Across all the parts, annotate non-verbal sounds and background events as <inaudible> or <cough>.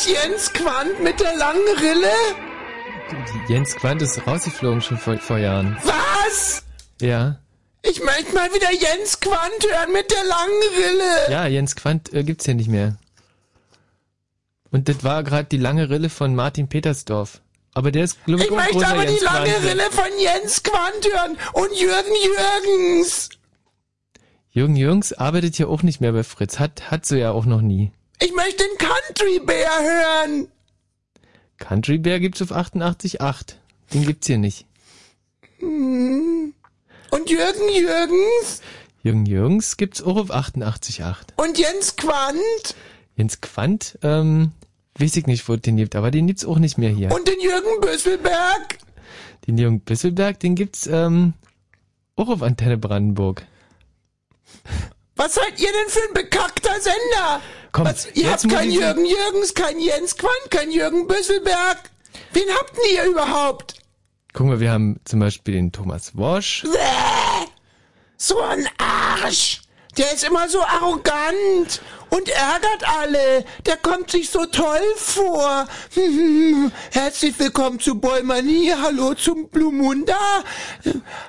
das Jens Quandt mit der langen Rille? Jens Quandt ist rausgeflogen schon vor, vor Jahren. Was? Ja. Ich möchte mal wieder Jens Quandt hören mit der langen Rille. Ja, Jens Quandt äh, gibt's ja nicht mehr. Und das war gerade die lange Rille von Martin Petersdorf. Aber der ist, glaube ich, möchte aber die Jens lange Quandt. Rille von Jens Quandt hören und Jürgen Jürgens. Jürgen Jürgens arbeitet ja auch nicht mehr bei Fritz. Hat, hat so ja auch noch nie. Ich möchte den Country Bear hören. Country Bear gibt's auf 88.8. Den gibt's hier nicht. Hm. Und Jürgen Jürgens Jürgen Jürgens gibt's auch auf 88.8. und Jens Quandt Jens Quandt, ähm, weiß ich nicht, wo den gibt, aber den gibt's auch nicht mehr hier. und den Jürgen Büsselberg. Den Jürgen Bisselberg, den gibt's, ähm, auch auf Antenne Brandenburg. Was seid ihr denn für ein bekackter Sender? Komm, Was, ihr habt keinen Jürgen Jürgens, keinen Jens Quandt, keinen Jürgen Büsselberg. Wen habt denn ihr überhaupt? Guck mal, wir haben zum Beispiel den Thomas Wosch. Bäh. So ein Arsch. Der ist immer so arrogant und ärgert alle. Der kommt sich so toll vor. <laughs> Herzlich willkommen zu Bollmanie. Hallo zum Blumunda.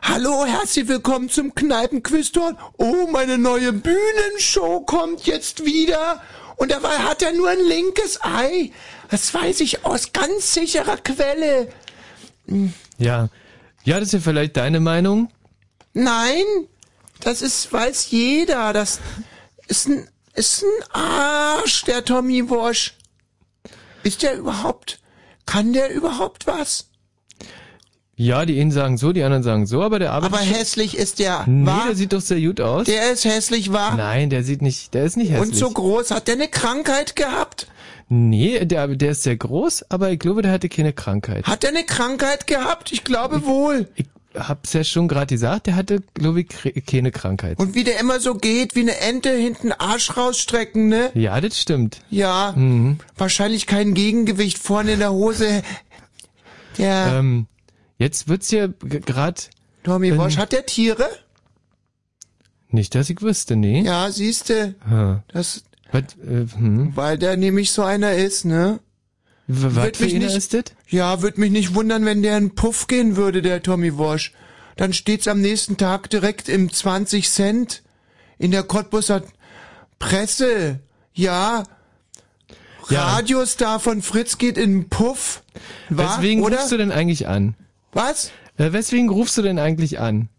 Hallo, herzlich willkommen zum Kneipenquistor. Oh, meine neue Bühnenshow kommt jetzt wieder. Und dabei hat er nur ein linkes Ei. Das weiß ich aus ganz sicherer Quelle. Ja. Ja, das ist ja vielleicht deine Meinung. Nein, das ist, weiß jeder. Das ist ein, ist ein Arsch, der Tommy Walsh. Ist der überhaupt, kann der überhaupt was? Ja, die einen sagen so, die anderen sagen so, aber der arbeitet. Aber hässlich ist der, Nee, wahr? der sieht doch sehr gut aus. Der ist hässlich, wahr? Nein, der sieht nicht, der ist nicht hässlich. Und so groß, hat der eine Krankheit gehabt? Nee, der, der ist sehr groß, aber ich glaube, der hatte keine Krankheit. Hat er eine Krankheit gehabt? Ich glaube wohl. Ich hab's ja schon gerade gesagt, der hatte, glaube ich, keine Krankheit. Und wie der immer so geht, wie eine Ente hinten Arsch rausstrecken, ne? Ja, das stimmt. Ja, Mhm. wahrscheinlich kein Gegengewicht vorne in der Hose. Der Ähm, jetzt wird's hier gerade Tommy Walsh, hat der Tiere? nicht, dass ich wüsste, nee. Ja, siehste, Ha. das, Was, äh, hm. weil der nämlich so einer ist, ne? Was für mich nicht- ist das? Ja, würde mich nicht wundern, wenn der in Puff gehen würde, der Tommy Walsh. Dann steht's am nächsten Tag direkt im 20 Cent in der Cottbusser Presse. Ja. Ja. Radiostar von Fritz geht in Puff. War, Weswegen oder? rufst du denn eigentlich an? Was? Äh, weswegen rufst du denn eigentlich an?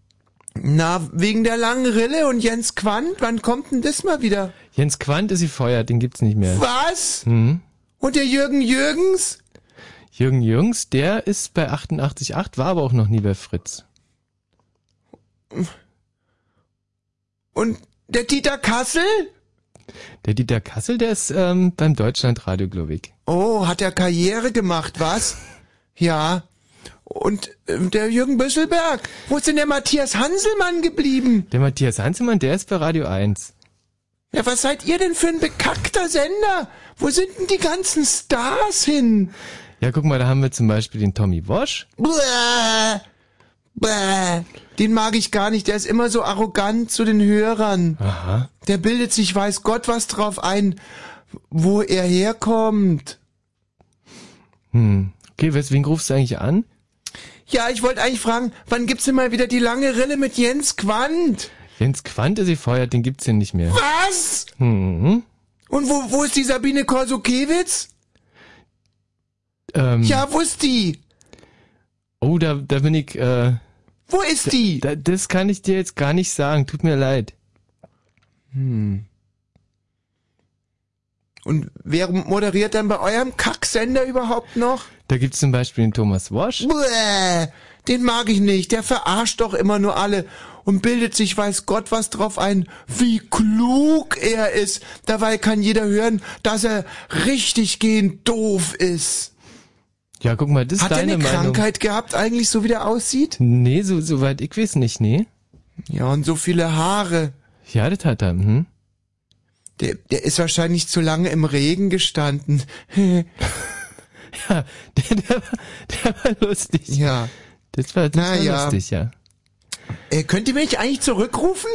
Na, wegen der langen Rille und Jens Quandt. Wann kommt denn das mal wieder? Jens Quandt ist gefeuert, den gibt's nicht mehr. Was? Mhm. Und der Jürgen Jürgens? Jürgen Jürgens, der ist bei 88.8, war aber auch noch nie bei Fritz. Und der Dieter Kassel? Der Dieter Kassel, der ist ähm, beim Deutschlandradio, glaube ich. Oh, hat er Karriere gemacht, was? Ja. Und ähm, der Jürgen Büsselberg? Wo ist denn der Matthias Hanselmann geblieben? Der Matthias Hanselmann, der ist bei Radio 1. Ja, was seid ihr denn für ein bekackter Sender? Wo sind denn die ganzen Stars hin? Ja, guck mal, da haben wir zum Beispiel den Tommy Wosch. Bäh, bäh. Den mag ich gar nicht, der ist immer so arrogant zu den Hörern. Aha. Der bildet sich weiß Gott was drauf ein, wo er herkommt. Hm. Okay, weswegen rufst du eigentlich an? Ja, ich wollte eigentlich fragen, wann gibt's denn mal wieder die lange Rille mit Jens Quandt? Jens Quandt ist gefeuert, den gibt's hier nicht mehr. Was? Hm. Und wo, wo ist die Sabine Korsukewitz? Ähm, Ja, wo ist die? Oh, da, da bin ich, äh, Wo ist die? da, das kann ich dir jetzt gar nicht sagen, tut mir leid. Hm. Und wer moderiert dann bei eurem Kacksender überhaupt noch? Da gibt's zum Beispiel den Thomas Wosch. Bäh, den mag ich nicht. Der verarscht doch immer nur alle und bildet sich weiß Gott was drauf ein, wie klug er ist. Dabei kann jeder hören, dass er richtig gehend doof ist. Ja, guck mal, das ist Hat er deine eine Meinung. Krankheit gehabt, eigentlich so wie der aussieht? Nee, so, soweit ich weiß nicht, nee. Ja, und so viele Haare. Ja, das hat er, hm. Der, der ist wahrscheinlich zu lange im Regen gestanden. <laughs> Ja, der, der, war, der war lustig. ja. Das war, das Na war lustig, ja. Äh, könnt ihr mich eigentlich zurückrufen?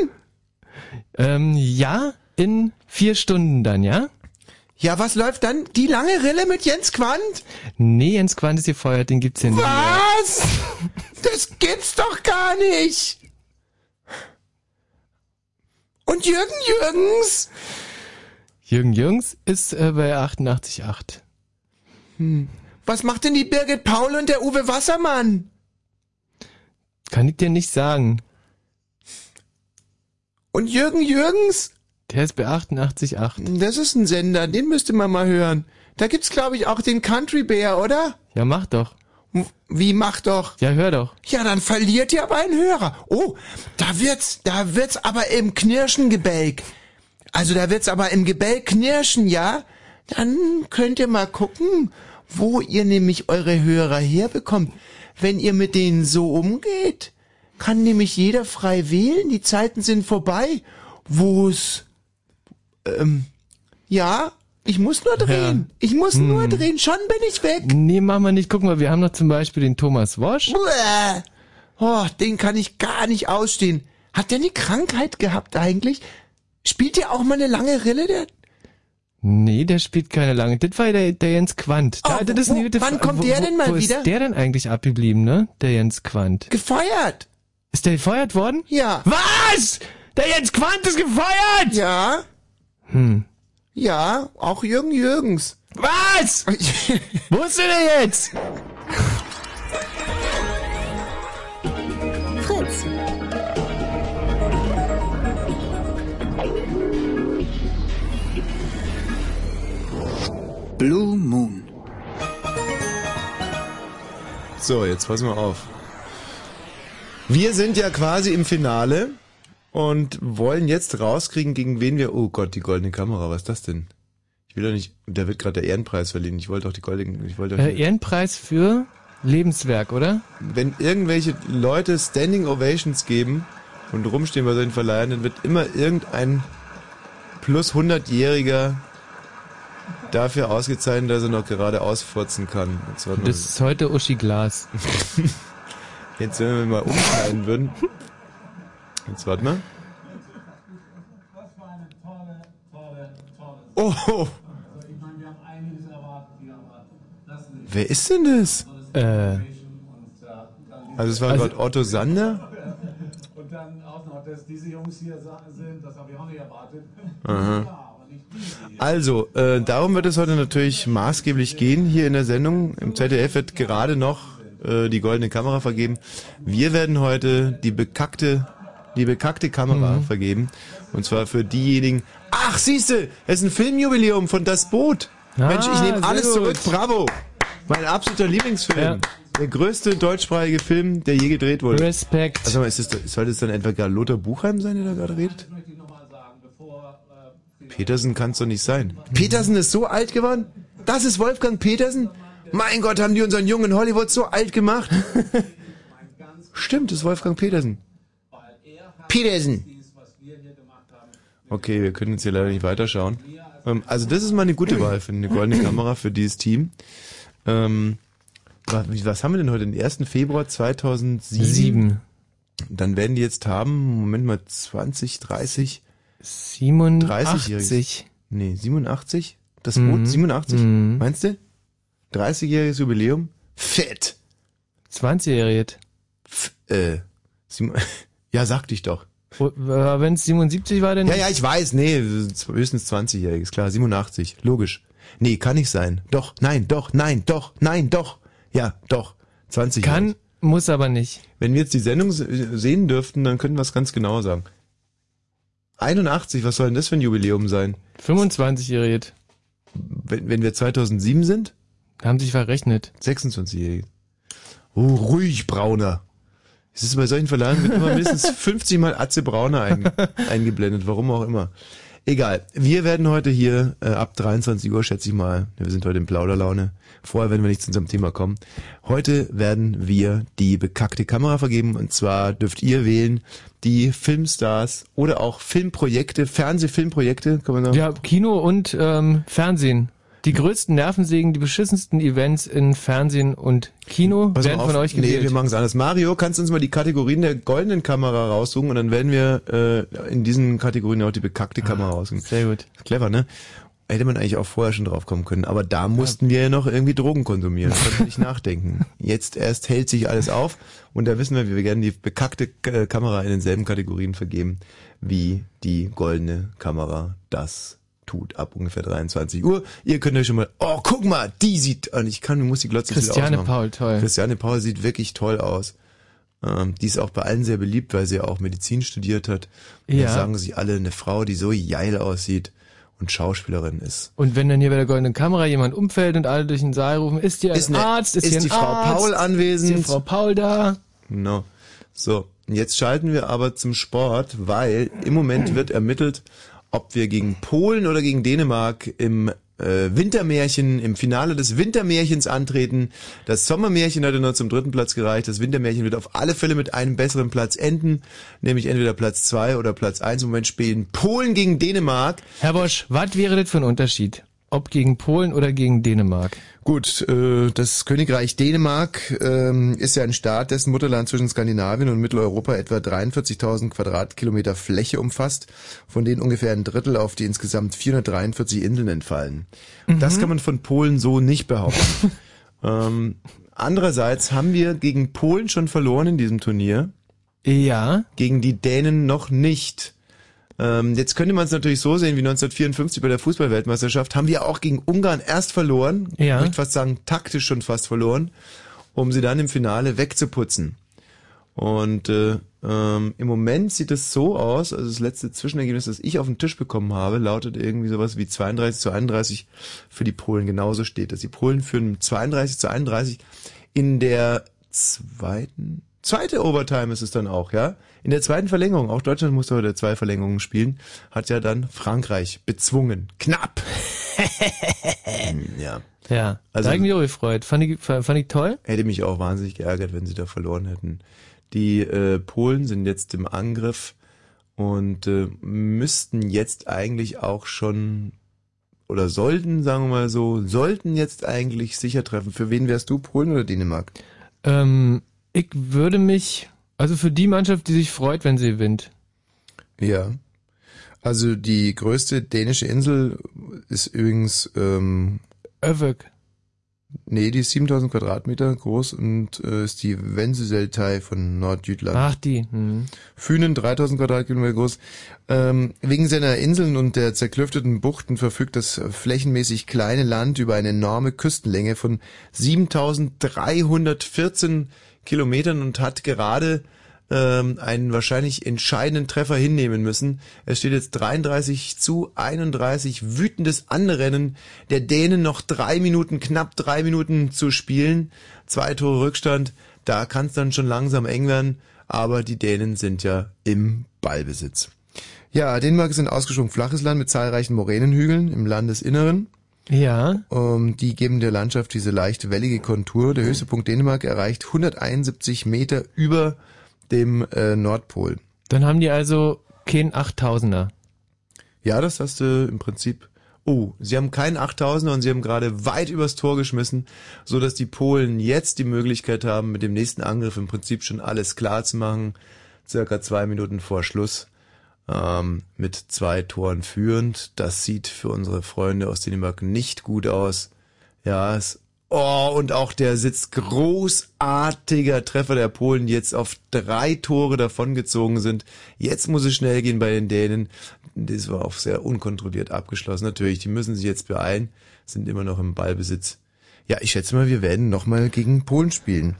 Ähm, ja, in vier Stunden dann, ja? Ja, was läuft dann? Die lange Rille mit Jens Quandt? Nee, Jens Quandt ist gefeuert, den gibt's ja nicht. Was? Das gibt's doch gar nicht. Und Jürgen Jürgens? Jürgen Jürgens ist äh, bei 88,8. Hm. Was macht denn die Birgit Paul und der Uwe Wassermann? Kann ich dir nicht sagen. Und Jürgen Jürgens? Der ist bei 88,8. Das ist ein Sender, den müsste man mal hören. Da gibt's, glaube ich, auch den Country Bear, oder? Ja, mach doch. Wie mach doch? Ja, hör doch. Ja, dann verliert ihr aber einen Hörer. Oh, da wird's, da wird's aber im Knirschen gebälk. Also da wird's aber im Gebälk knirschen, ja? Dann könnt ihr mal gucken, wo ihr nämlich eure Hörer herbekommt. Wenn ihr mit denen so umgeht, kann nämlich jeder frei wählen. Die Zeiten sind vorbei, wo's ähm, ja, ich muss nur drehen. Ja. Ich muss hm. nur drehen. Schon bin ich weg. Nee, machen wir nicht. Guck mal, wir haben noch zum Beispiel den Thomas Wosch. Bäh. Oh, den kann ich gar nicht ausstehen. Hat der eine Krankheit gehabt eigentlich? Spielt der auch mal eine lange Rille, der? Nee, der spielt keine lange. Das war der, der Jens Quandt. Da, oh, das wo, ist wann kommt wo, der denn mal wo wieder? Wo ist der denn eigentlich abgeblieben, ne? Der Jens Quandt. Gefeuert. Ist der gefeuert worden? Ja. Was? Der Jens Quandt ist gefeuert? Ja. Hm. Ja, auch Jürgen Jürgens. Was? <laughs> Wo ist der jetzt? Blue Moon. So, jetzt passen wir auf. Wir sind ja quasi im Finale und wollen jetzt rauskriegen, gegen wen wir. Oh Gott, die goldene Kamera, was ist das denn? Ich will doch nicht. Da wird gerade der Ehrenpreis verliehen. Ich wollte doch die goldene. Ich wollte äh, Ehrenpreis für Lebenswerk, oder? Wenn irgendwelche Leute Standing Ovations geben und rumstehen bei solchen Verleihern, dann wird immer irgendein plus 100-Jähriger dafür ausgezeichnet, dass er noch gerade ausfurzen kann. Das ist heute Uschi Glas. <laughs> Jetzt, wenn wir mal umschneiden würden. Jetzt warte mal. Oh! Wer ist denn das? Äh. Also es war also, gerade Otto Sander? Und dann auch noch, dass diese Jungs hier sind, das habe ich auch nicht erwartet. Aha. Also, äh, darum wird es heute natürlich maßgeblich gehen hier in der Sendung. Im ZDF wird gerade noch äh, die goldene Kamera vergeben. Wir werden heute die bekackte die bekackte Kamera mhm. vergeben. Und zwar für diejenigen. Ach, siehste, es ist ein Filmjubiläum von Das Boot. Ah, Mensch, ich nehme alles gut. zurück. Bravo. Mein absoluter Lieblingsfilm. Ja. Der größte deutschsprachige Film, der je gedreht wurde. Respekt. Also ist es, sollte es dann etwa gar Lothar Buchheim sein, der da gerade redet? Petersen kann es doch nicht sein. Petersen ist so alt geworden? Das ist Wolfgang Petersen? Mein Gott, haben die unseren jungen Hollywood so alt gemacht? <laughs> Stimmt, das ist Wolfgang Petersen. Petersen. Okay, wir können jetzt hier leider nicht weiterschauen. Ähm, also das ist mal eine gute Wahl für eine goldene Kamera für dieses Team. Ähm, was, was haben wir denn heute? Den 1. Februar 2007? Sieben. Dann werden die jetzt haben, Moment mal, 20, 30, 37. Nee, 87? Das mhm. Boot 87? Mhm. Meinst du? 30-jähriges Jubiläum? Fett! 20-jähriges. Äh, <laughs> ja, sagte ich doch. Wenn es 77 war, dann... Ja, ja, ich weiß, nee, höchstens 20-jähriges, klar, 87, logisch. Nee, kann nicht sein. Doch, nein, doch, nein, doch, nein, doch. Ja, doch, 20 Kann, muss aber nicht. Wenn wir jetzt die Sendung sehen dürften, dann könnten wir es ganz genau sagen. 81, was soll denn das für ein Jubiläum sein? 25-jähriges. Wenn, wenn wir 2007 sind? Haben sich verrechnet. 26-jähriges. Oh, ruhig, Brauner. Es ist bei solchen Verlagen wird immer mindestens <laughs> 50 Mal Atze Brauner ein, eingeblendet, warum auch immer. Egal. Wir werden heute hier äh, ab 23 Uhr, schätze ich mal, wir sind heute in Plauderlaune. Vorher werden wir nicht zu unserem Thema kommen. Heute werden wir die bekackte Kamera vergeben und zwar dürft ihr wählen die Filmstars oder auch Filmprojekte, Fernsehfilmprojekte, kann man sagen. Ja, Kino und ähm, Fernsehen. Die größten Nervensägen, die beschissensten Events in Fernsehen und Kino Pass werden von euch gewählt. Nee, wir machen es anders. Mario, kannst du uns mal die Kategorien der goldenen Kamera raussuchen und dann werden wir äh, in diesen Kategorien auch die bekackte Kamera ah, raussuchen. Sehr gut. Clever, ne? hätte man eigentlich auch vorher schon drauf kommen können. Aber da mussten wir ja noch irgendwie Drogen konsumieren. Da konnten nicht nachdenken. Jetzt erst hält sich alles auf und da wissen wir, wir werden die bekackte äh, Kamera in denselben Kategorien vergeben wie die goldene Kamera das tut ab ungefähr 23 Uhr. Ihr könnt euch schon mal, oh, guck mal, die sieht, und ich kann, muss die Glotze Christiane Paul, toll. Christiane Paul sieht wirklich toll aus. Ähm, die ist auch bei allen sehr beliebt, weil sie ja auch Medizin studiert hat. Und Ja. sagen sie alle, eine Frau, die so geil aussieht und Schauspielerin ist. Und wenn dann hier bei der goldenen Kamera jemand umfällt und alle durch den Saal rufen, ist hier ein Ist ne- Arzt, ist, ist hier ein die Frau Arzt, Paul Ist anwesend? hier Frau Paul da? Genau. So, und jetzt schalten wir aber zum Sport, weil im Moment wird ermittelt, ob wir gegen Polen oder gegen Dänemark im äh, Wintermärchen, im Finale des Wintermärchens antreten. Das Sommermärchen hat ja nur zum dritten Platz gereicht. Das Wintermärchen wird auf alle Fälle mit einem besseren Platz enden, nämlich entweder Platz zwei oder Platz eins. Moment spielen Polen gegen Dänemark. Herr Bosch, was wäre das für ein Unterschied? Ob gegen Polen oder gegen Dänemark? Gut, äh, das Königreich Dänemark ähm, ist ja ein Staat, dessen Mutterland zwischen Skandinavien und Mitteleuropa etwa 43.000 Quadratkilometer Fläche umfasst, von denen ungefähr ein Drittel auf die insgesamt 443 Inseln entfallen. Das kann man von Polen so nicht behaupten. <laughs> ähm, andererseits haben wir gegen Polen schon verloren in diesem Turnier, Ja. gegen die Dänen noch nicht. Ähm, jetzt könnte man es natürlich so sehen wie 1954 bei der Fußballweltmeisterschaft. Haben wir auch gegen Ungarn erst verloren. Ja. Ich möchte fast sagen, taktisch schon fast verloren, um sie dann im Finale wegzuputzen. Und äh, ähm, im Moment sieht es so aus, also das letzte Zwischenergebnis, das ich auf den Tisch bekommen habe, lautet irgendwie sowas wie 32 zu 31 für die Polen. Genauso steht es. Die Polen führen 32 zu 31 in der zweiten, zweite Overtime ist es dann auch, ja? In der zweiten Verlängerung, auch Deutschland musste heute zwei Verlängerungen spielen, hat ja dann Frankreich bezwungen. Knapp. <laughs> Hm, ja. Ja. Also- da hab ich mich auch gefreut. Fand ich, fand ich toll. Hätte mich auch wahnsinnig geärgert, wenn sie da verloren hätten. Die äh, Polen sind jetzt im Angriff und äh, müssten jetzt eigentlich auch schon oder sollten, sagen wir mal so, sollten jetzt eigentlich sicher treffen. Für wen wärst du, Polen oder Dänemark? Ähm, ich würde mich, also für die Mannschaft, die sich freut, wenn sie gewinnt. Ja. Also die größte dänische Insel ist übrigens, ähm, Övök. nee, die ist 7000 Quadratmeter groß und äh, ist die Wenseseltei von Nordjütland. Ach, die. Hm. Fünen 3000 Quadratkilometer groß. Ähm, wegen seiner Inseln und der zerklüfteten Buchten verfügt das flächenmäßig kleine Land über eine enorme Küstenlänge von 7314 Kilometern und hat gerade ähm, einen wahrscheinlich entscheidenden Treffer hinnehmen müssen. Es steht jetzt 33 zu 31 wütendes Anrennen der Dänen noch drei Minuten, knapp drei Minuten zu spielen. Zwei Tore Rückstand. Da kann es dann schon langsam eng werden. Aber die Dänen sind ja im Ballbesitz. Ja, Dänemark ist ein ausgesprochen flaches Land mit zahlreichen Moränenhügeln im Landesinneren. Ja. Ähm, die geben der Landschaft diese leicht wellige Kontur. Der höchste Punkt Dänemark erreicht 171 Meter über dem äh, Nordpol. Dann haben die also kein 8000er. Ja, das hast du im Prinzip. Oh, sie haben keinen 8000er und sie haben gerade weit übers Tor geschmissen, so dass die Polen jetzt die Möglichkeit haben, mit dem nächsten Angriff im Prinzip schon alles klar zu machen. Circa zwei Minuten vor Schluss ähm, mit zwei Toren führend. Das sieht für unsere Freunde aus Dänemark nicht gut aus. Ja, es Oh, und auch der sitzt großartiger Treffer der Polen, die jetzt auf drei Tore davongezogen sind. Jetzt muss es schnell gehen bei den Dänen. Das war auch sehr unkontrolliert abgeschlossen. Natürlich, die müssen sich jetzt beeilen, sind immer noch im Ballbesitz. Ja, ich schätze mal, wir werden nochmal gegen Polen spielen.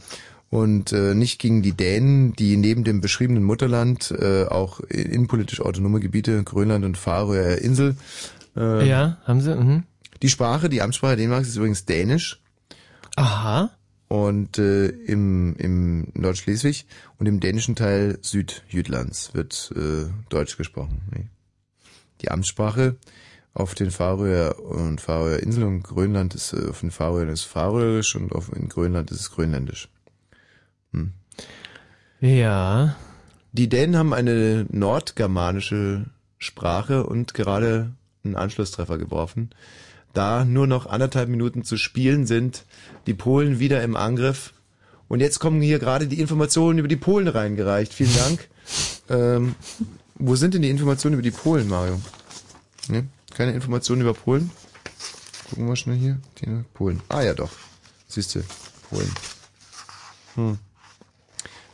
Und äh, nicht gegen die Dänen, die neben dem beschriebenen Mutterland äh, auch innenpolitisch autonome Gebiete, Grönland und Färöer Insel. Äh, Ja, haben sie? Mhm. Die Sprache, die Amtssprache Dänemarks ist übrigens Dänisch. Aha. Und äh, im, im Nordschleswig und im dänischen Teil Südjütlands wird äh, Deutsch gesprochen. Nee. Die Amtssprache auf den Färöer und Färöer Inseln und Grönland ist äh, auf den Färöern ist Färöisch und auf in Grönland ist es Grönländisch. Hm. Ja. Die Dänen haben eine nordgermanische Sprache und gerade einen Anschlusstreffer geworfen. Da nur noch anderthalb Minuten zu spielen sind, die Polen wieder im Angriff. Und jetzt kommen hier gerade die Informationen über die Polen reingereicht. Vielen Dank. <laughs> ähm, wo sind denn die Informationen über die Polen, Mario? Ne? Keine Informationen über Polen? Gucken wir schnell hier. Polen. Ah ja doch. Siehst du, Polen. Hm.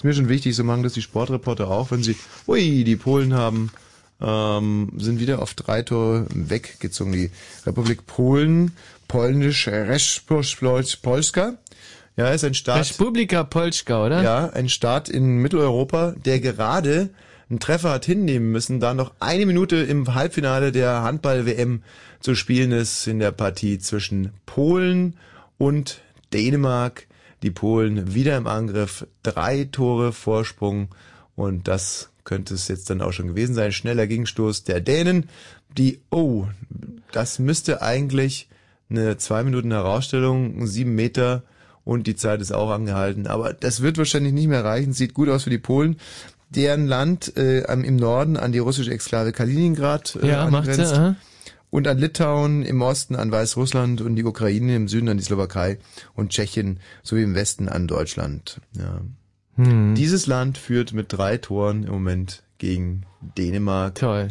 Ist mir schon wichtig, so machen das die Sportreporter auch, wenn sie, ui, die Polen haben, ähm, sind wieder auf drei Tore weggezogen. Die Republik Polen, polnisch Polska. Ja, ist ein Staat. Republika Polska, oder? Ja, ein Staat in Mitteleuropa, der gerade einen Treffer hat hinnehmen müssen, da noch eine Minute im Halbfinale der Handball-WM zu spielen ist in der Partie zwischen Polen und Dänemark. Die Polen wieder im Angriff, drei Tore Vorsprung und das könnte es jetzt dann auch schon gewesen sein. Schneller Gegenstoß der Dänen, die, oh, das müsste eigentlich eine zwei Minuten Herausstellung, sieben Meter und die Zeit ist auch angehalten. Aber das wird wahrscheinlich nicht mehr reichen. Sieht gut aus für die Polen, deren Land äh, im Norden an die russische Exklave Kaliningrad äh, ja, angrenzt. Macht und an Litauen im Osten an Weißrussland und die Ukraine im Süden an die Slowakei und Tschechien sowie im Westen an Deutschland. Ja. Hm. Dieses Land führt mit drei Toren im Moment gegen Dänemark. Toll.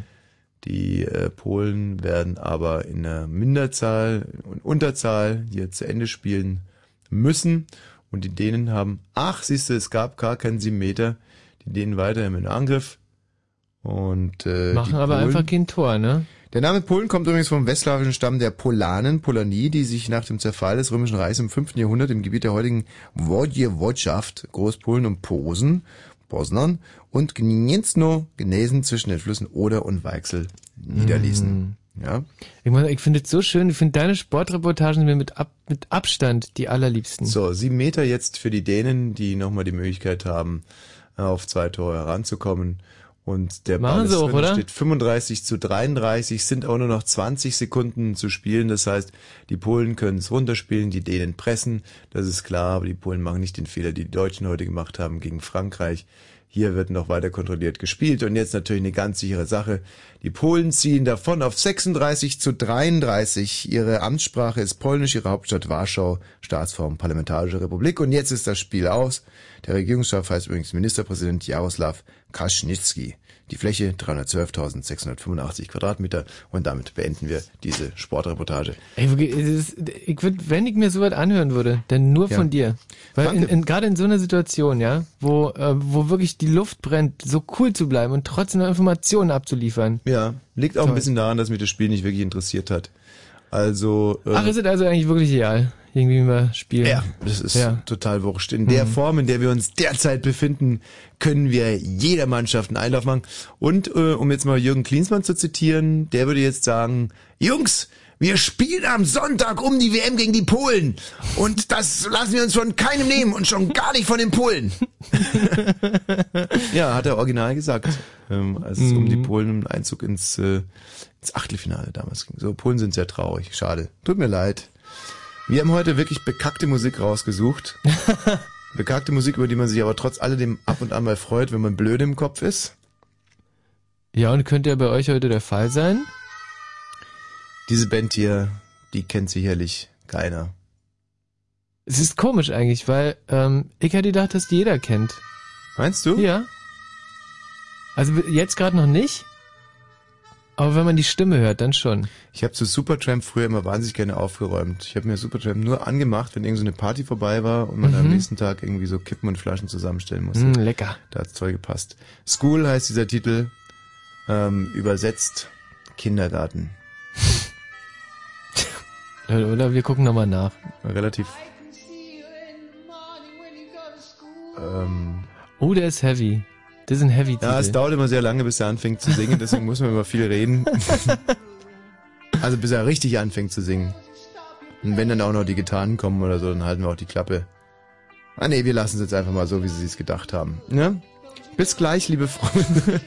Die äh, Polen werden aber in der Minderzahl und Unterzahl hier zu Ende spielen müssen. Und die Dänen haben, ach, siehst du, es gab gar keinen sieben Meter. Die Dänen weiterhin in Angriff. Und äh, machen aber Polen, einfach kein Tor, ne? Der Name Polen kommt übrigens vom westslawischen Stamm der Polanen, Polanie, die sich nach dem Zerfall des Römischen Reichs im 5. Jahrhundert im Gebiet der heutigen Wojewódzschaft, Großpolen und Posen, Posnern und Gniezno, Gnesen zwischen den Flüssen Oder und Weichsel niederließen. Mm. Ja. Ich, meine, ich finde es so schön, ich finde deine Sportreportagen sind mir mit, Ab, mit Abstand die allerliebsten. So, sieben Meter jetzt für die Dänen, die nochmal die Möglichkeit haben, auf zwei Tore heranzukommen. Und der Ball ist auch, oder? steht 35 zu 33, sind auch nur noch 20 Sekunden zu spielen. Das heißt, die Polen können es runterspielen, die Dänen pressen, das ist klar, aber die Polen machen nicht den Fehler, die die Deutschen heute gemacht haben gegen Frankreich. Hier wird noch weiter kontrolliert gespielt und jetzt natürlich eine ganz sichere Sache. Die Polen ziehen davon auf 36 zu 33. Ihre Amtssprache ist Polnisch, ihre Hauptstadt Warschau, Staatsform Parlamentarische Republik. Und jetzt ist das Spiel aus. Der Regierungschef heißt übrigens Ministerpräsident Jaroslav Kaczynski. Die Fläche 312.685 Quadratmeter und damit beenden wir diese Sportreportage. Ey, ich würde, wenn ich mir so was anhören würde, dann nur ja. von dir. Weil in, in, gerade in so einer Situation, ja, wo, äh, wo wirklich die Luft brennt, so cool zu bleiben und trotzdem noch Informationen abzuliefern. Ja, liegt auch Toll. ein bisschen daran, dass mich das Spiel nicht wirklich interessiert hat. Also. Äh, Ach, ist es also eigentlich wirklich real? Irgendwie mal spielen. Ja, das ist ja. total wurscht. In der mhm. Form, in der wir uns derzeit befinden, können wir jeder Mannschaft einen Einlauf machen. Und äh, um jetzt mal Jürgen Klinsmann zu zitieren, der würde jetzt sagen, Jungs, wir spielen am Sonntag um die WM gegen die Polen. Und das lassen wir uns von keinem nehmen und schon gar nicht von den Polen. <laughs> ja, hat er original gesagt, ähm, als es mhm. um die mhm. Polen einen Einzug ins, äh, ins Achtelfinale damals ging. So, Polen sind sehr traurig. Schade. Tut mir leid. Wir haben heute wirklich bekackte Musik rausgesucht. <laughs> bekackte Musik, über die man sich aber trotz alledem ab und an mal freut, wenn man blöd im Kopf ist. Ja, und könnte ja bei euch heute der Fall sein? Diese Band hier, die kennt sicherlich keiner. Es ist komisch eigentlich, weil ähm, ich hätte gedacht, dass die jeder kennt. Meinst du? Ja. Also jetzt gerade noch nicht, aber wenn man die Stimme hört, dann schon. Ich habe zu Supertramp früher immer wahnsinnig gerne aufgeräumt. Ich habe mir Supertramp nur angemacht, wenn irgendeine so Party vorbei war und man mhm. am nächsten Tag irgendwie so Kippen und Flaschen zusammenstellen musste. Mm, lecker. Da hat's toll gepasst. School heißt dieser Titel, ähm, übersetzt Kindergarten. <laughs> Oder wir gucken nochmal nach. Relativ. Ähm, oh, der ist heavy. Das ist ein heavy Titel. Ja, es dauert immer sehr lange, bis er anfängt zu singen, deswegen muss man immer viel reden. <laughs> also bis er richtig anfängt zu singen. Und wenn dann auch noch die Gitarren kommen oder so, dann halten wir auch die Klappe. Ah nee, wir lassen es jetzt einfach mal so, wie sie es gedacht haben. Ne? Bis gleich, liebe Freunde.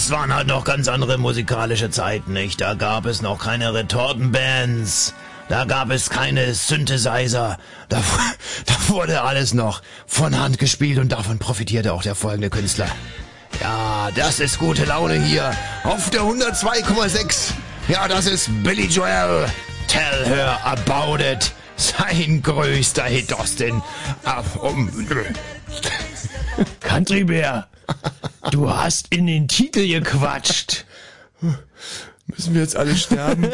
Das waren halt noch ganz andere musikalische Zeiten, nicht? Da gab es noch keine Retortenbands. Da gab es keine Synthesizer. Da, <laughs> da wurde alles noch von Hand gespielt und davon profitierte auch der folgende Künstler. Ja, das ist gute Laune hier auf der 102,6. Ja, das ist Billy Joel. Tell her about it. Sein größter Hit aus den... Um, <laughs> Country Bear. Du hast in den Titel gequatscht. Müssen wir jetzt alle sterben?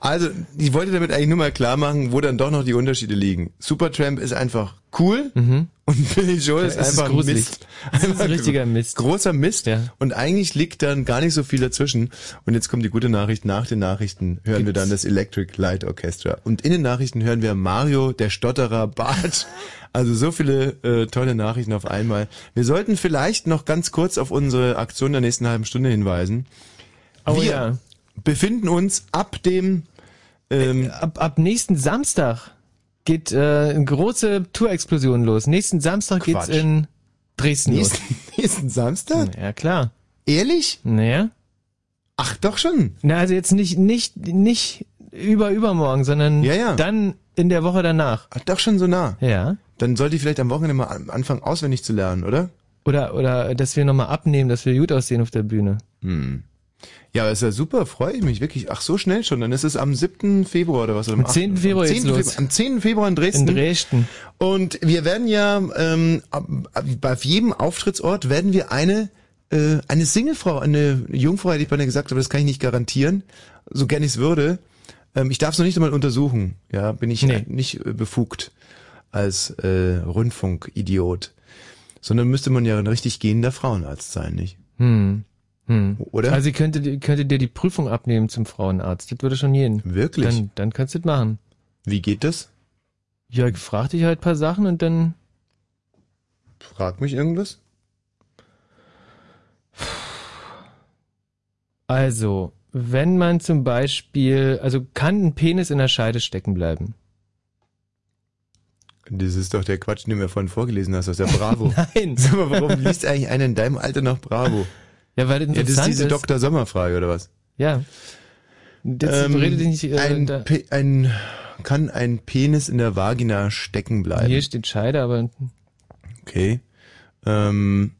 also, ich wollte damit eigentlich nur mal klar machen, wo dann doch noch die Unterschiede liegen. Supertramp ist einfach cool mhm. Und Billy Joel ist einfach ist Mist. Ist ein richtiger Mist. Großer Mist. Ja. Und eigentlich liegt dann gar nicht so viel dazwischen. Und jetzt kommt die gute Nachricht. Nach den Nachrichten hören Gibt's? wir dann das Electric Light Orchestra. Und in den Nachrichten hören wir Mario, der Stotterer Bart. Also so viele äh, tolle Nachrichten auf einmal. Wir sollten vielleicht noch ganz kurz auf unsere Aktion der nächsten halben Stunde hinweisen. Oh, wir ja. befinden uns ab dem ähm, ab, ab nächsten Samstag geht äh, eine große Tourexplosion los. Nächsten Samstag Quatsch. geht's in Dresden nächsten, los. <laughs> Nächsten Samstag? Ja, klar. Ehrlich? Naja. Ach, doch schon. Na, also jetzt nicht, nicht, nicht über übermorgen, sondern ja, ja. dann in der Woche danach. Ach, doch schon so nah. Ja. Dann sollte ich vielleicht am Wochenende mal anfangen, auswendig zu lernen, oder? Oder, oder, dass wir nochmal abnehmen, dass wir gut aussehen auf der Bühne. Hm. Ja, ist ja super, freue ich mich wirklich. Ach, so schnell schon. Dann ist es am 7. Februar oder was? Am, am 10. Februar, am 10. Februar, am 10. Februar in Dresden. In Dresden. Und wir werden ja, ähm, bei jedem Auftrittsort werden wir eine, äh, eine Singlefrau, eine Jungfrau, hätte ich bei mir gesagt, aber das kann ich nicht garantieren, so gern ich es würde. Ähm, ich darf es noch nicht einmal untersuchen. Ja, bin ich nee. nicht äh, befugt als äh, Rundfunkidiot. Sondern müsste man ja ein richtig gehender Frauenarzt sein, nicht? Hm. Hm. Oder? Also ich könnte, könnte dir die Prüfung abnehmen zum Frauenarzt. Das würde schon gehen. Wirklich? Dann, dann kannst du das machen. Wie geht das? Ja, ich frag dich halt ein paar Sachen und dann. Frag mich irgendwas? Also, wenn man zum Beispiel, also kann ein Penis in der Scheide stecken bleiben? Das ist doch der Quatsch, den du mir vorhin vorgelesen hast, aus der <laughs> Bravo. Nein. Sag mal, warum liest eigentlich einer in deinem Alter noch Bravo? Ja, weil das, ja, das ist diese Dr. Sommer-Frage, oder was? Ja. Das ähm, redet nicht, äh, ein, ein, kann ein Penis in der Vagina stecken bleiben? Hier steht Scheide, aber... Okay. Ähm,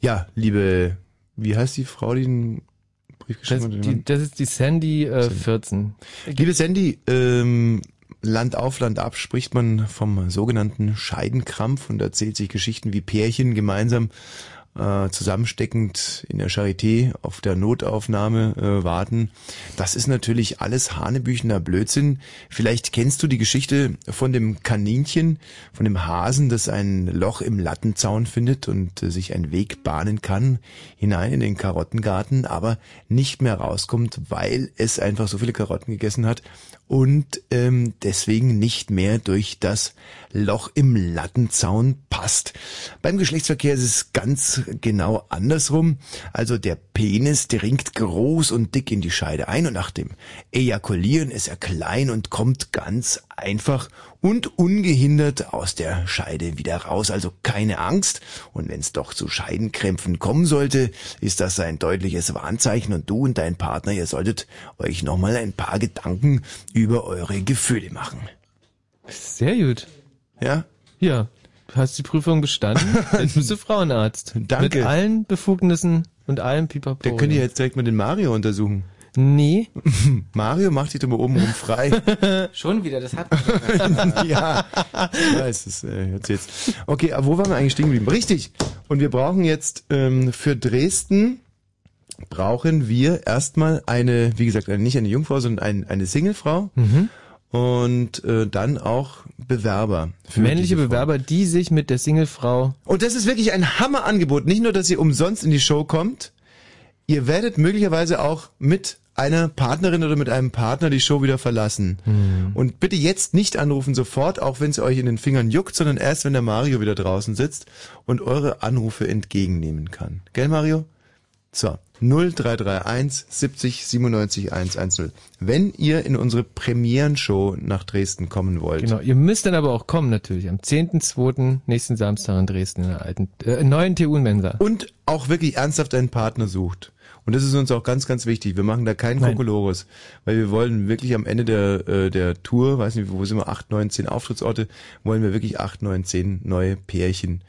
ja, liebe, wie heißt die Frau, die den Brief geschrieben das, hat? Die, das ist die Sandy äh, 14. Liebe Sandy, ähm, Land auf, Land ab spricht man vom sogenannten Scheidenkrampf und erzählt sich Geschichten, wie Pärchen gemeinsam äh, zusammensteckend in der Charité auf der Notaufnahme äh, warten. Das ist natürlich alles hanebüchener Blödsinn. Vielleicht kennst du die Geschichte von dem Kaninchen, von dem Hasen, das ein Loch im Lattenzaun findet und äh, sich einen Weg bahnen kann hinein in den Karottengarten, aber nicht mehr rauskommt, weil es einfach so viele Karotten gegessen hat und ähm, deswegen nicht mehr durch das Loch im Lattenzaun passt. Beim Geschlechtsverkehr ist es ganz genau andersrum. Also der Penis dringt groß und dick in die Scheide ein und nach dem Ejakulieren ist er klein und kommt ganz einfach und ungehindert aus der Scheide wieder raus. Also keine Angst. Und wenn es doch zu Scheidenkrämpfen kommen sollte, ist das ein deutliches Warnzeichen und du und dein Partner, ihr solltet euch nochmal ein paar Gedanken über eure Gefühle machen. Sehr gut. Ja? Ja. Du hast die Prüfung bestanden. <laughs> Jetzt bist du Frauenarzt. Danke. Mit allen Befugnissen und allem Pipapo. Der könnt ihr jetzt direkt mal den Mario untersuchen. Nee. <laughs> Mario macht dich doch mal oben rum frei. <laughs> Schon wieder, das hat <laughs> Ja, ich weiß, das äh, jetzt. Okay, aber wo waren wir eigentlich stehen geblieben? Richtig. Und wir brauchen jetzt ähm, für Dresden brauchen wir erstmal eine, wie gesagt, nicht eine Jungfrau, sondern ein, eine Singlefrau. Mhm. Und äh, dann auch Bewerber. Männliche Bewerber, die sich mit der Singlefrau. Und das ist wirklich ein Hammerangebot. Nicht nur, dass ihr umsonst in die Show kommt, ihr werdet möglicherweise auch mit einer Partnerin oder mit einem Partner die Show wieder verlassen. Hm. Und bitte jetzt nicht anrufen sofort, auch wenn es euch in den Fingern juckt, sondern erst, wenn der Mario wieder draußen sitzt und eure Anrufe entgegennehmen kann. Gell, Mario? So, 0331 70 97 110. Wenn ihr in unsere Premierenshow nach Dresden kommen wollt. Genau, ihr müsst dann aber auch kommen natürlich. Am 10.2. nächsten Samstag in Dresden in der alten, äh, neuen TU-Mensa. Und auch wirklich ernsthaft einen Partner sucht. Und das ist uns auch ganz, ganz wichtig. Wir machen da keinen Kokolores, weil wir wollen wirklich am Ende der, äh, der Tour, weiß nicht, wo sind wir, acht, neun, zehn Auftrittsorte, wollen wir wirklich acht, neun, zehn neue Pärchen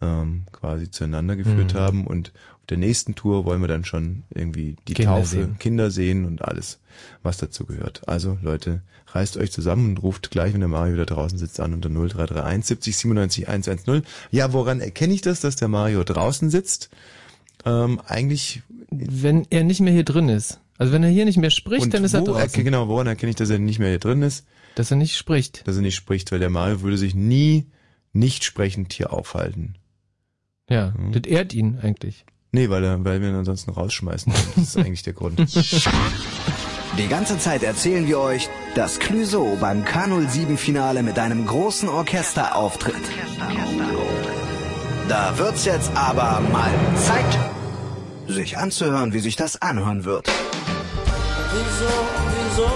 ähm, quasi zueinander geführt mhm. haben und der nächsten Tour wollen wir dann schon irgendwie die Kinder Taufe, sehen. Kinder sehen und alles, was dazu gehört. Also Leute, reißt euch zusammen und ruft gleich, wenn der Mario da draußen sitzt, an unter 0331 70 97 110. Ja, woran erkenne ich das, dass der Mario draußen sitzt? Ähm, eigentlich... Wenn er nicht mehr hier drin ist. Also wenn er hier nicht mehr spricht, dann ist er draußen. Erkenne, genau, woran erkenne ich, dass er nicht mehr hier drin ist? Dass er nicht spricht. Dass er nicht spricht, weil der Mario würde sich nie nicht sprechend hier aufhalten. Ja, hm. das ehrt ihn eigentlich. Nee, weil, er, weil wir ihn ansonsten rausschmeißen. Das ist <laughs> eigentlich der Grund. Die ganze Zeit erzählen wir euch, dass Clüso beim K07-Finale mit einem großen Orchester auftritt. Da wird's jetzt aber mal Zeit, sich anzuhören, wie sich das anhören wird. Wieso, wieso,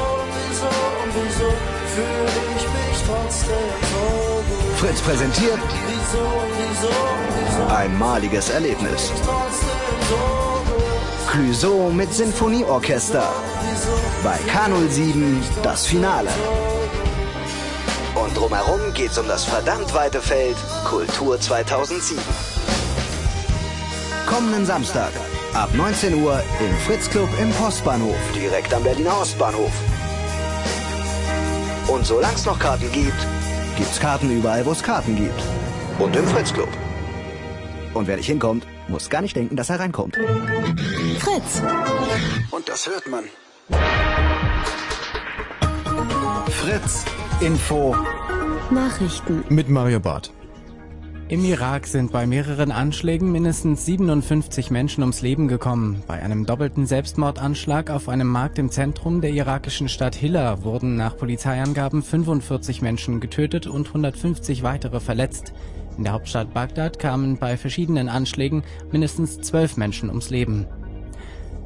wieso, wieso fühle ich mich trotzdem so gut? Fritz präsentiert wieso, wieso, wieso einmaliges Erlebnis. Clüso mit Sinfonieorchester. Bei K07 das Finale. Und drumherum geht's um das verdammt weite Feld Kultur 2007. Kommenden Samstag ab 19 Uhr im Fritz Club im Postbahnhof, direkt am Berliner Ostbahnhof. Und solange es noch Karten gibt, gibt's Karten überall, wo es Karten gibt. Und im Fritz Club. Und wer nicht hinkommt, muss gar nicht denken, dass er reinkommt. Fritz. Und das hört man. Fritz. Info. Nachrichten. Mit Mario Barth. Im Irak sind bei mehreren Anschlägen mindestens 57 Menschen ums Leben gekommen. Bei einem doppelten Selbstmordanschlag auf einem Markt im Zentrum der irakischen Stadt Hilla wurden nach Polizeiangaben 45 Menschen getötet und 150 weitere verletzt. In der Hauptstadt Bagdad kamen bei verschiedenen Anschlägen mindestens zwölf Menschen ums Leben.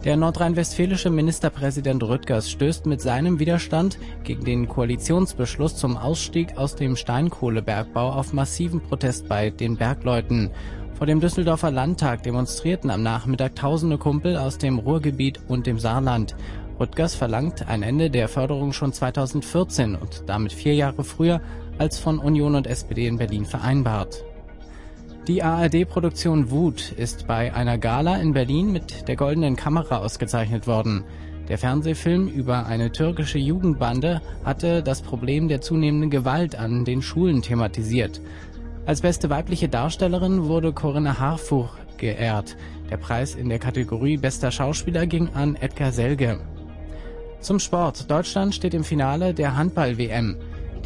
Der nordrhein-westfälische Ministerpräsident Rüttgers stößt mit seinem Widerstand gegen den Koalitionsbeschluss zum Ausstieg aus dem Steinkohlebergbau auf massiven Protest bei den Bergleuten. Vor dem Düsseldorfer Landtag demonstrierten am Nachmittag tausende Kumpel aus dem Ruhrgebiet und dem Saarland. Rüttgers verlangt ein Ende der Förderung schon 2014 und damit vier Jahre früher als von Union und SPD in Berlin vereinbart. Die ARD-Produktion Wut ist bei einer Gala in Berlin mit der Goldenen Kamera ausgezeichnet worden. Der Fernsehfilm über eine türkische Jugendbande hatte das Problem der zunehmenden Gewalt an den Schulen thematisiert. Als beste weibliche Darstellerin wurde Corinna Harfuch geehrt. Der Preis in der Kategorie Bester Schauspieler ging an Edgar Selge. Zum Sport. Deutschland steht im Finale der Handball-WM.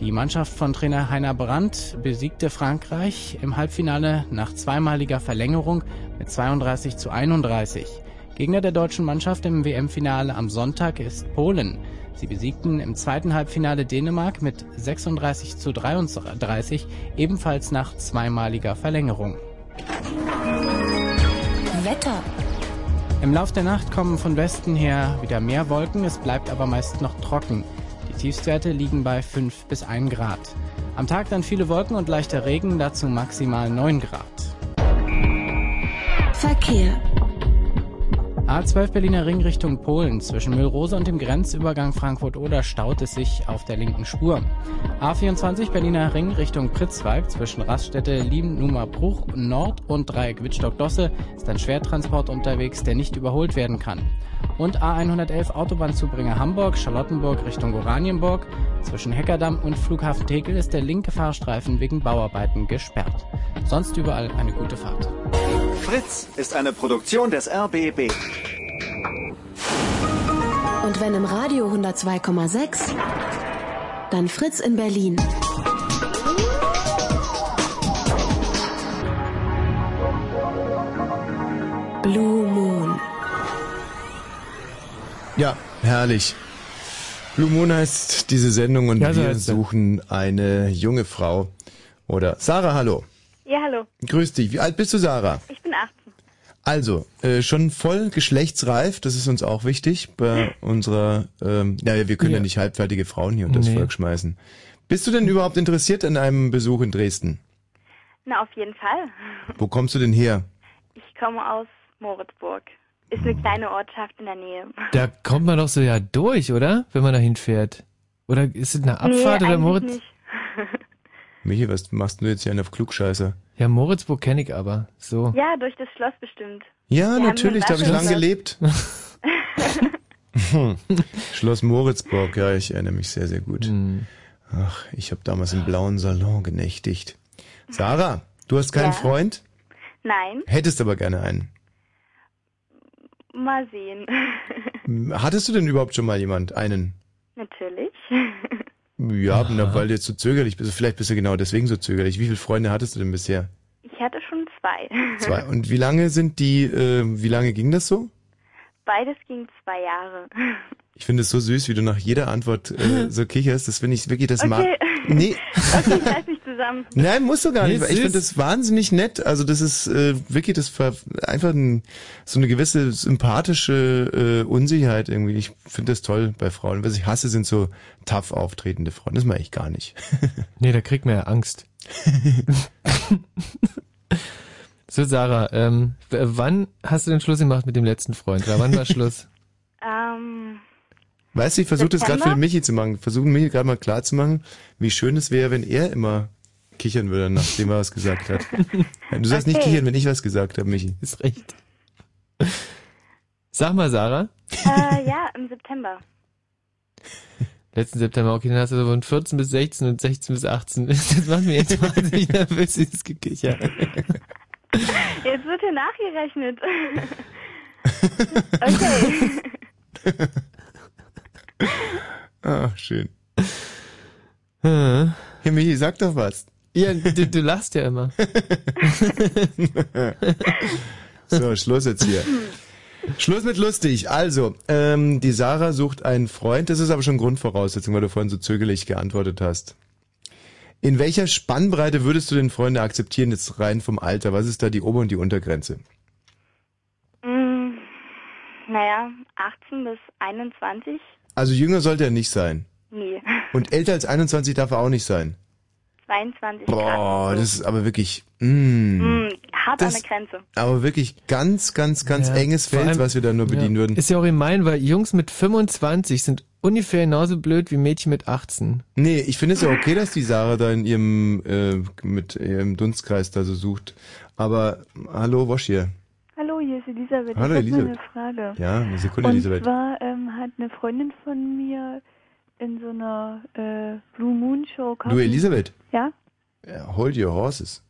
Die Mannschaft von Trainer Heiner Brandt besiegte Frankreich im Halbfinale nach zweimaliger Verlängerung mit 32 zu 31. Gegner der deutschen Mannschaft im WM-Finale am Sonntag ist Polen. Sie besiegten im zweiten Halbfinale Dänemark mit 36 zu 33, ebenfalls nach zweimaliger Verlängerung. Wetter. Im Lauf der Nacht kommen von Westen her wieder mehr Wolken, es bleibt aber meist noch trocken. Tiefstwerte liegen bei 5 bis 1 Grad. Am Tag dann viele Wolken und leichter Regen, dazu maximal 9 Grad. Verkehr. A12 Berliner Ring Richtung Polen. Zwischen Müllrose und dem Grenzübergang Frankfurt-Oder staut es sich auf der linken Spur. A24 Berliner Ring Richtung Pritzwalk. Zwischen Raststätte Liebennumer-Bruch Nord und Dreieck Wittstock-Dosse ist ein Schwertransport unterwegs, der nicht überholt werden kann. Und A111 Autobahnzubringer Hamburg, Charlottenburg Richtung Oranienburg. Zwischen Heckerdamm und Flughafen Tegel ist der linke Fahrstreifen wegen Bauarbeiten gesperrt. Sonst überall eine gute Fahrt. Fritz ist eine Produktion des RBB. Und wenn im Radio 102,6, dann Fritz in Berlin. Blue Moon. Ja, herrlich. Blue Moon heißt diese Sendung und ja, so wir suchen eine junge Frau. Oder Sarah, hallo. Ja, hallo. Grüß dich. Wie alt bist du, Sarah? Ich bin 18. Also, äh, schon voll geschlechtsreif, das ist uns auch wichtig bei <laughs> unserer, ähm, ja, wir können ja. ja nicht halbfertige Frauen hier unter das nee. Volk schmeißen. Bist du denn überhaupt interessiert an einem Besuch in Dresden? Na, auf jeden Fall. Wo kommst du denn her? Ich komme aus Moritzburg. Ist eine kleine Ortschaft in der Nähe. <laughs> Da kommt man doch so ja durch, oder? Wenn man da hinfährt. Oder ist es eine Abfahrt nee, oder Moritz? Nicht. <laughs> Michi, was machst du jetzt hier auf Klugscheißer? Ja, Moritzburg kenne ich aber. So. Ja, durch das Schloss bestimmt. Ja, Wir natürlich, da habe ich lange gelebt. <laughs> Schloss Moritzburg, ja, ich erinnere mich sehr, sehr gut. Hm. Ach, ich habe damals im blauen Salon genächtigt. Sarah, du hast keinen ja. Freund? Nein. Hättest aber gerne einen. Mal sehen. <laughs> Hattest du denn überhaupt schon mal jemand? Einen? Natürlich. Ja, na, weil du jetzt so zögerlich bist. Vielleicht bist du genau deswegen so zögerlich. Wie viele Freunde hattest du denn bisher? Ich hatte schon zwei. Zwei. Und wie <laughs> lange sind die, äh, wie lange ging das so? Beides ging zwei Jahre. Ich finde es so süß, wie du nach jeder Antwort äh, <laughs> so kicherst. Das finde ich wirklich das okay. mag. Nee. <laughs> Okay, ich mich zusammen. Nein, musst du gar nicht. Nee, ich finde das wahnsinnig nett. Also das ist äh, wirklich das einfach ein, so eine gewisse sympathische äh, Unsicherheit irgendwie. Ich finde das toll bei Frauen. Was ich hasse, sind so tough auftretende Frauen. Das mache ich gar nicht. <laughs> nee, da kriegt man ja Angst. <laughs> so, Sarah, ähm, wann hast du den Schluss gemacht mit dem letzten Freund? Oder wann war Schluss? <laughs> Ähm, Weißt du, ich versuche das gerade für den Michi zu machen. Versuchen Michi gerade mal klar zu machen, wie schön es wäre, wenn er immer kichern würde, nachdem er was gesagt hat. <laughs> Du sollst okay. nicht kichern, wenn ich was gesagt habe, Michi. Ist recht. Sag mal, Sarah. Äh, ja, im September. <laughs> Letzten September, okay, dann hast du so von 14 bis 16 und 16 bis 18. <laughs> Das macht mir jetzt wahnsinnig nervös, dieses Gekicher. Jetzt wird hier nachgerechnet. Okay. Ah, schön. Hey Michi, sag doch was. Ja, du, du lachst ja immer. <laughs> so, Schluss jetzt hier. Schluss mit lustig. Also, ähm, die Sarah sucht einen Freund. Das ist aber schon Grundvoraussetzung, weil du vorhin so zögerlich geantwortet hast. In welcher Spannbreite würdest du den Freunde akzeptieren, jetzt rein vom Alter? Was ist da die Ober- und die Untergrenze? Mm, naja, 18 bis 21. Also jünger sollte er nicht sein. Nee. Und älter als 21 darf er auch nicht sein. 22 Boah, das ist aber wirklich mm, mm, hart das, an der Grenze. Aber wirklich ganz, ganz, ganz ja, enges Feld, allem, was wir da nur bedienen ja. würden. Ist ja auch gemein, weil Jungs mit 25 sind ungefähr genauso blöd wie Mädchen mit 18. Nee, ich finde es ja okay, dass die Sarah da in ihrem äh, mit ihrem Dunstkreis da so sucht. Aber hallo Wosch hier. Hallo, hier ist Elisabeth. Hallo, ich Elisabeth. eine Frage. Ja, eine Sekunde, Und Elisabeth. Und zwar ähm, hat eine Freundin von mir in so einer äh, Blue Moon Show. Du, Elisabeth? Ja? ja? Hold your horses.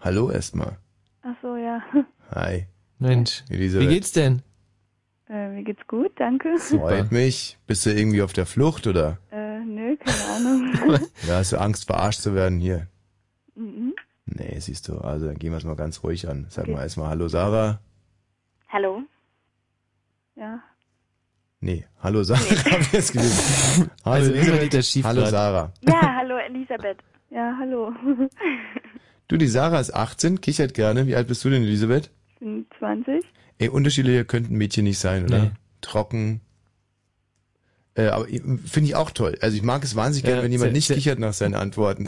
Hallo erstmal. Ach so, ja. Hi. Mensch, Elisabeth. wie geht's denn? Äh, mir geht's gut, danke. Freut mich. Bist du irgendwie auf der Flucht, oder? Äh, nö, keine Ahnung. <laughs> ja, hast du Angst, verarscht zu werden hier? Mhm. Nee, siehst du, also dann gehen wir es mal ganz ruhig an. Sag okay. mal erstmal Hallo Sarah. Hallo? Ja. Nee, hallo Sarah, nee. <laughs> hab ich jetzt gelesen. <laughs> Hallo also Elisabeth, hallo Sarah. Ja, <laughs> hallo Elisabeth. Ja, hallo. Du, die Sarah ist 18, kichert gerne. Wie alt bist du denn, Elisabeth? Ich bin 20. Ey, unterschiedlicher könnten Mädchen nicht sein, oder? Nee. Trocken. Äh, aber finde ich auch toll. Also ich mag es wahnsinnig ja, gerne, wenn jemand nicht kichert nach seinen Antworten.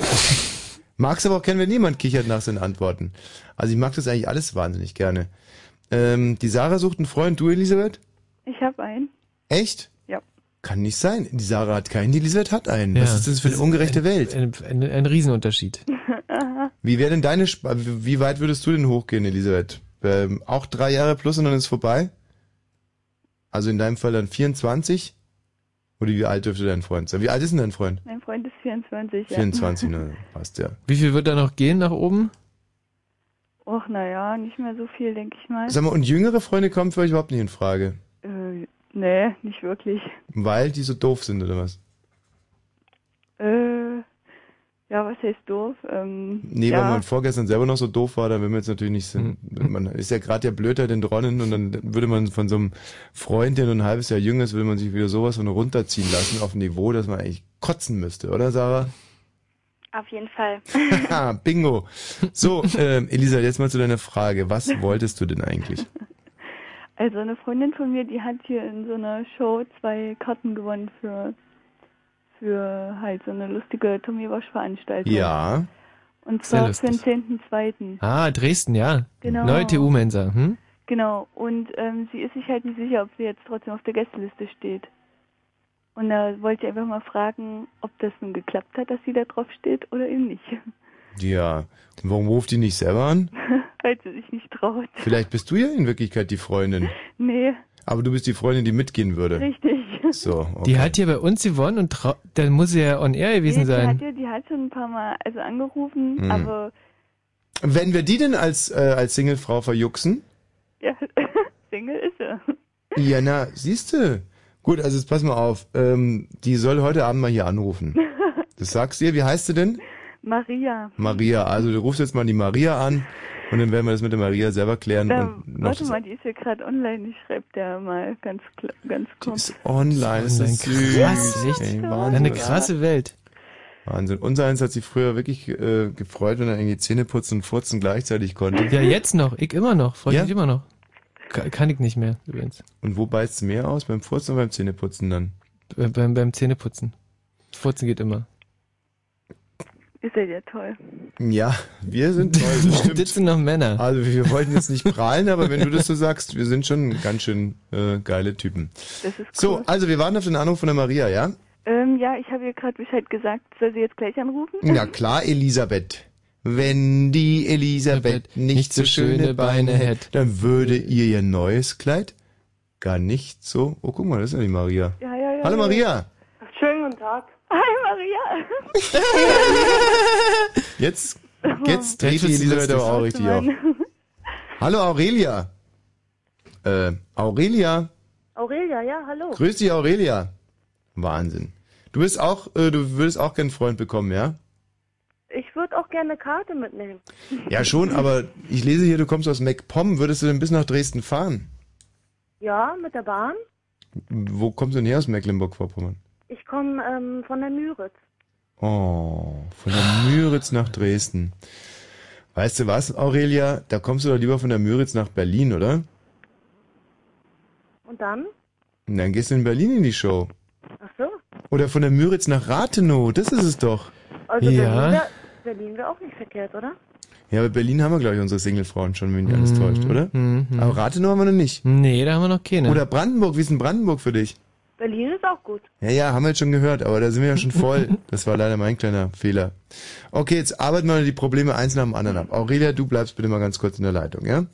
Mag's aber auch gerne, wenn niemand kichert nach seinen Antworten. Also ich mag das eigentlich alles wahnsinnig gerne. Ähm, die Sarah sucht einen Freund. Du, Elisabeth? Ich habe einen. Echt? Ja. Kann nicht sein. Die Sarah hat keinen, die Elisabeth hat einen. Ja, Was ist das für eine ungerechte ein, Welt? Ein, ein, ein Riesenunterschied. <laughs> wie wäre denn deine, Sp wie weit würdest du denn hochgehen, Elisabeth? Ähm, auch drei Jahre plus und dann ist vorbei? Also in deinem Fall dann 24? Oder wie alt dürfte dein Freund sein? Wie alt ist denn dein Freund? Mein Freund ist 24, ja. 24, ne, passt ja. Wie viel wird da noch gehen nach oben? Och, naja, nicht mehr so viel, denke ich mal. Sag mal, und jüngere Freunde kommen für euch überhaupt nicht in Frage? Äh, nee, nicht wirklich. Weil die so doof sind, oder was? Äh, ja, was heißt doof? Ähm, nee, ja. weil man vorgestern selber noch so doof war, dann will man jetzt natürlich nicht, hm. man ist ja gerade ja blöder den Dronnen und dann würde man von so einem Freund, der nur ein halbes Jahr jünger ist, will man sich wieder sowas von runterziehen lassen auf ein Niveau, dass man eigentlich kotzen müsste, oder Sarah? Auf jeden Fall. <laughs> Bingo. So, <laughs> ähm, Elisa, jetzt mal zu deiner Frage. Was wolltest du denn eigentlich? Also eine Freundin von mir, die hat hier in so einer Show zwei Karten gewonnen für für halt so eine lustige Tommy Wasch Veranstaltung. Ja. Und zwar für den 10.2. Ah, Dresden, ja. Genau. Neue TU-Mensa, hm? Genau. Und ähm, sie ist sich halt nicht sicher, ob sie jetzt trotzdem auf der Gästeliste steht. Und da wollte ich einfach mal fragen, ob das nun geklappt hat, dass sie da drauf steht oder eben nicht. Ja. Und warum ruft die nicht selber an? <laughs> Weil sie sich nicht traut. Vielleicht bist du ja in Wirklichkeit die Freundin. Nee, Aber du bist die Freundin, die mitgehen würde. richtig. So, okay. Die hat hier bei uns gewonnen und trau- dann muss sie ja on air gewesen nee, Die hat, sein. ja, die hat schon ein paar Mal also angerufen, Hm. aber Wenn wir die denn als, äh, als Singlefrau verjuxen? ja, <laughs> Single ist sie. Ja, na, siehste. Gut, also jetzt pass mal auf. Ähm, die soll heute Abend mal hier anrufen. <laughs> Das sagst du ihr. Wie heißt sie denn? Maria. Maria. Also du rufst jetzt mal die Maria an und dann werden wir das mit der Maria selber klären. Da, und noch warte mal, die ist ja gerade online. Ich schreibe der mal ganz ganz kurz. online. Ist das Online, süß. krass, echt? Ey, Eine krasse Welt. Wahnsinn. Unser eins hat sich früher wirklich äh, gefreut, wenn er irgendwie Zähne putzen und furzen gleichzeitig konnte. Ja, jetzt noch. Ich immer noch. Freue Ja? mich immer noch. Ka- Kann ich nicht mehr, übrigens. Und wo beißt mehr aus? Beim Furzen oder beim Zähneputzen dann? Be- Beim, beim Zähneputzen. Furzen geht immer. Ist ja ja toll. Ja, wir sind toll. das <laughs> stimmt. Das sind noch Männer. Also wir wollten jetzt nicht prahlen, aber wenn du das so sagst, wir sind schon ganz schön äh, geile Typen. Das ist So, cool. also wir warten auf den Anruf von der Maria, ja? Ähm, ja, ich habe ihr gerade Bescheid gesagt. Soll sie jetzt gleich anrufen? Ja klar, Elisabeth. Wenn die Elisabeth nicht so schöne Beine hätte, dann würde ihr ihr neues Kleid gar nicht so... Oh, guck mal, das ist ja die Maria. Ja, ja, ja. Hallo ja. Maria. Schönen guten Tag. Hi Maria. <laughs> Jetzt, jetzt dreht Jetzt die lustig. aber auch richtig auf. Hallo Aurelia. Äh, Aurelia. Aurelia, ja, hallo. Grüß dich Aurelia. Wahnsinn. Du bist auch, äh, du würdest auch gern einen Freund bekommen, ja? Ich würde auch gerne eine Karte mitnehmen. Ja schon, aber ich lese hier, du kommst aus MacPom. Würdest du denn bis nach Dresden fahren? Ja, mit der Bahn. Wo kommst du denn her aus Mecklenburg-Vorpommern? Ich komme ähm, von der Müritz. Oh, von der Müritz nach Dresden. Weißt du was, Aurelia? Da kommst du doch lieber von der Müritz nach Berlin, oder? Und dann? Und dann gehst du in Berlin in die Show. Ach so. Oder von der Müritz nach Rathenow, das ist es doch. Also Ja. Berlin wäre Berlin wär auch nicht verkehrt, oder? Ja, aber Berlin haben wir, glaube ich, unsere Singlefrauen schon, wenn mich alles Mhm, täuscht, oder? mhm. Aber Rathenow haben wir noch nicht. Nee, da haben wir noch keine. Oder Brandenburg, wie ist denn Brandenburg für dich? Berlin ist auch gut. Ja, ja, haben wir jetzt schon gehört, aber da sind wir ja schon voll. <laughs> Das war leider mein kleiner Fehler. Okay, jetzt arbeiten wir die Probleme eins nach dem anderen ab. Aurelia, du bleibst bitte mal ganz kurz in der Leitung, ja?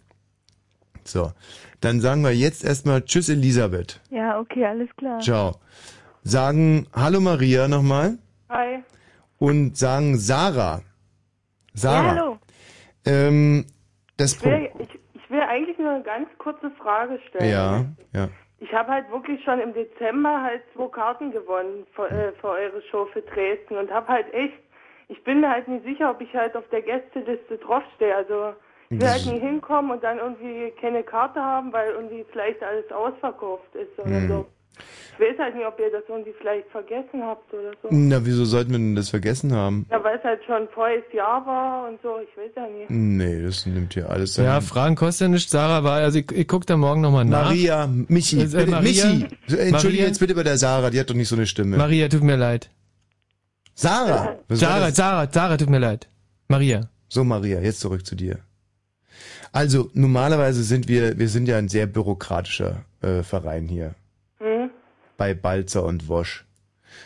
So. Dann sagen wir jetzt erstmal Tschüss Elisabeth. Ja, okay, alles klar. Ciao. Sagen Hallo Maria nochmal Hi. und sagen Sarah. Sarah. Ja, hallo. Ähm, das Ich will, Problem. ich, ich will eigentlich nur eine ganz kurze Frage stellen. Ja, ja. Ich habe halt wirklich schon im Dezember halt zwei Karten gewonnen für, äh, für eure Show für Dresden und habe halt echt, ich bin mir halt nicht sicher, ob ich halt auf der Gästeliste draufstehe. Also ich will halt nie hinkommen und dann irgendwie keine Karte haben, weil irgendwie vielleicht alles ausverkauft ist oder Hm. so. Ich weiß halt nicht, ob ihr das irgendwie vielleicht vergessen habt oder so. Na, wieso sollten wir denn das vergessen haben? Ja, weil es halt schon voriges Jahr war und so, ich weiß ja nicht. Nee, das nimmt hier alles Ja, seinen- Fragen kostet ja nichts, Sarah, war, also ich, ich guck da morgen nochmal nach. Maria, Michi, Äh, bitte, Maria? Michi, entschuldige Maria? jetzt bitte bei der Sarah, die hat doch nicht so eine Stimme. Maria, tut mir leid. Sarah! Was war Sarah, das? Sarah, Sarah, tut mir leid. Maria. So, Maria, jetzt zurück zu dir. Also, normalerweise sind wir, wir sind ja ein sehr bürokratischer äh, Verein hier. Bei Balzer und Wosch.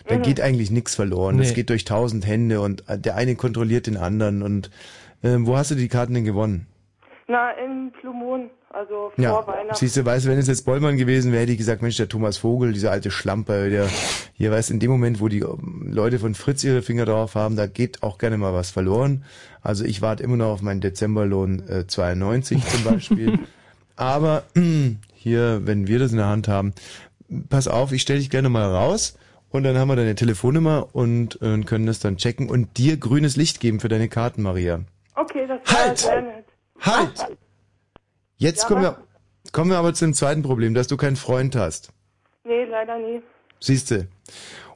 Da Mhm. geht eigentlich nichts verloren. Das Nee. geht durch tausend Hände und äh, der eine kontrolliert den anderen. Und äh, wo hast du die Karten denn gewonnen? Na, in Blue Moon, also vor Ja, Weihnachten. siehst du, weißt du, wenn es jetzt Bollmann gewesen wäre, hätte ich gesagt, Mensch, der Thomas Vogel, dieser alte Schlamper, der hier weiß, in dem Moment, wo die ähm, Leute von Fritz ihre Finger drauf haben, da geht auch gerne mal was verloren. Also ich warte immer noch auf meinen Dezemberlohn äh, 92 zum Beispiel. <laughs> Aber <clears throat> hier, wenn wir das in der Hand haben, pass auf, ich stelle dich gerne mal raus und dann haben wir deine Telefonnummer und äh, können das dann checken und dir grünes Licht geben für deine Karten, Maria. Okay, das war Halt! sehr nett. Halt! Jetzt Ja, kommen wir, kommen wir aber zum zweiten Problem, dass du keinen Freund hast. Nee, leider nie. Siehste.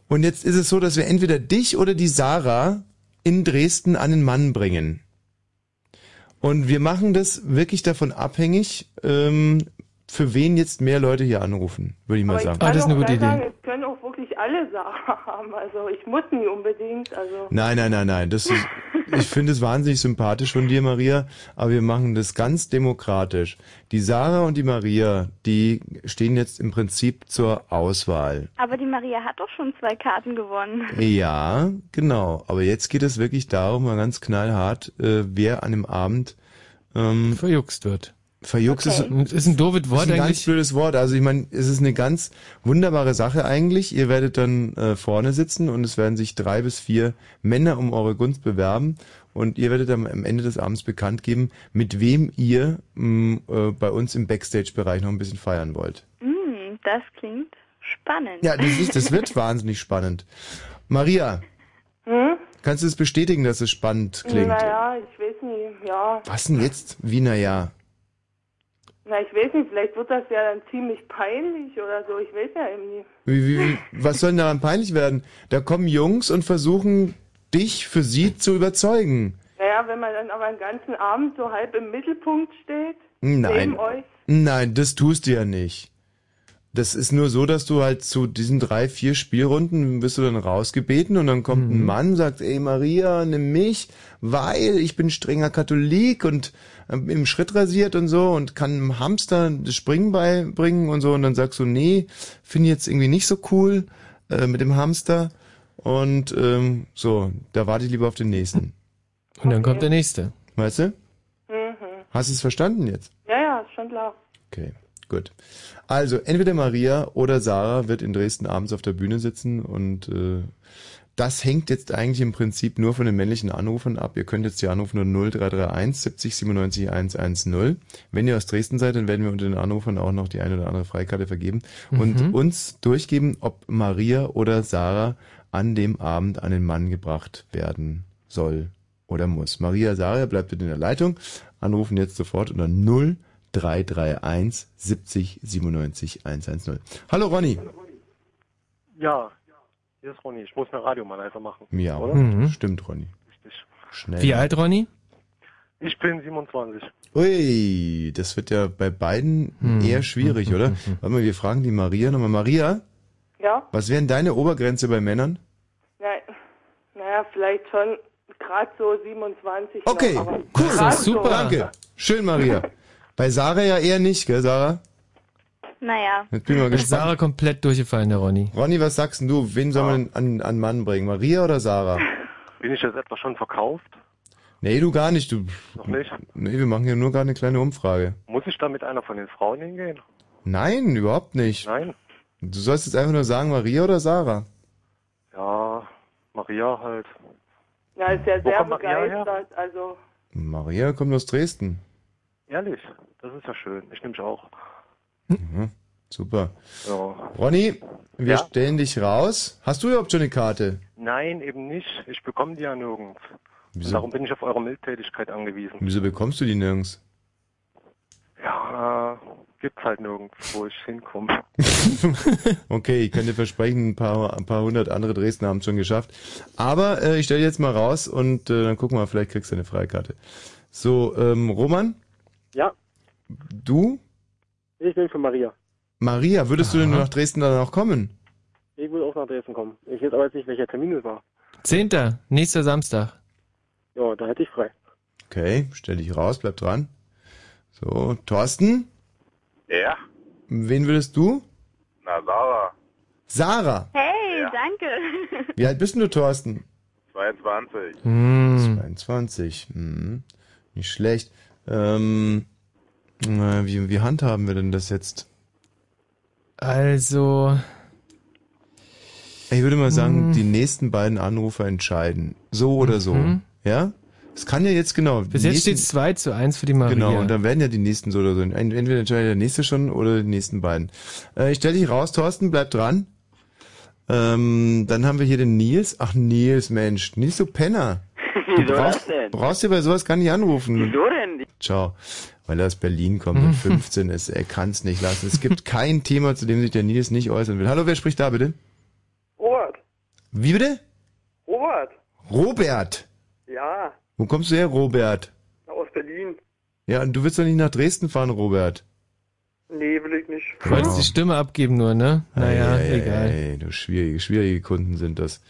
Und jetzt ist es so, dass wir entweder dich oder die Sarah in Dresden an den Mann bringen. Und wir machen das wirklich davon abhängig, ähm, für wen jetzt mehr Leute hier anrufen, würde ich mal Aber sagen. ich kann auch gleich Sagen, es können auch wirklich alle Sachen <laughs> haben. Also ich muss nie unbedingt. Also Nein, nein, nein, nein. Das ist, ich finde es wahnsinnig sympathisch von dir, Maria, aber wir machen das ganz demokratisch. Die Sarah und die Maria, die stehen jetzt im Prinzip zur Auswahl. Aber die Maria hat doch schon zwei Karten gewonnen. Ja, genau. Aber jetzt geht es wirklich darum, mal ganz knallhart, äh, wer an dem Abend ähm, verjuckst wird. Verjuckst Okay. ist, Ist ein doofes Wort ist ein ganz eigentlich. blödes Wort. Also ich meine, es ist eine ganz wunderbare Sache eigentlich. Ihr werdet dann äh, vorne sitzen und es werden sich drei bis vier Männer um eure Gunst bewerben und ihr werdet dann am Ende des Abends bekannt geben, mit wem ihr mh, äh, bei uns im Backstage-Bereich noch ein bisschen feiern wollt. Hm, das klingt spannend. Ja, das, ist, das wird <laughs> wahnsinnig spannend. Maria, Hm? kannst du es bestätigen, dass es spannend klingt? Naja, ich weiß nicht. Ja. Was denn jetzt? Wie na ja? Na, ich weiß nicht. Vielleicht wird das ja dann ziemlich peinlich oder so. Ich weiß ja eben nicht. Wie, wie, wie, was soll denn daran peinlich werden? Da kommen Jungs und versuchen, dich für sie zu überzeugen. Naja, wenn man dann aber den ganzen Abend so halb im Mittelpunkt steht, Nein. neben euch. Nein, das tust du ja nicht. Das ist nur so, dass du halt zu diesen drei, vier Spielrunden bist du dann rausgebeten und dann kommt ein Mann, sagt, ey Maria, nimm mich, weil ich bin strenger Katholik und ähm, im Schritt rasiert und so und kann einem Hamster das Springen beibringen und so und dann sagst du, nee, finde ich jetzt irgendwie nicht so cool äh, mit dem Hamster und ähm, so, da warte ich lieber auf den nächsten. Und dann kommt der nächste. Weißt du? Mhm. Hast du es verstanden jetzt? Ja, ja, ist schon klar. Okay, gut. Also, entweder Maria oder Sarah wird in Dresden abends auf der Bühne sitzen und äh, das hängt jetzt eigentlich im Prinzip nur von den männlichen Anrufern ab. Ihr könnt jetzt die anrufen nur 0331 70 97 110. Wenn ihr aus Dresden seid, dann werden wir unter den Anrufern auch noch die eine oder andere Freikarte vergeben und Mhm. uns durchgeben, ob Maria oder Sarah an dem Abend an den Mann gebracht werden soll oder muss. Maria Sarah bleibt bitte in der Leitung. Anrufen jetzt sofort unter 0331 70 97 110. Hallo Ronny. Ja, hier ist Ronny. Ich muss mein Radio mal leiser machen. Ja, oder? Mhm. stimmt Ronny. Schnell. Wie alt, Ronny? Ich bin 27. Ui, das wird ja bei beiden Hm. eher schwierig, oder? Warte mal, wir fragen die Maria nochmal. Maria, Ja? was wären deine Obergrenze bei Männern? Na, naja, vielleicht schon gerade so 27. Okay, noch, cool. grad so. Danke. Schön, Maria. <laughs> Bei Sarah ja eher nicht, gell, Sarah? Naja. Jetzt bin ich mal Ist gespannt. Sarah komplett durchgefallen, der Ronny. Ronny, was sagst denn du? Wen soll man an, an Mann bringen? Maria oder Sarah? <laughs> Bin ich jetzt etwa schon verkauft? Nee, du gar nicht. Du, Noch nicht? nee, wir machen hier nur gerade eine kleine Umfrage. Muss ich da mit einer von den Frauen hingehen? Nein, überhaupt nicht. Nein. Du sollst jetzt einfach nur sagen, Maria oder Sarah? Ja, Maria halt. Ja, ist ja Wo sehr kommt Maria her? begeistert. Also, Maria kommt aus Dresden. Ehrlich, das ist ja schön. Ich nehme mich auch. Mhm, super. Ja. Ronny, wir Ja? stellen dich raus. Hast du überhaupt schon eine Karte? Nein, eben nicht. Ich bekomme die ja nirgends. Wieso? Und darum bin ich auf eure Mildtätigkeit angewiesen. Wieso bekommst du die nirgends? Ja, gibt's halt nirgends, wo ich hinkomme. <laughs> okay, ich kann dir versprechen, ein paar, ein paar hundert andere Dresden haben es schon geschafft. Aber äh, ich stelle jetzt mal raus und äh, dann gucken wir mal, vielleicht kriegst du eine Freikarte. So, ähm, Roman, Ja, du? ich bin für Maria. Maria, würdest du denn nach Dresden dann auch kommen? Ich will auch nach Dresden kommen. Ich weiß aber jetzt nicht, welcher Termin es war. Zehnter, nächster Samstag. Ja, da hätte ich frei. Okay, stell dich raus, bleib dran. So, Thorsten, Ja, wen würdest du? na Sarah, Sarah. Hey, danke. Wie alt bist denn du, Thorsten? 22. Hm. 22. Hm. Nicht schlecht. Ähm, na, wie, wie handhaben wir denn das jetzt? Also, Ich würde mal sagen, Hm. die nächsten beiden Anrufer entscheiden. So oder so. Mhm. Ja? Es kann ja jetzt genau. bis die jetzt steht es 2 zu 1 für die Maria. Genau, und dann werden ja die nächsten so oder so. Ent- Entweder entscheidet der nächste schon oder die nächsten beiden. Äh, ich stelle dich raus, Thorsten, bleib dran. Ähm, dann haben wir hier den Nils. Ach, Nils, Mensch. Nils, du Penner. <laughs> Du Wieso brauchst, das denn? brauchst dir bei sowas gar nicht anrufen. Wieso denn? Ciao. Weil er aus Berlin kommt und 15 ist. Er kann es nicht lassen. Es gibt <laughs> kein Thema, zu dem sich der Nils nicht äußern will. Hallo, wer spricht da bitte? Robert. Wie bitte? Robert. Robert. Ja, Wo kommst du her, Robert? aus Berlin. Ja, und du willst doch nicht nach Dresden fahren, Robert. Nee, will ich nicht. Du wolltest die Stimme abgeben nur, ne? Naja, Ei, ei, egal. Ei, du schwierige, schwierige Kunden sind das.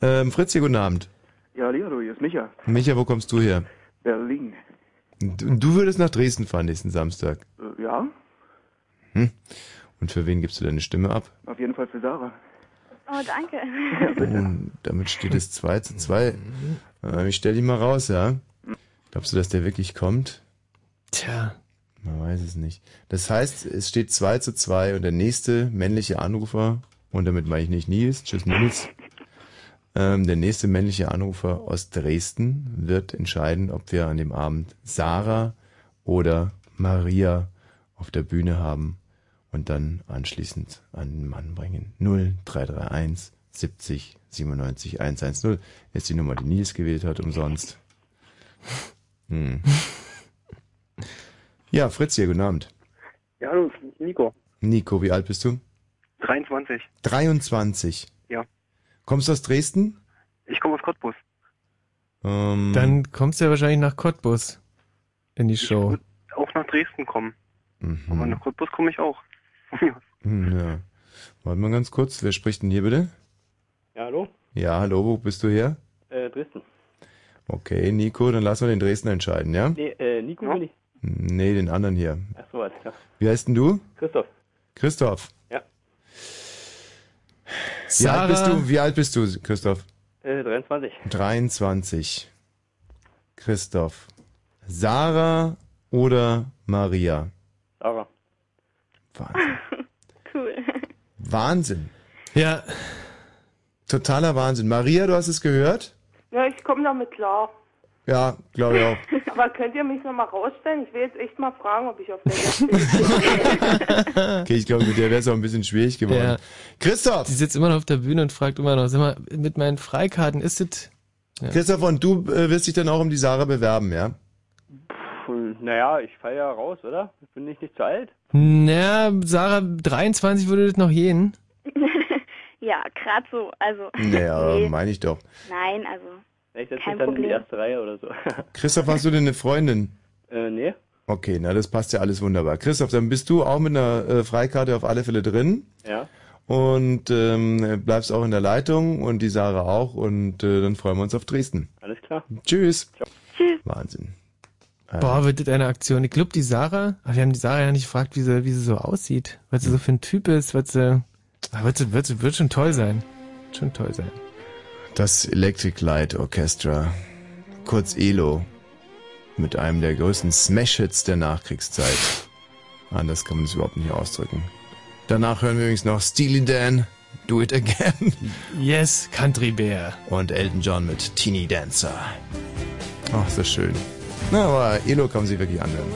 Ähm, Fritz, hier, guten Abend. Ja, Leo, hier ist Micha. Micha, wo kommst du her? Berlin. Du, du würdest nach Dresden fahren nächsten Samstag. Äh, ja, Hm? Und für wen gibst du deine Stimme ab? auf jeden Fall für Sarah. Oh, danke. Und <laughs> damit steht es 2 zu 2. Äh, ich stell dich mal raus, ja? Glaubst du, dass der wirklich kommt? Tja. Man weiß es nicht. Das heißt, es steht 2 zu 2 und der nächste männliche Anrufer, und damit meine ich nicht Nils, tschüss Nils, ähm, der nächste männliche Anrufer aus Dresden wird entscheiden, ob wir an dem Abend Sarah oder Maria auf der Bühne haben und dann anschließend an den Mann bringen. 0331 70 97 110 ist die Nummer, die Nils gewählt hat, umsonst. Hm. Ja, Fritz hier, guten Abend. Ja, hallo, Nico. Nico, wie alt bist du? 23. 23. Ja. Kommst du aus Dresden? Ich komme aus Cottbus. Ähm, Dann kommst du ja wahrscheinlich nach Cottbus in die Show. Auch nach Dresden kommen. Mhm. Aber nach Cottbus komme ich auch. <laughs> Hm, ja. Warte mal ganz kurz, wer spricht denn hier bitte? Ja, hallo? Ja, hallo, wo bist du her? Äh, Dresden. Okay, Nico, dann lassen wir den Dresden entscheiden, ja? Nee, äh, Nico bin ich. Nee, den anderen hier. Ach so, alles klar. Wie heißt denn du? Christoph. Christoph. Ja. Wie alt bist Sarah. du? Wie alt bist du, Christoph? Äh, 23. 23. Christoph. Sarah oder Maria? Sarah. Wahnsinn. <laughs> Cool. Wahnsinn. Ja. Totaler Wahnsinn. Maria, du hast es gehört? Ja, ich komme damit klar. Ja, glaube ich auch. <laughs> Aber könnt ihr mich nochmal rausstellen? Ich will jetzt echt mal fragen, ob ich auf der Gäste <laughs> Okay, ich glaube, mit der wäre es auch ein bisschen schwierig geworden. Ja. Christoph! Die sitzt immer noch auf der Bühne und fragt immer noch, sag mal, mit meinen Freikarten ist es... Ja. Christoph, und du äh, wirst dich dann auch um die Sarah bewerben, ja? Puh, Naja, ich fall ja raus, oder? Bin ich nicht zu alt? Na, Sarah, 23 würde das noch gehen. <laughs> ja, gerade so. Also. Naja, nee. meine ich doch. Nein, also. Ich setze Kein mich dann in die Problem. erste Reihe oder so. <laughs> Christoph, hast du denn eine Freundin? äh, nee. Okay, na, das passt ja alles wunderbar. Christoph, dann bist du auch mit einer äh, Freikarte auf alle Fälle drin. Ja. Und ähm, bleibst auch in der Leitung und die Sarah auch. Und äh, dann freuen wir uns auf Dresden. Alles klar. Tschüss. Tschüss. Wahnsinn. Äh, Boah, wird das eine Aktion. Ich glaube, die Sarah, wir haben die Sarah ja nicht gefragt, wie sie, wie sie so aussieht. Was sie so für ein Typ ist, was sie, wird, sie- wird, sie- wird schon toll sein. Wird schon toll sein. Das Electric Light Orchestra, kurz ELO, mit einem der größten Smash-Hits der Nachkriegszeit. Anders kann man es überhaupt nicht ausdrücken. Danach hören wir übrigens noch Steely Dan, Do It Again. Yes, Country Bear. Und Elton John mit Teeny Dancer. Ach, so schön. Na, aber ELO kann man sich wirklich anhören.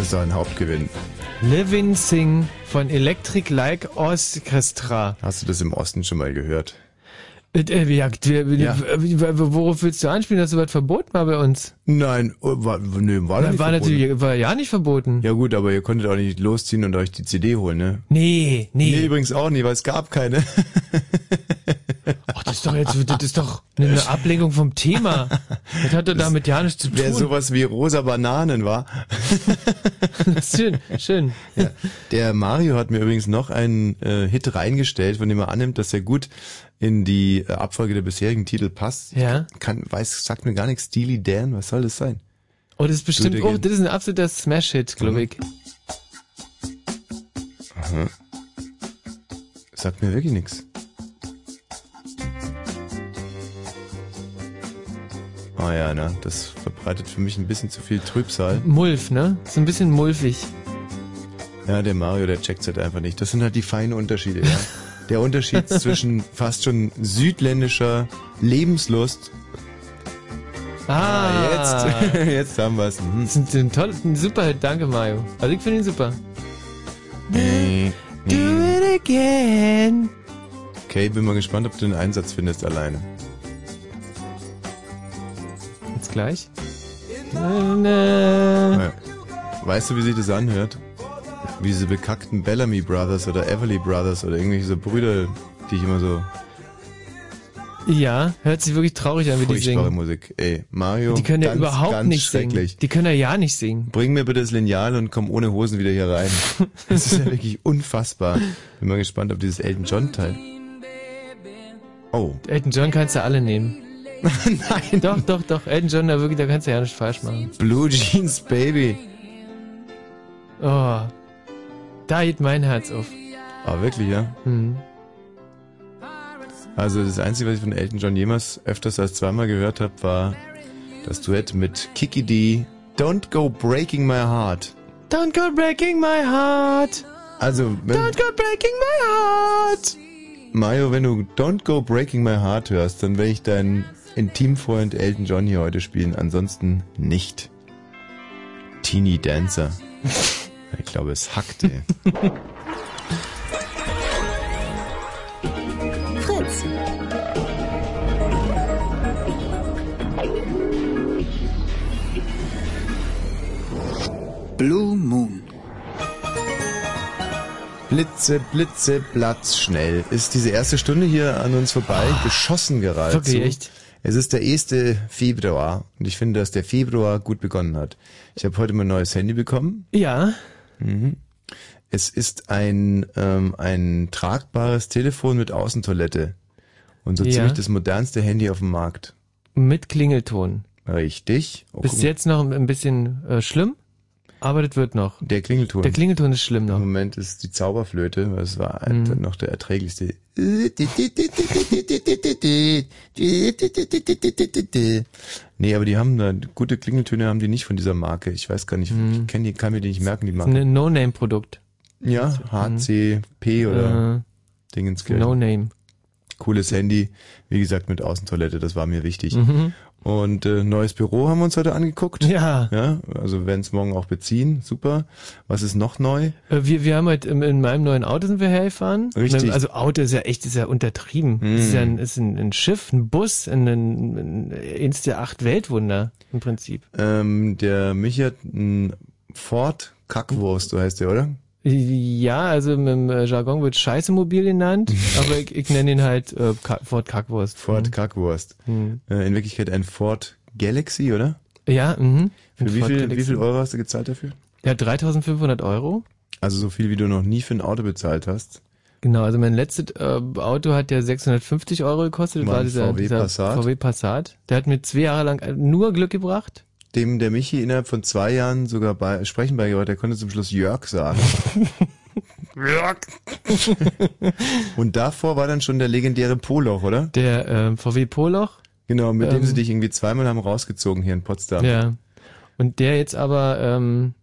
Ist doch ein Hauptgewinn. Living Sing von Electric Like Orchestra. Hast du das im Osten schon mal gehört? Äh, äh, Ja. worauf willst du anspielen, dass sowas verboten war bei uns? Nein, oh, war, nee, war, nicht war verboten. natürlich, war ja nicht verboten. Ja gut, aber ihr konntet auch nicht losziehen und euch die CD holen, ne? Nee, nee. Nee, übrigens auch nicht, weil es gab keine. <laughs> Ach, das ist doch jetzt, das ist doch eine Ablenkung vom Thema. <laughs> Das hat doch damit ja nichts zu tun. Wer sowas wie rosa Bananen war. <laughs> schön, schön. Ja. Der Mario hat mir übrigens noch einen äh, Hit reingestellt, von dem er annimmt, dass er gut in die äh, Abfolge der bisherigen Titel passt. Ja. Kann, weiß, sagt mir gar nichts. Steely Dan, was soll das sein? Oh, das ist bestimmt, Würde oh, das ist ein absoluter Smash-Hit, glaube ich. Aha. Sagt mir wirklich nichts. Ah ja, ne, das verbreitet für mich ein bisschen zu viel Trübsal. Mulf, ne? Ist ein bisschen mulfig. Ja, der Mario, der checkt's halt einfach nicht. Das sind halt die feinen Unterschiede, ja. <laughs> Der Unterschied zwischen fast schon südländischer Lebenslust. Ah, jetzt, <laughs> jetzt haben wir's. Mhm. Das ist ein toller, ein super Hit, danke Mario. Also ich finde ihn super. Do it again. Okay, bin mal gespannt, ob du den Einsatz findest alleine. Jetzt gleich. Ja. Weißt du, wie sich das anhört? Wie diese bekackten Bellamy Brothers oder Everly Brothers oder irgendwelche so Brüder, die ich immer so Ja, hört sich wirklich traurig an, wie die furchtbare singen. Musik. Ey, Mario, Die können ja ganz, überhaupt ganz nicht singen. Die können ja ja nicht singen. Bring mir bitte das Lineal und komm ohne Hosen wieder hier rein. <laughs> Das ist ja wirklich unfassbar. Bin mal gespannt auf dieses Elton John Teil. Oh. Elton John kannst du alle nehmen. Nein. Doch, doch, doch. Elton John, da wirklich, da kannst du ja nicht falsch machen. Blue Jeans Baby. Oh. Da geht mein Herz auf. Ah, wirklich, ja? Hm. Also das Einzige, was ich von Elton John jemals öfters als zweimal gehört habe, war das Duett mit Kiki D. Don't Go Breaking My Heart. Don't go breaking my heart. Also, wenn, Don't go breaking my heart. Mario, wenn du Don't Go Breaking My Heart hörst, dann werde ich deinen Intimfreund Elton John hier heute spielen. Ansonsten nicht. Teeny Dancer. <laughs> Ich glaube, es hackte. Fritz. Blue Moon. Blitze, Blitze, Platz, schnell. Ist diese erste Stunde hier an uns vorbei geschossen geradezu. Wirklich, echt? Es ist der 1. Februar und ich finde, dass der Februar gut begonnen hat. Ich habe heute mein neues Handy bekommen. Ja. Mhm. Es ist ein, ähm, ein tragbares Telefon mit Außentoilette. Und so Ja. ziemlich das modernste Handy auf dem Markt. Mit Klingelton. Richtig. Oh, Bis jetzt noch ein bisschen äh, schlimm, aber das wird noch. Der Klingelton. Der Klingelton ist schlimm noch. Im Moment ist die Zauberflöte, das war Mhm. noch der erträglichste. Nee, aber die haben da gute Klingeltöne haben die nicht von dieser Marke. Ich weiß gar nicht, ich kenne die, kann mir die nicht merken, die Marke. ein No-Name-Produkt. Ja, HCP oder Äh, Dingenskirchen. No Name. Cooles Handy, wie gesagt, mit Außentoilette, das war mir wichtig. Mhm. Und äh, neues Büro haben wir uns heute angeguckt. Ja. Ja, also werden es morgen auch beziehen, super. Was ist noch neu? Äh, Wir, wir haben heute in, in meinem neuen Auto sind wir hergefahren. Richtig. Also Auto ist ja echt, ist ja untertrieben. Mm. Ist ja ein, ist ein, ein Schiff, ein Bus, ein, ein, ein, eins der acht Weltwunder im Prinzip. Ähm, der Michi hat einen Ford Kackwurst, so heißt der, oder? Ja, also im äh, Jargon wird Scheißemobil genannt, <laughs> aber ich, ich nenne ihn halt äh, Ford Kackwurst. Ford Kackwurst. Mhm. Äh, in Wirklichkeit ein Ford Galaxy, oder? Ja, mhm. Für wie Ford viel, Galaxy. wie viel Euro hast du gezahlt dafür? Ja, 3500 Euro. Also so viel, wie du noch nie für ein Auto bezahlt hast. Genau, also mein letztes äh, Auto hat ja 650 Euro gekostet. Das War dieser, VW dieser Passat? VW Passat. Der hat mir zwei Jahre lang äh, nur Glück gebracht. Dem der Michi innerhalb von zwei Jahren sogar bei Sprechen beigebracht, der konnte zum Schluss Jörg sagen. <laughs> Jörg! Und davor war dann schon der legendäre Poloch, oder? Der äh, VW Poloch. Genau, mit dem Ähm, sie dich irgendwie zweimal haben rausgezogen hier in Potsdam. Ja. Und der jetzt aber, ähm,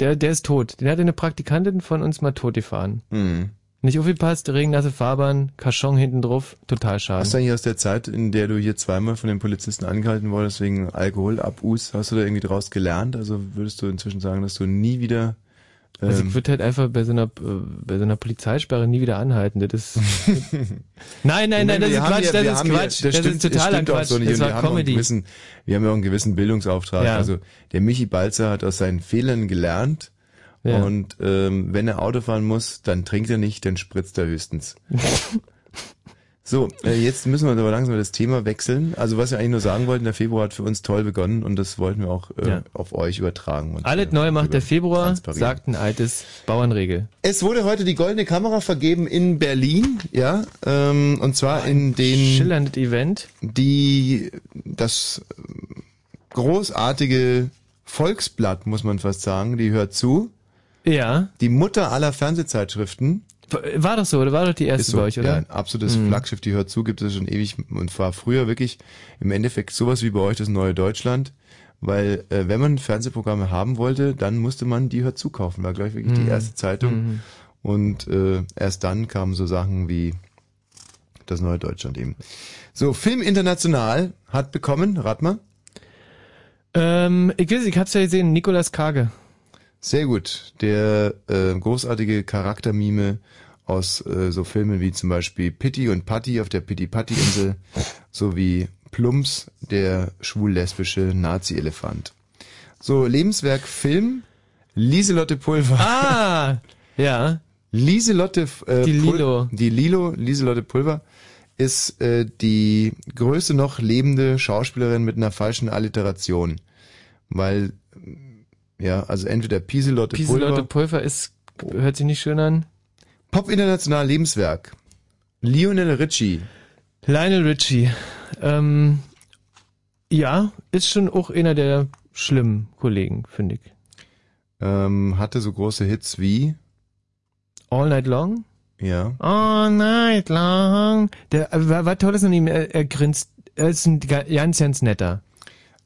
der, der ist tot. Den hat eine Praktikantin von uns mal tot gefahren. Mhm. Nicht aufgepasst, regennasse Fahrbahn, Kaschon hinten drauf, total schade. Hast du eigentlich aus der Zeit, in der du hier zweimal von den Polizisten angehalten wurdest wegen Alkoholabus, hast du da irgendwie draus gelernt? Also würdest du inzwischen sagen, dass du nie wieder Also ähm, ich würde halt einfach bei so einer äh, bei so einer Polizeisperre nie wieder anhalten. Das ist <laughs> Nein, nein, nein, das ist Quatsch, das ist Quatsch, das ist totaler Quatsch. so. Das war Comedy. gewissen, wir haben ja auch einen gewissen Bildungsauftrag. Ja. Also der Michi Balzer hat aus seinen Fehlern gelernt. Ja. Und ähm, wenn er Auto fahren muss, dann trinkt er nicht, dann spritzt er höchstens. <laughs> So, äh, jetzt müssen wir aber langsam das Thema wechseln. Also was wir eigentlich nur sagen wollten, der Februar hat für uns toll begonnen und das wollten wir auch äh, Ja. auf euch übertragen. Und, Alles äh, neu macht der Februar, sagt ein altes Bauernregel. Es wurde heute die goldene Kamera vergeben in Berlin, ja, ähm, und zwar in den schillerndes Event, die das äh, großartige Volksblatt, muss man fast sagen, die hört zu. Ja. Die Mutter aller Fernsehzeitschriften. War doch so, oder war doch die erste so, bei euch, oder? Ja, ein absolutes Mhm. Flaggschiff, die hört zu, gibt es schon ewig und war früher wirklich im Endeffekt sowas wie bei euch das neue Deutschland. Weil äh, wenn man Fernsehprogramme haben wollte, dann musste man die hört zukaufen. War gleich wirklich die Mhm. erste Zeitung. Mhm. Und äh, erst dann kamen so Sachen wie das neue Deutschland eben. So, Film International hat bekommen, rat mal. Ähm, ich weiß, ich hab's ja gesehen, Nikolas Kage. Sehr gut. Der äh, großartige Charaktermime aus äh, so Filmen wie zum Beispiel Pitti und Patti auf der Pitti-Patti-Insel <laughs> sowie Plumps, der schwul-lesbische Nazi-Elefant. So, Lebenswerk Film, Lieselotte Pulver. Ah, <laughs> ja. Lieselotte äh, Die Pul- Lilo. Die Lilo, Lieselotte Pulver ist äh, die größte noch lebende Schauspielerin mit einer falschen Alliteration. Weil, ja, also entweder Pieselotte Pieselotte Pulver. Pulver ist, hört sich nicht schön an. Pop International Lebenswerk. Lionel Richie. Lionel Richie. Ähm, ja, ist schon auch einer der schlimmen Kollegen, finde ich. Ähm, hatte so große Hits wie All Night Long? Ja. All Night Long. Der, war, war toll, dass an ihm, er, er grinst. Er ist ein ga- ganz, ganz netter.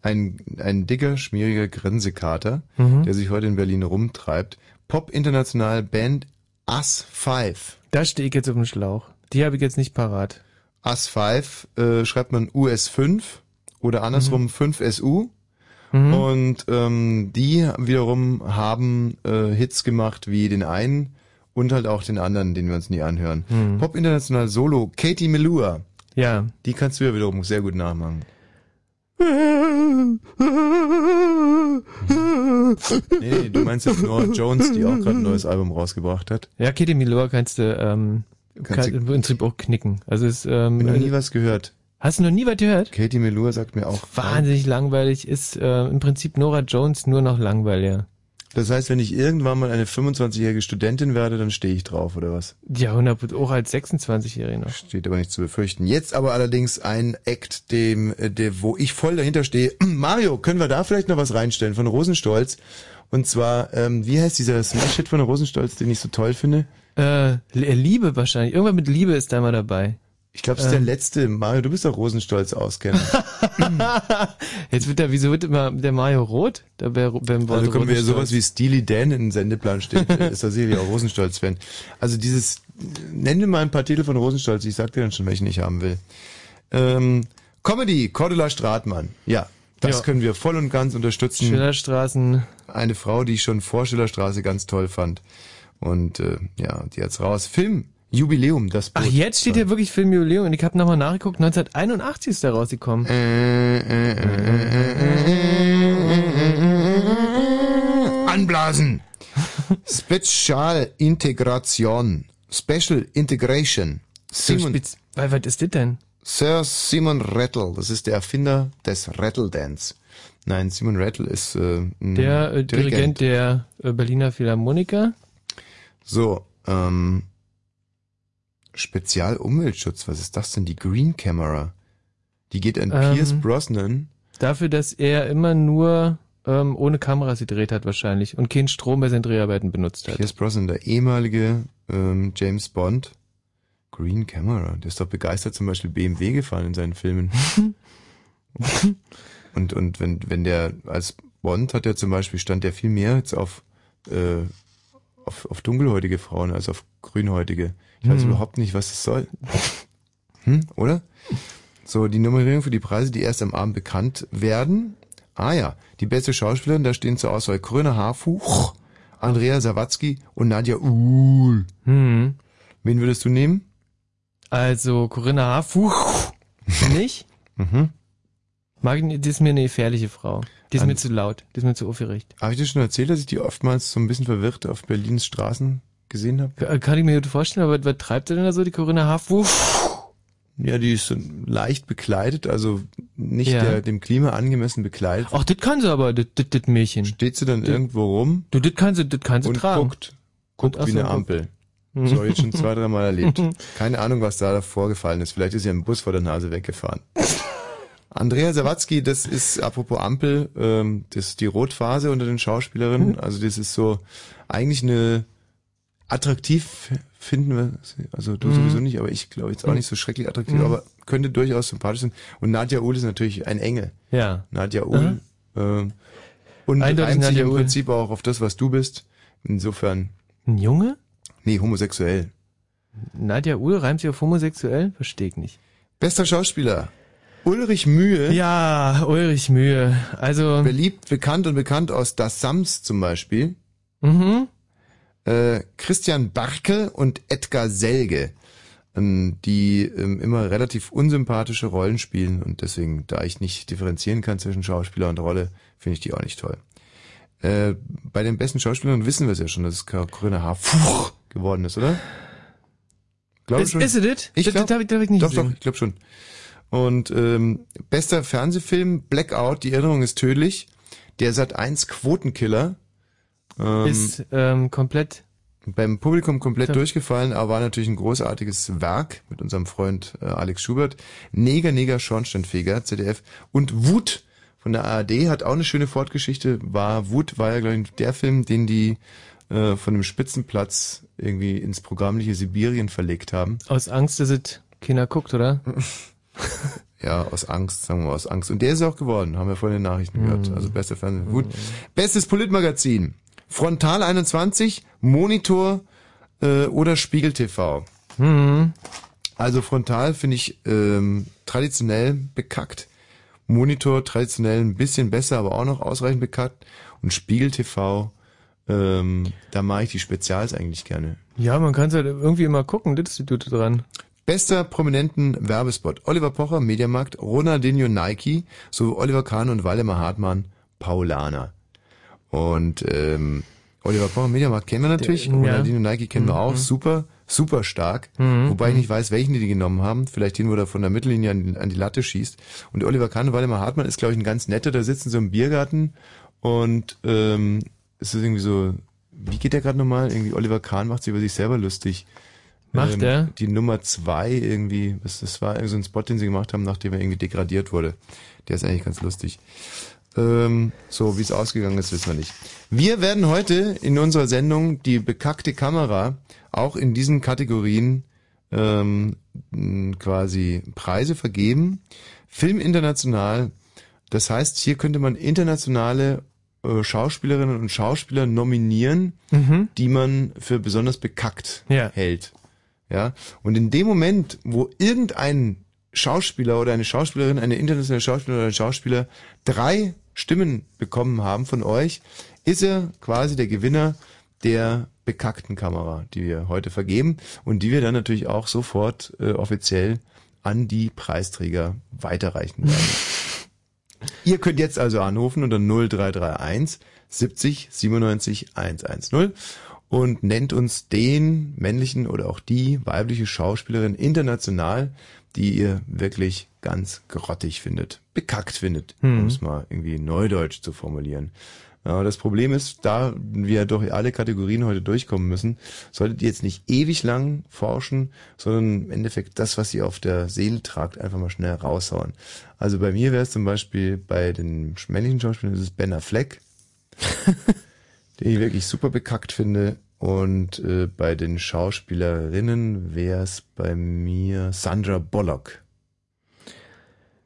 Ein, ein dicker, schmieriger Grinsekater, Mhm. der sich heute in Berlin rumtreibt. Pop International Band Us 5. Da stehe ich jetzt auf dem Schlauch. Die habe ich jetzt nicht parat. Us 5 äh, schreibt man US5 oder andersrum 5SU. Mhm. Und ähm, die wiederum haben äh, Hits gemacht wie den einen und halt auch den anderen, den wir uns nie anhören. Mhm. Pop International Solo, Katie Melua. Ja. Die kannst du ja wiederum sehr gut nachmachen. Nee, nee, du meinst jetzt Nora Jones, die auch gerade ein neues Album rausgebracht hat. Ja, Katie Milor kannst du, ähm, Kannst kann, im Prinzip auch knicken. Also ist, ähm, Hab noch nie was gehört. Hast du noch nie was gehört? Katie Melua sagt mir auch. Wahnsinnig langweilig ist äh, im Prinzip Nora Jones nur noch langweiliger. Das heißt, wenn ich irgendwann mal eine 25-jährige Studentin werde, dann stehe ich drauf, oder was? Ja, 100 auch als 26-Jährige noch. Steht aber nicht zu befürchten. Jetzt aber allerdings ein Act, dem, äh, der, wo ich voll dahinter stehe. <clears throat> Mario, können wir da vielleicht noch was reinstellen von Rosenstolz? Und zwar, ähm, wie heißt dieser Smash-Hit von Rosenstolz, den ich so toll finde? Äh, Liebe wahrscheinlich. Irgendwann mit Liebe ist da mal dabei. Ich glaube, es ist Ähm. der letzte. Mario, du bist doch Rosenstolz auskennen. <laughs> Jetzt wird der, wieso wird immer der Mario rot? Da beim beim Wort Also können wir sowas wie Steely Dan in den Sendeplan steht. äh, <laughs> ist da sicherlich auch Rosenstolz-Fan. Also dieses, nenn mir mal ein paar Titel von Rosenstolz, ich sag dir dann schon, welchen ich haben will. Ähm, Comedy, Cordula Stratmann. Ja, das Ja. können wir voll und ganz unterstützen. Schillerstraßen. Eine Frau, die ich schon vor Schillerstraße ganz toll fand. Und äh, ja, die hat's raus. Film, Jubiläum, das Boot. Ach, jetzt steht hier wirklich Filmjubiläum und ich habe nochmal nachgeguckt, 1981 ist der rausgekommen. Anblasen. Spezial Integration. Special Integration. Simon, Spitz- Weil, was ist das denn? Sir Simon Rattle, das ist der Erfinder des Rattle Dance. Nein, Simon Rattle ist äh, ein Der äh, Dirigent der äh, Berliner Philharmoniker. So, ähm, Spezialumweltschutz, was ist das denn? Die Green Camera. Die geht an Ähm, Pierce Brosnan. Dafür, dass er immer nur ähm, ohne Kameras gedreht hat wahrscheinlich und keinen Strom bei seinen Dreharbeiten benutzt hat. Pierce Brosnan, der ehemalige ähm, James Bond. Green Camera, der ist doch begeistert zum Beispiel BMW gefahren in seinen Filmen. <laughs> und und wenn wenn der als Bond hat er zum Beispiel stand der viel mehr jetzt auf äh, auf, auf dunkelhäutige Frauen als auf grünhäutige. Ich weiß Hm. überhaupt nicht, was das soll. Hm, oder? So, die Nummerierung für die Preise, die erst am Abend bekannt werden. Ah ja, die beste Schauspielerin, da stehen zur Auswahl Corinna Harfuch, Andrea Sawatzki und Nadja Uhl. Hm. Wen würdest du nehmen? Also Corinna Harfuch nicht. <laughs> Mhm. Mag ich die ist mir eine gefährliche Frau. Die ist An- mir zu laut, die ist mir zu aufgeregt. Habe ich dir schon erzählt, dass ich die oftmals so ein bisschen verwirrt auf Berlins Straßen gesehen habe? Ka- Kann ich mir gut vorstellen, aber was, treibt sie denn da so, die Corinna Harfuch? Ja, die ist so leicht bekleidet, also nicht Ja. der, dem Klima angemessen bekleidet. Ach, das kann sie aber, das, das, das Mädchen. Steht sie dann irgendwo rum Du, das kann sie, das kann sie und tragen. guckt, guckt ach wie eine guckt. Ampel. Mhm. So jetzt schon zwei, dreimal erlebt. <laughs> Keine Ahnung, was da vorgefallen ist. Vielleicht ist ja ein Bus vor der Nase weggefahren. <laughs> Andrea Sawatzki, das ist, apropos Ampel, ähm, das ist die Rotphase unter den Schauspielerinnen. Also das ist so eigentlich eine attraktiv finden wir, also du Mhm. sowieso nicht, aber ich glaube jetzt auch nicht so schrecklich attraktiv, Mhm. aber könnte durchaus sympathisch sein. Und Nadja Uhl ist natürlich ein Engel. Ja. Nadja Uhl. ähm, und Eindeutig reimt sich Nadja im Uhl. Prinzip auch auf das, was du bist. Insofern. Ein Junge? Nee, homosexuell. Nadja Uhl reimt sich auf homosexuell? Versteh ich nicht. Bester Schauspieler. Ulrich Mühe. Ja, Ulrich Mühe. Also. Beliebt, bekannt und bekannt aus Das Sams zum Beispiel. Mhm. Äh, Christian Barkel und Edgar Selge, ähm, die ähm, immer relativ unsympathische Rollen spielen und deswegen, da ich nicht differenzieren kann zwischen Schauspieler und Rolle, finde ich die auch nicht toll. Äh, bei den besten Schauspielern wissen wir es ja schon, dass es Corinna Harfuch geworden ist, oder? Glaube schon. ist sie das? Ich glaub, hab ich- hab ich nicht Doch, gesehen. doch, ich glaube schon. Und ähm, bester Fernsehfilm, Blackout, die Erinnerung ist tödlich. Der Sat 1 Quotenkiller. Ähm, ist ähm, komplett beim Publikum komplett Ja. durchgefallen, aber war natürlich ein großartiges Werk mit unserem Freund äh, Alex Schubert. Neger, Neger, Schornsteinfeger, ZDF. Und Wut von der ARD hat auch eine schöne Fortgeschichte. War Wut war ja, glaube ich, der Film, den die äh, von dem Spitzenplatz irgendwie ins programmliche Sibirien verlegt haben. aus Angst, dass es keiner guckt, oder? <laughs> Ja, aus Angst, sagen wir mal aus Angst. Und der ist auch geworden, haben wir vorhin in den Nachrichten gehört. Also bester Fernsehen. Gut. Bestes Politmagazin. Frontal 21, Monitor äh, oder Spiegel TV. Mhm. Also Frontal finde ich ähm, traditionell bekackt. Monitor traditionell ein bisschen besser, aber auch noch ausreichend bekackt. Und Spiegel TV, ähm, da mache ich die Spezials eigentlich gerne. Ja, man kann es halt irgendwie immer gucken, das ist die Gute dran. Bester prominenten Werbespot. Oliver Pocher, Mediamarkt, Ronaldinho, Nike, sowie Oliver Kahn und Waldemar Hartmann, Paulaner. Und ähm, Oliver Pocher, Mediamarkt kennen wir natürlich, Der- ja. Ronaldinho, Nike kennen wir auch, Mhm. super, super stark. Mhm. Wobei ich nicht weiß, welchen die genommen haben. Vielleicht den, wo er von der Mittellinie an, an die Latte schießt. Und Oliver Kahn und Waldemar Hartmann ist, glaube ich, ein ganz netter, da sitzen so im Biergarten und ähm, es ist irgendwie so, wie geht der gerade nochmal? Irgendwie Oliver Kahn macht sich über sich selber lustig. Macht er? Die Nummer zwei irgendwie, was das war, irgendwie so ein Spot, den sie gemacht haben, nachdem er irgendwie degradiert wurde. Der ist eigentlich ganz lustig. Ähm, so, wie es ausgegangen ist, wissen wir nicht. Wir werden heute in unserer Sendung die bekackte Kamera auch in diesen Kategorien ähm, quasi Preise vergeben. Film international. Das heißt, hier könnte man internationale äh, Schauspielerinnen und Schauspieler nominieren, Mhm. die man für besonders bekackt Ja. hält. Ja. Und in dem Moment, wo irgendein Schauspieler oder eine Schauspielerin, eine internationale Schauspielerin oder ein Schauspieler drei Stimmen bekommen haben von euch, ist er quasi der Gewinner der bekackten Kamera, die wir heute vergeben und die wir dann natürlich auch sofort äh, offiziell an die Preisträger weiterreichen werden. <laughs> Ihr könnt jetzt also anrufen unter 0331 70 97 110 und nennt uns den männlichen oder auch die weibliche Schauspielerin international, die ihr wirklich ganz grottig findet, bekackt findet, Hm. um es mal irgendwie neudeutsch zu formulieren. Ja, das Problem ist, da wir durch alle Kategorien heute durchkommen müssen, solltet ihr jetzt nicht ewig lang forschen, sondern im Endeffekt das, was ihr auf der Seele tragt, einfach mal schnell raushauen. Also bei mir wäre es zum Beispiel bei den männlichen Schauspielern, das ist Ben Affleck, <laughs> den ich wirklich super bekackt finde. Und äh, bei den Schauspielerinnen wäre es bei mir Sandra Bullock.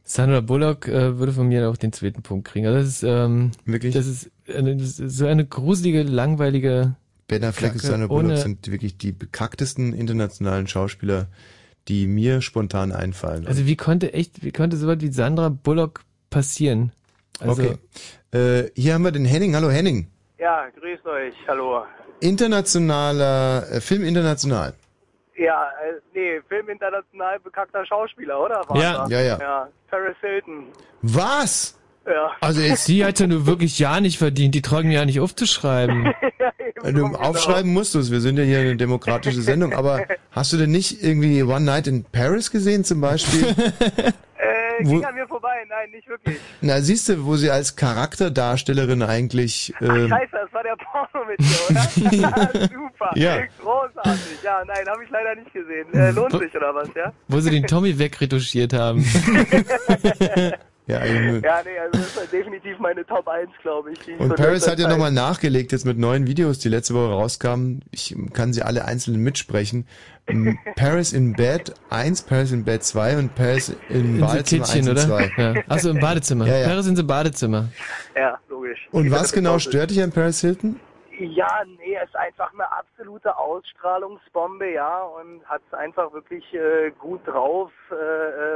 Sandra Bullock äh, würde von mir auch den zweiten Punkt kriegen. Also das ist ähm, Wirklich? das ist, eine, das ist so eine gruselige, langweilige Ben Affleck und Kacke, Sandra Bullock sind wirklich die bekacktesten internationalen Schauspieler, die mir spontan einfallen. Also wie konnte echt, wie konnte sowas wie Sandra Bullock passieren? Also, okay. Äh, hier haben wir den Henning. Hallo Henning. Ja, grüßt euch, hallo. Internationaler, äh, Film international. Ja, äh, nee, Film international bekackter Schauspieler, oder? War Ja. Ja, ja. Ja, Paris Hilton. Was? Ja. also jetzt, sie hat ja nur wirklich ja nicht verdient, die tragen ja nicht aufzuschreiben. <laughs> Äh, Du aufschreiben musst du es. Wir sind ja hier eine demokratische Sendung. Aber <laughs> hast du denn nicht irgendwie One Night in Paris gesehen zum Beispiel? Äh, Wo- ging an mir vorbei, nein, nicht wirklich. Na, siehst du, wo sie als Charakterdarstellerin eigentlich. Ach, ähm, scheiße, das war der Porno mit dir, oder? <laughs> Super, Ja. großartig. Ja, nein, habe ich leider nicht gesehen. Äh, lohnt sich, oder was, ja? Wo sie den Tommy wegretuschiert haben. <laughs> ja, eigentlich- Ja, nee, also das ist definitiv meine Top 1, glaube ich. ich Und so Paris hat ja nochmal nachgelegt jetzt mit neuen Videos, die letzte Woche rauskamen. Ich kann sie alle einzeln mitsprechen. Ähm, <laughs> Paris in Bed 1, Paris in Bed 2 und Paris im In so Badezimmer 1 Kittchen, und oder? 2. Ja. Achso, im Badezimmer. Ja, ja. Paris in so Badezimmer. Ja, logisch. Und Wie was genau stört dich an Paris Hilton? Ja, nee, er ist einfach eine absolute Ausstrahlungsbombe, ja, und hat es einfach wirklich äh, gut drauf, äh,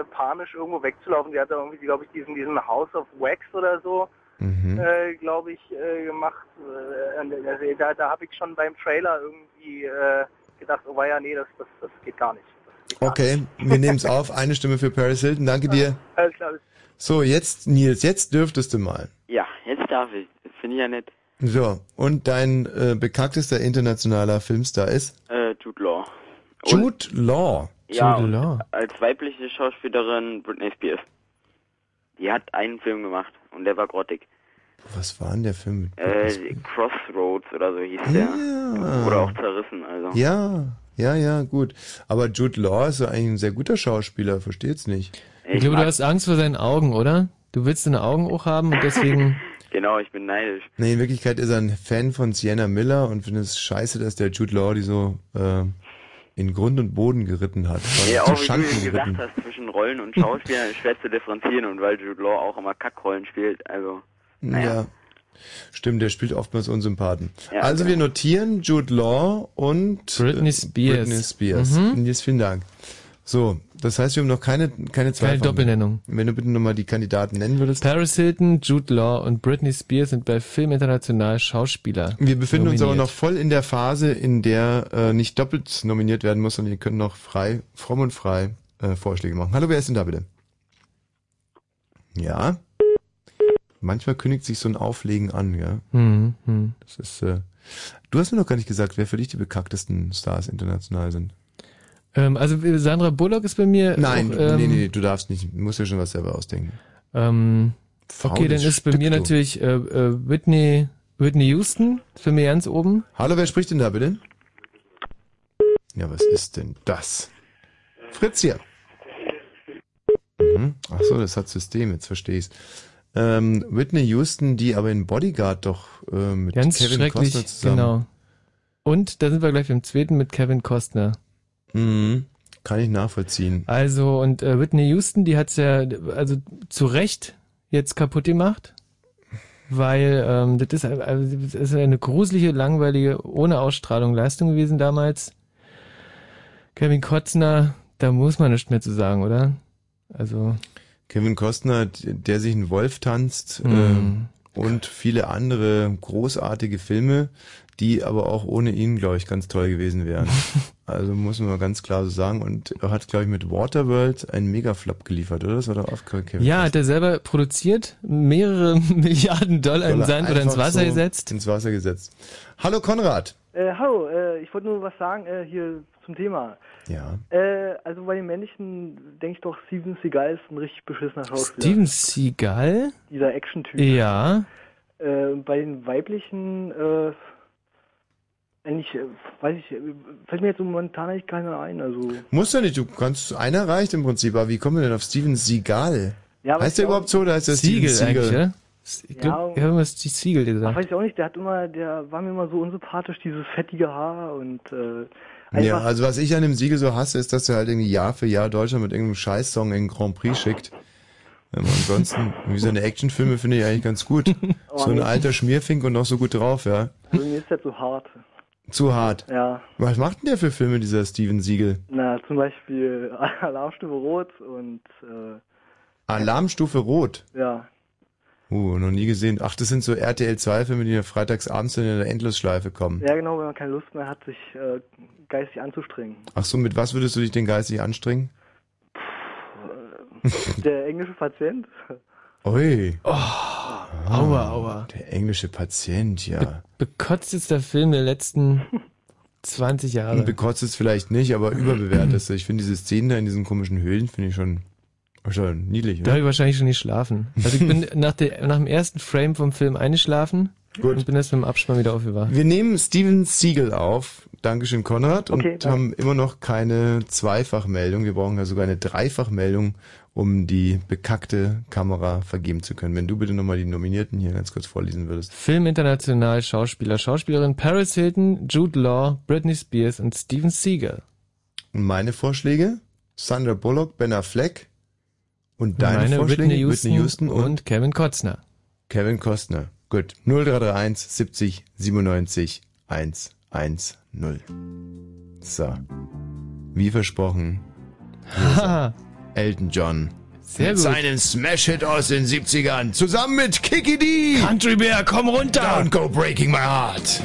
äh, panisch irgendwo wegzulaufen. Die hat da irgendwie, glaube ich, diesen, diesen House of Wax oder so, Mhm. äh, glaube ich, äh, gemacht. Äh, also, da da habe ich schon beim Trailer irgendwie äh, gedacht, oh ja, nee, das, das, das geht gar nicht. Okay, wir nehmen es auf. Eine Stimme für Paris Hilton. Danke dir. Alles klar. So, jetzt Nils, jetzt dürftest du mal. Ja, jetzt darf ich. Das finde ich ja nett. So, und dein äh, bekannter internationaler Filmstar ist Äh, Jude Law. Und- Jude Law. Ja, Jude Law. als weibliche Schauspielerin Britney Spears. Die hat einen Film gemacht und der war grottig. Was war denn der Film? mit Äh, Crossroads oder so hieß der. Ja. Oder auch zerrissen, also. Ja, ja, ja, gut. Aber Jude Law ist ja eigentlich ein sehr guter Schauspieler, versteht's nicht. Ich, glaube, du hast Angst vor seinen Augen, oder? Du willst deine Augen auch haben und deswegen. <laughs> Genau, ich bin neidisch. Nee, in Wirklichkeit ist er ein Fan von Sienna Miller und findet es scheiße, dass der Jude Law die so äh, in Grund und Boden geritten hat. Ja, zu auch wie du Schanden eben gesagt geritten. hast, zwischen Rollen und Schauspielern ist schwer zu differenzieren und weil Jude Law auch immer Kackrollen spielt, also. Ja. Stimmt, der spielt oftmals Unsympathen. Ja, also genau. wir notieren Jude Law und Britney äh, Spears. Britney Spears. Mhm. Nils, vielen Dank. So, das heißt, wir haben noch keine keine zwei. Keine Doppelnennung. Wenn du bitte nochmal die Kandidaten nennen würdest. Paris Hilton, Jude Law und Britney Spears sind bei Film International Schauspieler. Wir befinden uns aber nominiert. noch voll in der Phase, in der äh, nicht doppelt nominiert werden muss, sondern ihr könnt noch frei, fromm und frei äh, Vorschläge machen. Hallo, wer ist denn da bitte? Ja. Manchmal kündigt sich so ein Auflegen an, ja. Hm, hm. Das ist. Äh, du hast mir noch gar nicht gesagt, wer für dich die bekanntesten Stars international sind. Ähm, also äh, Sandra Bullock ist bei mir. Nein, auch, ähm, nee, nee, du darfst nicht. Du musst dir schon was selber ausdenken. Ähm, okay, dann ist bei Stück, mir du. natürlich äh, äh, Whitney, Whitney Houston, ist bei mir ganz oben. Hallo, wer spricht denn da bitte? Ja, was ist denn das? Fritz hier. Mhm. Ach so, das hat System, jetzt verstehe ich's. Ähm, Whitney Houston, die aber in Bodyguard doch äh, mit Ganz Kevin schrecklich, Costner zusammen. genau. Und da sind wir gleich beim zweiten mit Kevin Costner. Mhm. Kann ich nachvollziehen. Also, und äh, Whitney Houston, die hat's ja, also zu Recht jetzt kaputt gemacht. Weil ähm, das, ist, also, das ist eine gruselige, langweilige, ohne Ausstrahlung Leistung gewesen damals. Kevin Costner, da muss man nichts mehr zu sagen, oder? Also. Kevin Costner, der sich einen Wolf tanzt Mhm. Und viele andere großartige Filme, die aber auch ohne ihn, glaube ich, ganz toll gewesen wären. <laughs> also muss man mal ganz klar so sagen. Und er hat, glaube ich, mit Waterworld einen Megaflop geliefert, oder? Das war doch oft Kevin Ja, hat er selber produziert, mehrere <laughs> Milliarden Dollar in Dollar Sand oder ins Wasser so gesetzt. Ins Wasser gesetzt. Hallo Konrad. Äh, hallo, äh, ich wollte nur was sagen äh, hier zum Thema. Ja. Äh, also bei den männlichen denke ich doch, Steven Seagal ist ein richtig beschissener Schauspieler. Steven Seagal? Dieser Action-Typ. Ja. Äh, bei den weiblichen, äh, eigentlich, äh, weiß ich, äh, fällt mir jetzt momentan eigentlich keiner ein. Also, Muss ja nicht, du kannst, einer reicht im Prinzip, aber wie kommen wir denn auf Steven Seagal? Ja, heißt der überhaupt so oder heißt der Siegel Steven eigentlich, Seagal? oder? Ich Ja. glaube, habe immer die Siegel ach, gesagt. weiß ich auch nicht, der hat immer, der war mir immer so unsympathisch, dieses fettige Haar und äh, einfach, Ja, also was ich an dem Siegel so hasse, ist, dass er halt irgendwie Jahr für Jahr Deutschland mit irgendeinem Scheißsong in den Grand Prix schickt. Ähm, ansonsten, wie seine Actionfilme finde ich eigentlich ganz gut. Oh, <laughs> So ein nee. alter Schmierfink und noch so gut drauf, ja. also mir ist das so hart. Zu hart. Ja. Was macht denn der für Filme, dieser Steven Siegel? Na, zum Beispiel <laughs> Alarmstufe Rot und äh, Alarmstufe Rot. ja. Uh, noch nie gesehen. Ach, das sind so RTL 2 Filme, die ja freitags abends in der Endlosschleife kommen. Ja, genau, wenn man keine Lust mehr hat, sich äh, geistig anzustrengen. Ach so, mit was würdest du dich denn geistig anstrengen? Der englische Patient. Ui. Oh, aua, aua. Der englische Patient, ja. Bekotztester Film der letzten 20 Jahre. Bekotzt es vielleicht nicht, aber überbewertet. Ich finde diese Szenen da in diesen komischen Höhlen, finde ich schon, schon niedlich. Da Oder? habe ich wahrscheinlich schon nicht schlafen. Also ich bin <laughs> nach, der, nach dem ersten Frame vom Film eingeschlafen Gut. und bin erst mit dem Abspann wieder aufgewacht. Wir nehmen Steven Siegel auf. Dankeschön, Konrad. Und Okay, danke. haben immer noch keine Zweifachmeldung. Wir brauchen ja sogar eine Dreifachmeldung, um die bekackte Kamera vergeben zu können. Wenn du bitte nochmal die Nominierten hier ganz kurz vorlesen würdest. Film international, Schauspieler, Schauspielerin Paris Hilton, Jude Law, Britney Spears und Steven Seagal. Und meine Vorschläge? Sandra Bullock, Ben Affleck. Und deine Meine Vorschläge? Whitney Houston, und, Kevin Kotzner. Kevin Costner. Gut. 0331 70 97 110. So. Wie versprochen. Elton John. Sehr mit gut. seinem Smash-Hit aus den 70ern. Zusammen mit Kiki D. Country Bear, komm runter. Don't go breaking my heart.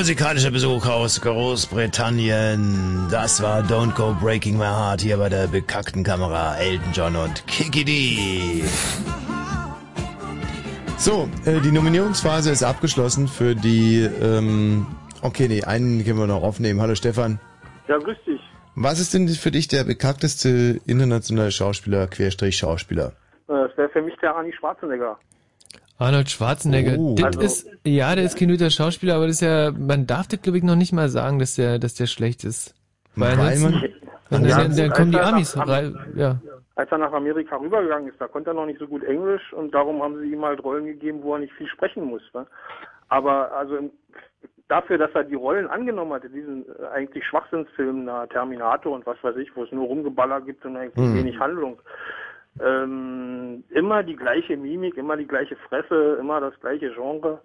Musikalischer Besuch aus Großbritannien. Das war Don't Go Breaking My Heart hier bei der bekackten Kamera Elton John und Kiki D. So, äh, die Nominierungsphase ist abgeschlossen für die. Ähm, okay, nee, einen können wir noch aufnehmen. Hallo Stefan. Ja, grüß dich. Was ist denn für dich der bekackteste internationale Schauspieler, Querstrich Schauspieler? Äh, Das wäre für mich der Arnie Schwarzenegger. Arnold Schwarzenegger. Oh. Das Also- ist, ja, der ist kein guter Schauspieler, aber das ist ja, man darf das glaube ich noch nicht mal sagen, dass der, dass der schlecht ist. Weil, Weil man- dann, Ja, dann, dann kommen die Amis nach- rein, ja. Als er nach Amerika rübergegangen ist, da konnte er noch nicht so gut Englisch und darum haben sie ihm halt Rollen gegeben, wo er nicht viel sprechen muss. Ne? Aber also im, dafür, dass er die Rollen angenommen hat in diesen äh, eigentlich Schwachsinnsfilmen, na, Terminator und was weiß ich, wo es nur Rumgeballer gibt und eigentlich Mhm. wenig Handlung, ähm, immer die gleiche Mimik, immer die gleiche Fresse, immer das gleiche Genre.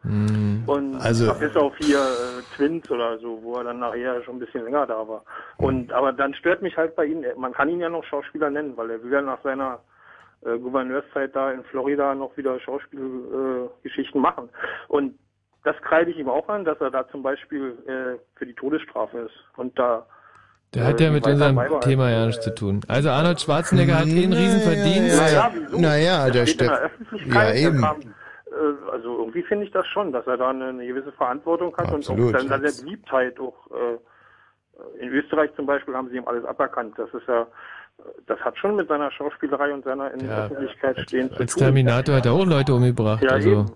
Und Also- bis auf hier äh, Twins oder so, wo er dann nachher schon ein bisschen länger da war. Und aber dann stört mich halt bei ihm, er- man kann ihn ja noch Schauspieler nennen, weil er will ja nach seiner äh, Gouverneurszeit da in Florida noch wieder Schauspielgeschichten äh, machen. Und das kreide ich ihm auch an, dass er da zum Beispiel äh, für die Todesstrafe ist. Und da Der äh, hat ja die mit unserem. Thema ja nichts zu tun. Also Arnold Schwarzenegger hat eh einen riesen Verdienst. Naja, wieso? naja, der steht Ja, eben. kam, äh, also irgendwie finde ich das schon, dass er da eine, eine gewisse Verantwortung hat Absolut. und auch dann seine Beliebtheit auch äh, in Österreich zum Beispiel haben sie ihm alles aberkannt. Das ist ja, das hat schon mit seiner Schauspielerei und seiner in der Ja, Öffentlichkeit stehen zu Als tun. Terminator hat er auch Leute umgebracht. Ja, also. eben.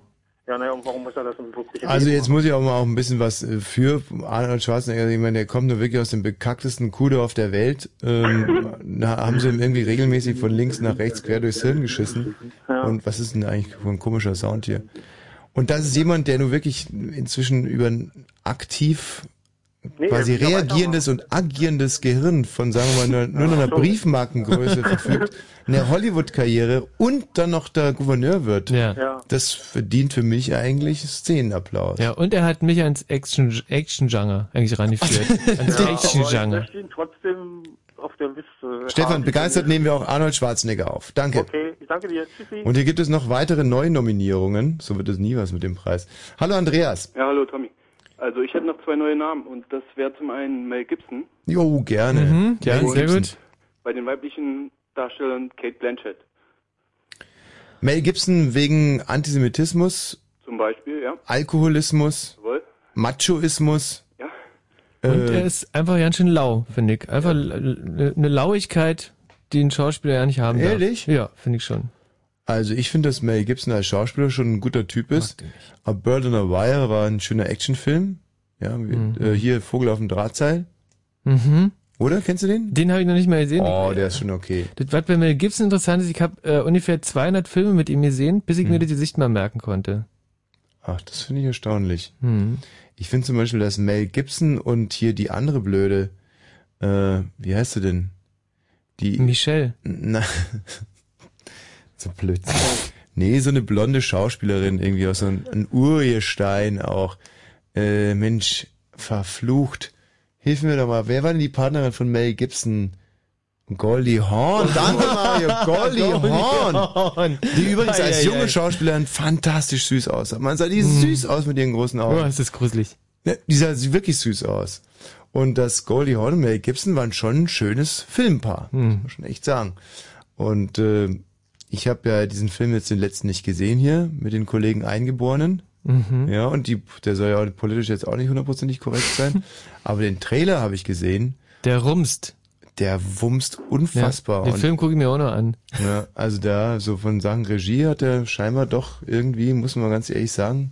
Ja, naja, und warum muss er das im wirklichen Also jetzt muss ich auch mal auch ein bisschen was äh, für Arnold Schwarzenegger. Ich meine, der kommt nur wirklich aus dem bekacktesten Kudorf der Welt. Ähm, <laughs> da haben sie ihm irgendwie regelmäßig von links nach rechts quer durchs Hirn geschissen. Und was ist denn eigentlich für ein komischer Sound hier? Und das ist jemand, der nur wirklich inzwischen über ein aktiv Nee, quasi er reagierendes und agierendes Gehirn von, sagen wir mal, nur, nur noch einer Briefmarkengröße <laughs> verfügt, eine Hollywood-Karriere und dann noch der Gouverneur wird. Ja. Ja. Das verdient für mich eigentlich Szenenapplaus. Ja, und er hat mich ans Action, Action-Genre eigentlich rangeführt. <laughs> ans Ja, Action-Genre. trotzdem auf der Liste. Stefan, begeistert nehmen wir auch Arnold Schwarzenegger auf. Danke. Okay, ich danke dir. Tschüssi. Und hier gibt es noch weitere Neunominierungen. So wird es nie was mit dem Preis. Hallo Andreas. Ja, hallo Tommy. Also ich hätte noch zwei neue Namen und das wäre zum einen Mel Gibson Jo, gerne. Mhm, ja, Mel sehr gut. bei den weiblichen Darstellern Kate Blanchett Mel Gibson wegen Antisemitismus, zum Beispiel, ja. Alkoholismus, Jawohl. Machoismus. Ja. Und Äh, er ist einfach ganz schön lau, finde ich. Einfach l- eine Lauigkeit, die ein Schauspieler ja nicht haben Ehrlich? darf. Ja, finde ich schon. Also ich finde, dass Mel Gibson als Schauspieler schon ein guter Typ ist. A Bird on a Wire war ein schöner Actionfilm. Ja, Mhm. äh, hier Vogel auf dem Drahtseil. Mhm. Oder? Kennst du den? Den habe ich noch nicht mal gesehen. Oh, der ist schon okay. Das, was bei Mel Gibson interessant ist, ich habe äh, ungefähr 200 Filme mit ihm gesehen, bis ich Hm. mir das Gesicht mal merken konnte. Ach, das finde ich erstaunlich. Hm. Ich finde zum Beispiel, dass Mel Gibson und hier die andere Blöde, äh, wie heißt sie denn? Die Michelle. Na, <laughs> so blöd. Nee, so eine blonde Schauspielerin irgendwie aus so einem ein Urgestein auch. Äh, Mensch, verflucht. Hilf mir doch mal. Wer war denn die Partnerin von Mel Gibson? Goldie Hawn. Danke, Mario. Goldie Hawn. Die übrigens als junge. Schauspielerin fantastisch süß aussah. Man sah die Hm. süß aus mit ihren großen Augen. Oh, ist das gruselig. Ja, die sah wirklich süß aus. Und das Goldie Hawn und Mel Gibson waren schon ein schönes Filmpaar, Hm. muss man schon echt sagen. Und äh, ich habe ja diesen Film jetzt den letzten nicht gesehen hier mit den Kollegen Eingeborenen. Mhm. Ja, und die, der soll ja politisch jetzt auch nicht hundertprozentig korrekt sein. <laughs> Aber den Trailer habe ich gesehen. Der rumst. Der wumst unfassbar. Ja, den Film gucke ich mir auch noch an. ja, also da, so von Sachen Regie hat er scheinbar doch irgendwie, muss man ganz ehrlich sagen,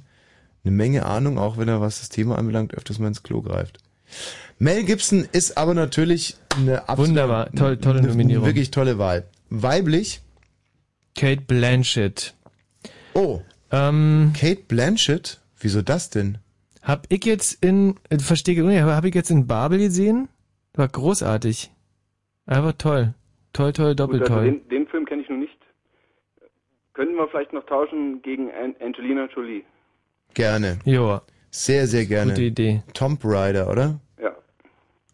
eine Menge Ahnung, auch wenn er, was das Thema anbelangt, öfters mal ins Klo greift. Mel Gibson ist aber natürlich eine absolut, Wunderbar, toll, tolle eine Nominierung. Wirklich tolle Wahl. Weiblich? Kate Blanchett. Oh. Ähm, Kate Blanchett? Wieso das denn? Hab ich jetzt in, äh, verstehe ich nicht, aber hab ich jetzt in Babel gesehen? War großartig. Einfach toll. Toll, toll, doppelt Gut, also toll. den, den Film kenne ich noch nicht. Könnten wir vielleicht noch tauschen gegen An Angelina Jolie? Gerne. Joa. Sehr, sehr gerne. Gute Idee. Tomb Raider, oder?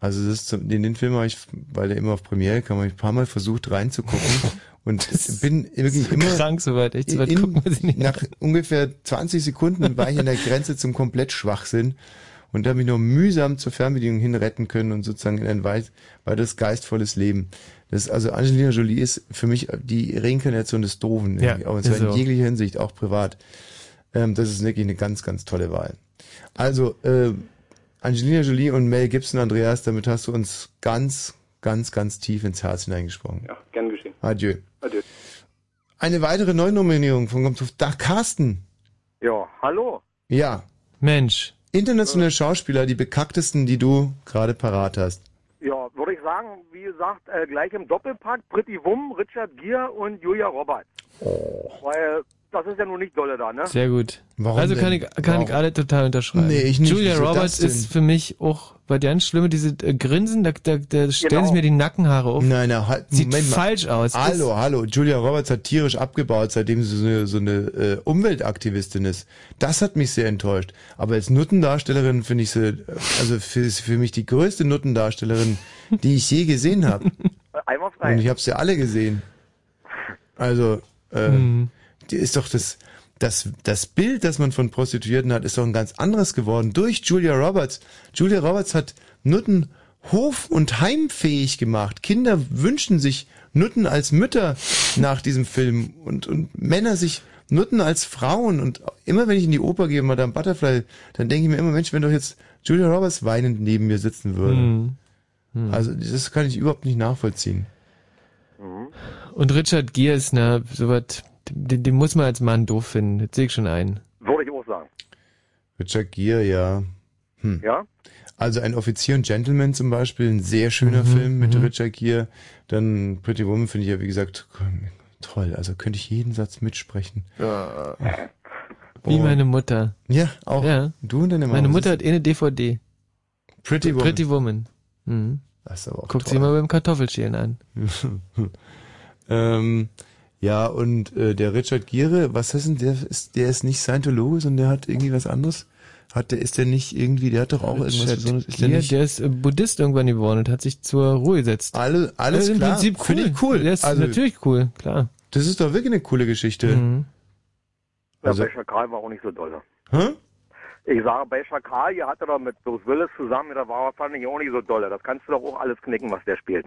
Also das ist, zum- den, Film habe ich, weil der immer auf Premiere kam, habe ich ein paar Mal versucht reinzugucken <laughs> und bin wirklich immer krank soweit, echt soweit in, gucken wir sie nicht nach ungefähr 20 Sekunden war ich an der Grenze zum komplett Schwachsinn und habe mich nur mühsam zur Fernbedienung hinretten können und sozusagen in ein weit, weiteres geistvolles Leben. Das also Angelina Jolie ist für mich die Reinkarnation des Doofen, Ja, auch und zwar in so. jeglicher Hinsicht, auch privat. Ähm, das ist wirklich eine ganz, ganz tolle Wahl. Also, äh, Angelina Jolie und Mel Gibson, Andreas, damit hast du uns ganz, ganz, ganz tief ins Herz hineingesprochen. Ja, gern geschehen. Adieu. Adieu. Eine weitere Neunominierung von kommt da Carsten. Ja, hallo. Ja. Mensch. Internationale Schauspieler, die bekacktesten, die du gerade parat hast. Ja, würde ich sagen, wie gesagt, äh, gleich im Doppelpack Pretty Wum, Richard Gere und Julia Roberts. Oh. Weil das ist ja nun nicht dolle da, ne? Sehr gut. Warum also kann denn? ich, kann ich Warum? alle total unterschreiben. Nee, ich nicht. Julia Wieso Roberts das ist für mich auch bei ganz schlimme, diese äh, Grinsen, da, da, da stellen Genau. sich mir die Nackenhaare auf. Nein, na, halt, Sieht Moment mal. falsch aus. Hallo, hallo. Julia Roberts hat tierisch abgebaut, seitdem sie so eine, so eine äh, Umweltaktivistin ist. Das hat mich sehr enttäuscht. Aber als Nuttendarstellerin finde ich sie, äh, also für, für mich die größte Nuttendarstellerin, die ich je gesehen habe. <laughs> Einmal Und frei. ich habe sie alle gesehen. Also, äh, Mhm. Ist doch das, das, das Bild, das man von Prostituierten hat, ist doch ein ganz anderes geworden durch Julia Roberts. Julia Roberts hat Nutten hof- und heimfähig gemacht. Kinder wünschen sich Nutten als Mütter nach diesem Film und, und Männer sich Nutten als Frauen. Und immer wenn ich in die Oper gehe, Madame Butterfly, dann denke ich mir immer, Mensch, wenn doch jetzt Julia Roberts weinend neben mir sitzen würde. Mhm. Mhm. Also das kann ich überhaupt nicht nachvollziehen. Und Richard Gere ist, na, sowas, den, den muss man als Mann doof finden. Das sehe ich schon ein. Würde ich auch sagen. Richard Gere, ja. Hm. Ja? Also ein Offizier und Gentleman zum Beispiel, ein sehr schöner Mhm, Film mit mhm. Richard Gere. Dann Pretty Woman finde ich ja, wie gesagt, toll. Also könnte ich jeden Satz mitsprechen. Wie Und- meine Mutter. Ja, auch. Ja. Du und deine Mama. Meine Mutter hat eh eine DVD. Pretty Woman. Pretty Woman. Mhm. Das ist aber auch Guckt toll. sie mal beim Kartoffelschälen an. <laughs> ähm, ja, und äh, der Richard Gere, was ist denn der? Ist, der ist nicht Scientologe, sondern der hat irgendwie was anderes. Hat der, ist der nicht irgendwie, der hat doch auch irgendwas Richard Besonderes. Ist der nicht, der ist äh, Buddhist irgendwann geworden und hat sich zur Ruhe gesetzt. Alle, alles Im klar. Prinzip cool. Finde ich cool. Der ist Also- natürlich cool, klar. das ist doch wirklich eine coole Geschichte. Mhm. Ja, Also- bei Schakal war auch nicht so dolle. Hä? Ich sage, bei Schakal, ihr hattet doch mit Bruce Willis zusammen, da war fand ich auch nicht so dolle. Das kannst du doch auch alles knicken, was der spielt.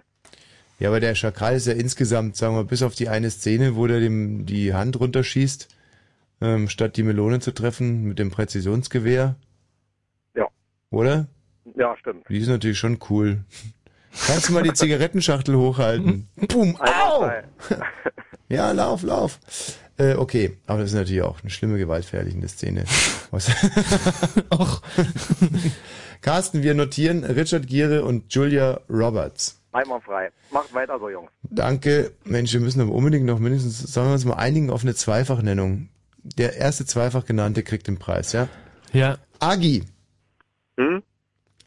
Ja, aber der Schakal ist ja insgesamt, sagen wir, bis auf die eine Szene, wo der dem die Hand runterschießt, ähm, statt die Melone zu treffen mit dem Präzisionsgewehr. Ja. Oder? Ja, stimmt. Die ist natürlich schon cool. Kannst du mal die Zigarettenschachtel hochhalten? <laughs> Boom, au! <laughs> Ja, lauf, lauf. Äh, okay, aber das ist natürlich auch eine schlimme, gewaltverherrlichende Szene. Was? <laughs> Och. Carsten, wir notieren Richard Gere und Julia Roberts. Einmal frei. Macht weiter so, Jungs. Danke. Mensch, wir müssen aber unbedingt noch mindestens, sollen wir uns mal einigen auf eine Zweifachnennung. Der erste zweifach genannte kriegt den Preis, ja? Ja. Agi. Hm?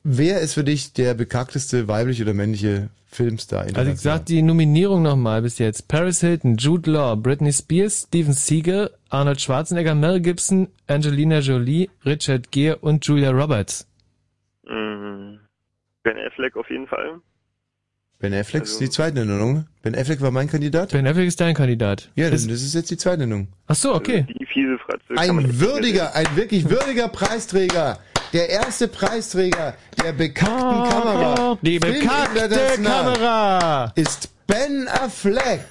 Wer ist für dich der bekackteste weibliche oder männliche Filmstar? Also ich sag die Nominierung nochmal bis jetzt. Paris Hilton, Jude Law, Britney Spears, Steven Seagal, Arnold Schwarzenegger, Mel Gibson, Angelina Jolie, Richard Gere und Julia Roberts. Mhm. Ben Affleck auf jeden Fall. Ben Affleck ist Also- die zweite Nennung. Ben Affleck war mein Kandidat? Ben Affleck ist dein Kandidat. Ja, das, Ist- das ist jetzt die zweite Nennung. Ach so, okay. Die fiese Fratze. kann man Ein würdiger, ein wirklich würdiger Preisträger. Der erste Preisträger der bekackten Kamera. Die Film bekackte International Kamera. Ist Ben Affleck.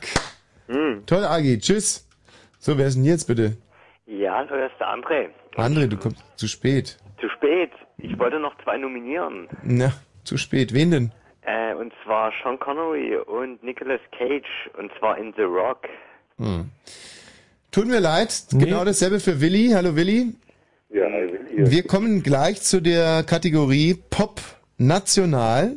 Hm. Toll, Agi. Tschüss. So, wer ist denn jetzt bitte? Ja, das ist der André. André, du kommst zu spät. Zu spät. Ich wollte noch zwei nominieren. Na, zu spät. Wen denn? Äh, und zwar Sean Connery und Nicolas Cage. Und zwar in The Rock. Hm. Tut mir leid. Nee. Genau dasselbe für Willi. Hallo, Willi. Ja, Wir kommen gleich zu der Kategorie Pop National.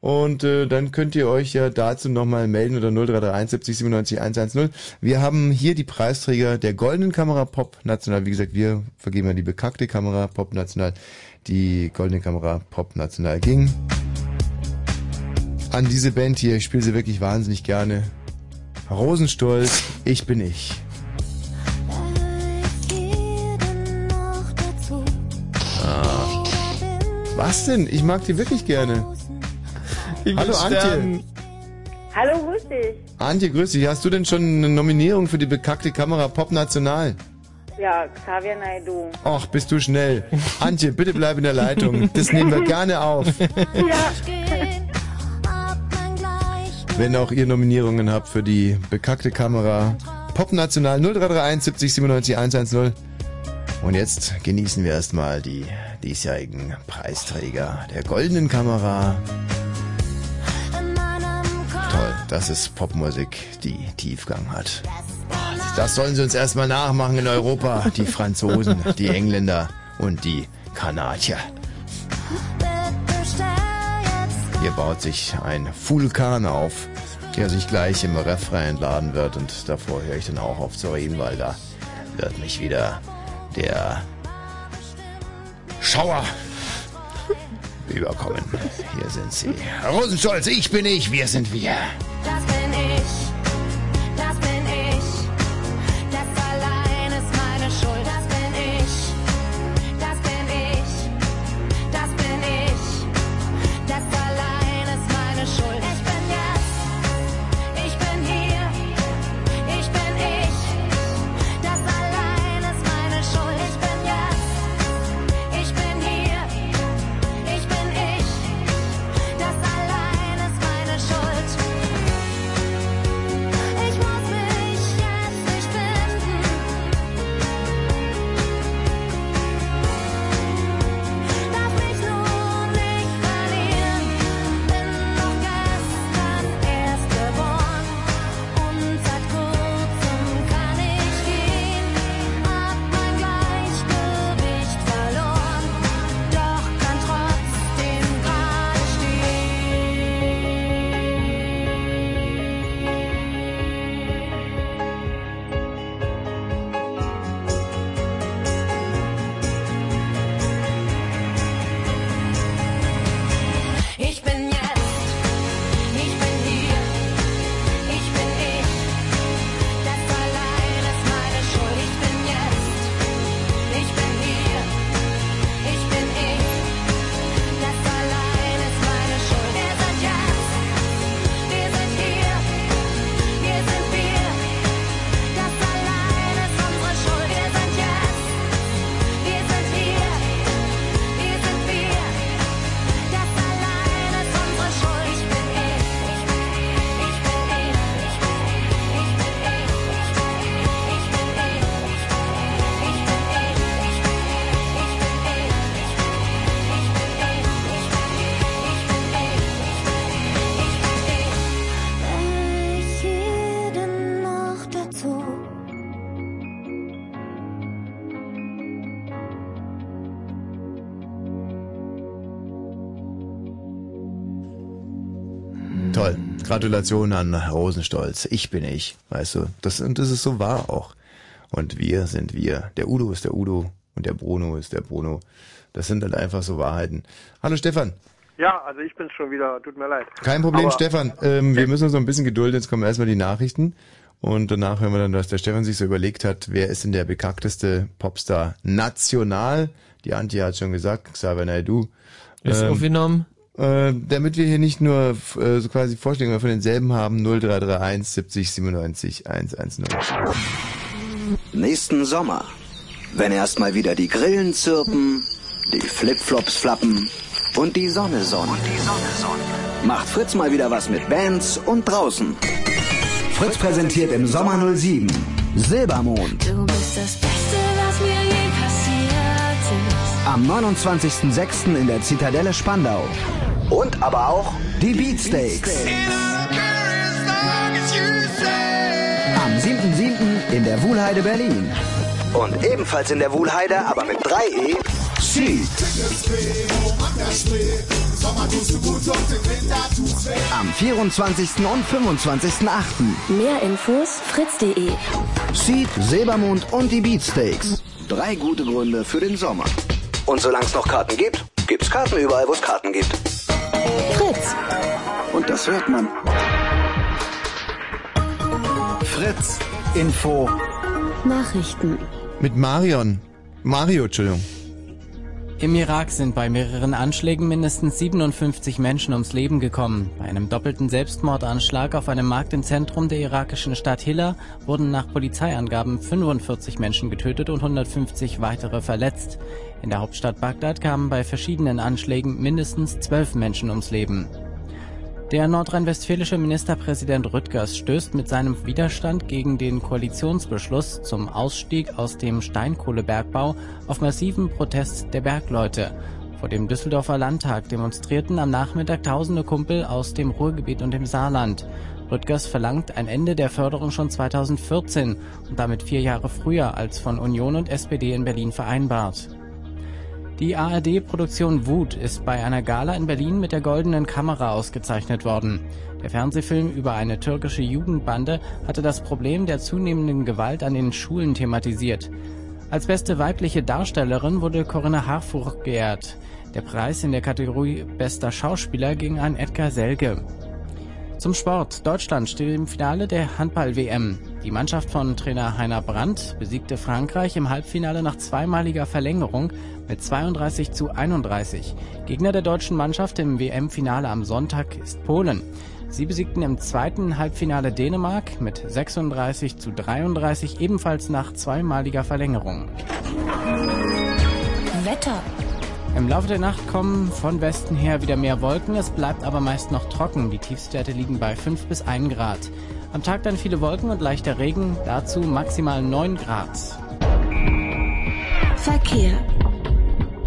Und äh, dann könnt ihr euch ja dazu nochmal melden unter 0331 70 97 110. Wir haben hier die Preisträger der Goldenen Kamera Pop National. Wie gesagt, wir vergeben ja die bekackte Kamera Pop National. Die Goldene Kamera Pop National ging an diese Band hier. Ich spiele sie wirklich wahnsinnig gerne. Rosenstolz, ich bin ich. Ah. Was denn? Ich mag die wirklich gerne. Hallo Antje. Hallo, grüß dich. Antje, grüß dich. Hast du denn schon eine Nominierung für die bekackte Kamera Pop National? Ja, Xavier Naidu. Ach, bist du schnell. Antje, bitte bleib in der Leitung. Das nehmen wir gerne auf. Ja. <laughs> Wenn auch ihr Nominierungen habt für die bekackte Kamera. Pop National 0331 70 97 110. Und jetzt genießen wir erstmal die diesjährigen Preisträger der goldenen Kamera. Toll, das ist Popmusik, die Tiefgang hat. Das sollen sie uns erstmal nachmachen in Europa. Die Franzosen, die Engländer und die Kanadier. Hier baut sich ein Vulkan auf, der sich gleich im Refrain entladen wird. Und davor höre ich dann auch auf zu reden, weil da wird mich wieder der Schauer überkommen. Hier sind sie. Rosenstolz, ich bin ich, wir sind wir. Gratulation an Rosenstolz. Ich bin ich. Weißt du, das, und das ist so wahr auch. Und wir sind wir. Der Udo ist der Udo und der Bruno ist der Bruno. Das sind halt einfach so Wahrheiten. Hallo Stefan. Ja, also ich bin's schon wieder, tut mir leid. Kein Problem, Aber- Stefan. Ähm, wir müssen uns noch ein bisschen gedulden. Jetzt kommen erstmal die Nachrichten. Und danach hören wir dann, was der Stefan sich so überlegt hat. Wer ist denn der bekackteste Popstar national? Die Antje hat schon gesagt, Xavier Naidoo. Ist aufgenommen. Äh, damit wir hier nicht nur äh, so quasi Vorstellungen von denselben haben, 0331 70 97 110. Nächsten Sommer, wenn erstmal wieder die Grillen zirpen, die Flipflops flappen und die Sonne sonnt, macht Fritz mal wieder was mit Bands und draußen. Fritz präsentiert im Sommer 07 Silbermond Du bist das Beste, was mir je passiert ist. am 29.06. in der Zitadelle Spandau. Und aber auch die Beatsteaks. Am 7.7. in der Wuhlheide Berlin. Und ebenfalls in der Wuhlheide, aber mit 3E, Seed. Am 24. und 25.8. Mehr Infos fritz.de. Seed, Silbermond und die Beatsteaks. Drei gute Gründe für den Sommer. Und solange es noch Karten gibt, gibt's Karten überall, wo es Karten gibt. Fritz. Und das hört man. Fritz Info. Nachrichten. Mit Marion. Mario, Entschuldigung. Im Irak sind bei mehreren Anschlägen mindestens 57 Menschen ums Leben gekommen. Bei einem doppelten Selbstmordanschlag auf einem Markt im Zentrum der irakischen Stadt Hilla wurden nach Polizeiangaben 45 Menschen getötet und 150 weitere verletzt. In der Hauptstadt Bagdad kamen bei verschiedenen Anschlägen mindestens 12 Menschen ums Leben. Der nordrhein-westfälische Ministerpräsident Rüttgers stößt mit seinem Widerstand gegen den Koalitionsbeschluss zum Ausstieg aus dem Steinkohlebergbau auf massiven Protest der Bergleute. Vor dem Düsseldorfer Landtag demonstrierten am Nachmittag tausende Kumpel aus dem Ruhrgebiet und dem Saarland. Rüttgers verlangt ein Ende der Förderung schon 2014 und damit vier Jahre früher als von Union und SPD in Berlin vereinbart. Die ARD-Produktion Wut ist bei einer Gala in Berlin mit der Goldenen Kamera ausgezeichnet worden. Der Fernsehfilm über eine türkische Jugendbande hatte das Problem der zunehmenden Gewalt an den Schulen thematisiert. Als beste weibliche Darstellerin wurde Corinna Harfurch geehrt. Der Preis in der Kategorie Bester Schauspieler ging an Edgar Selge. Zum Sport. Deutschland steht im Finale der Handball-WM. Die Mannschaft von Trainer Heiner Brandt besiegte Frankreich im Halbfinale nach zweimaliger Verlängerung mit 32 zu 31. Gegner der deutschen Mannschaft im WM-Finale am Sonntag ist Polen. Sie besiegten im zweiten Halbfinale Dänemark mit 36 zu 33 ebenfalls nach zweimaliger Verlängerung. Wetter. Im Laufe der Nacht kommen von Westen her wieder mehr Wolken, es bleibt aber meist noch trocken. Die Tiefstwerte liegen bei 5 bis 1 Grad. Am Tag dann viele Wolken und leichter Regen, dazu maximal 9 Grad. Verkehr.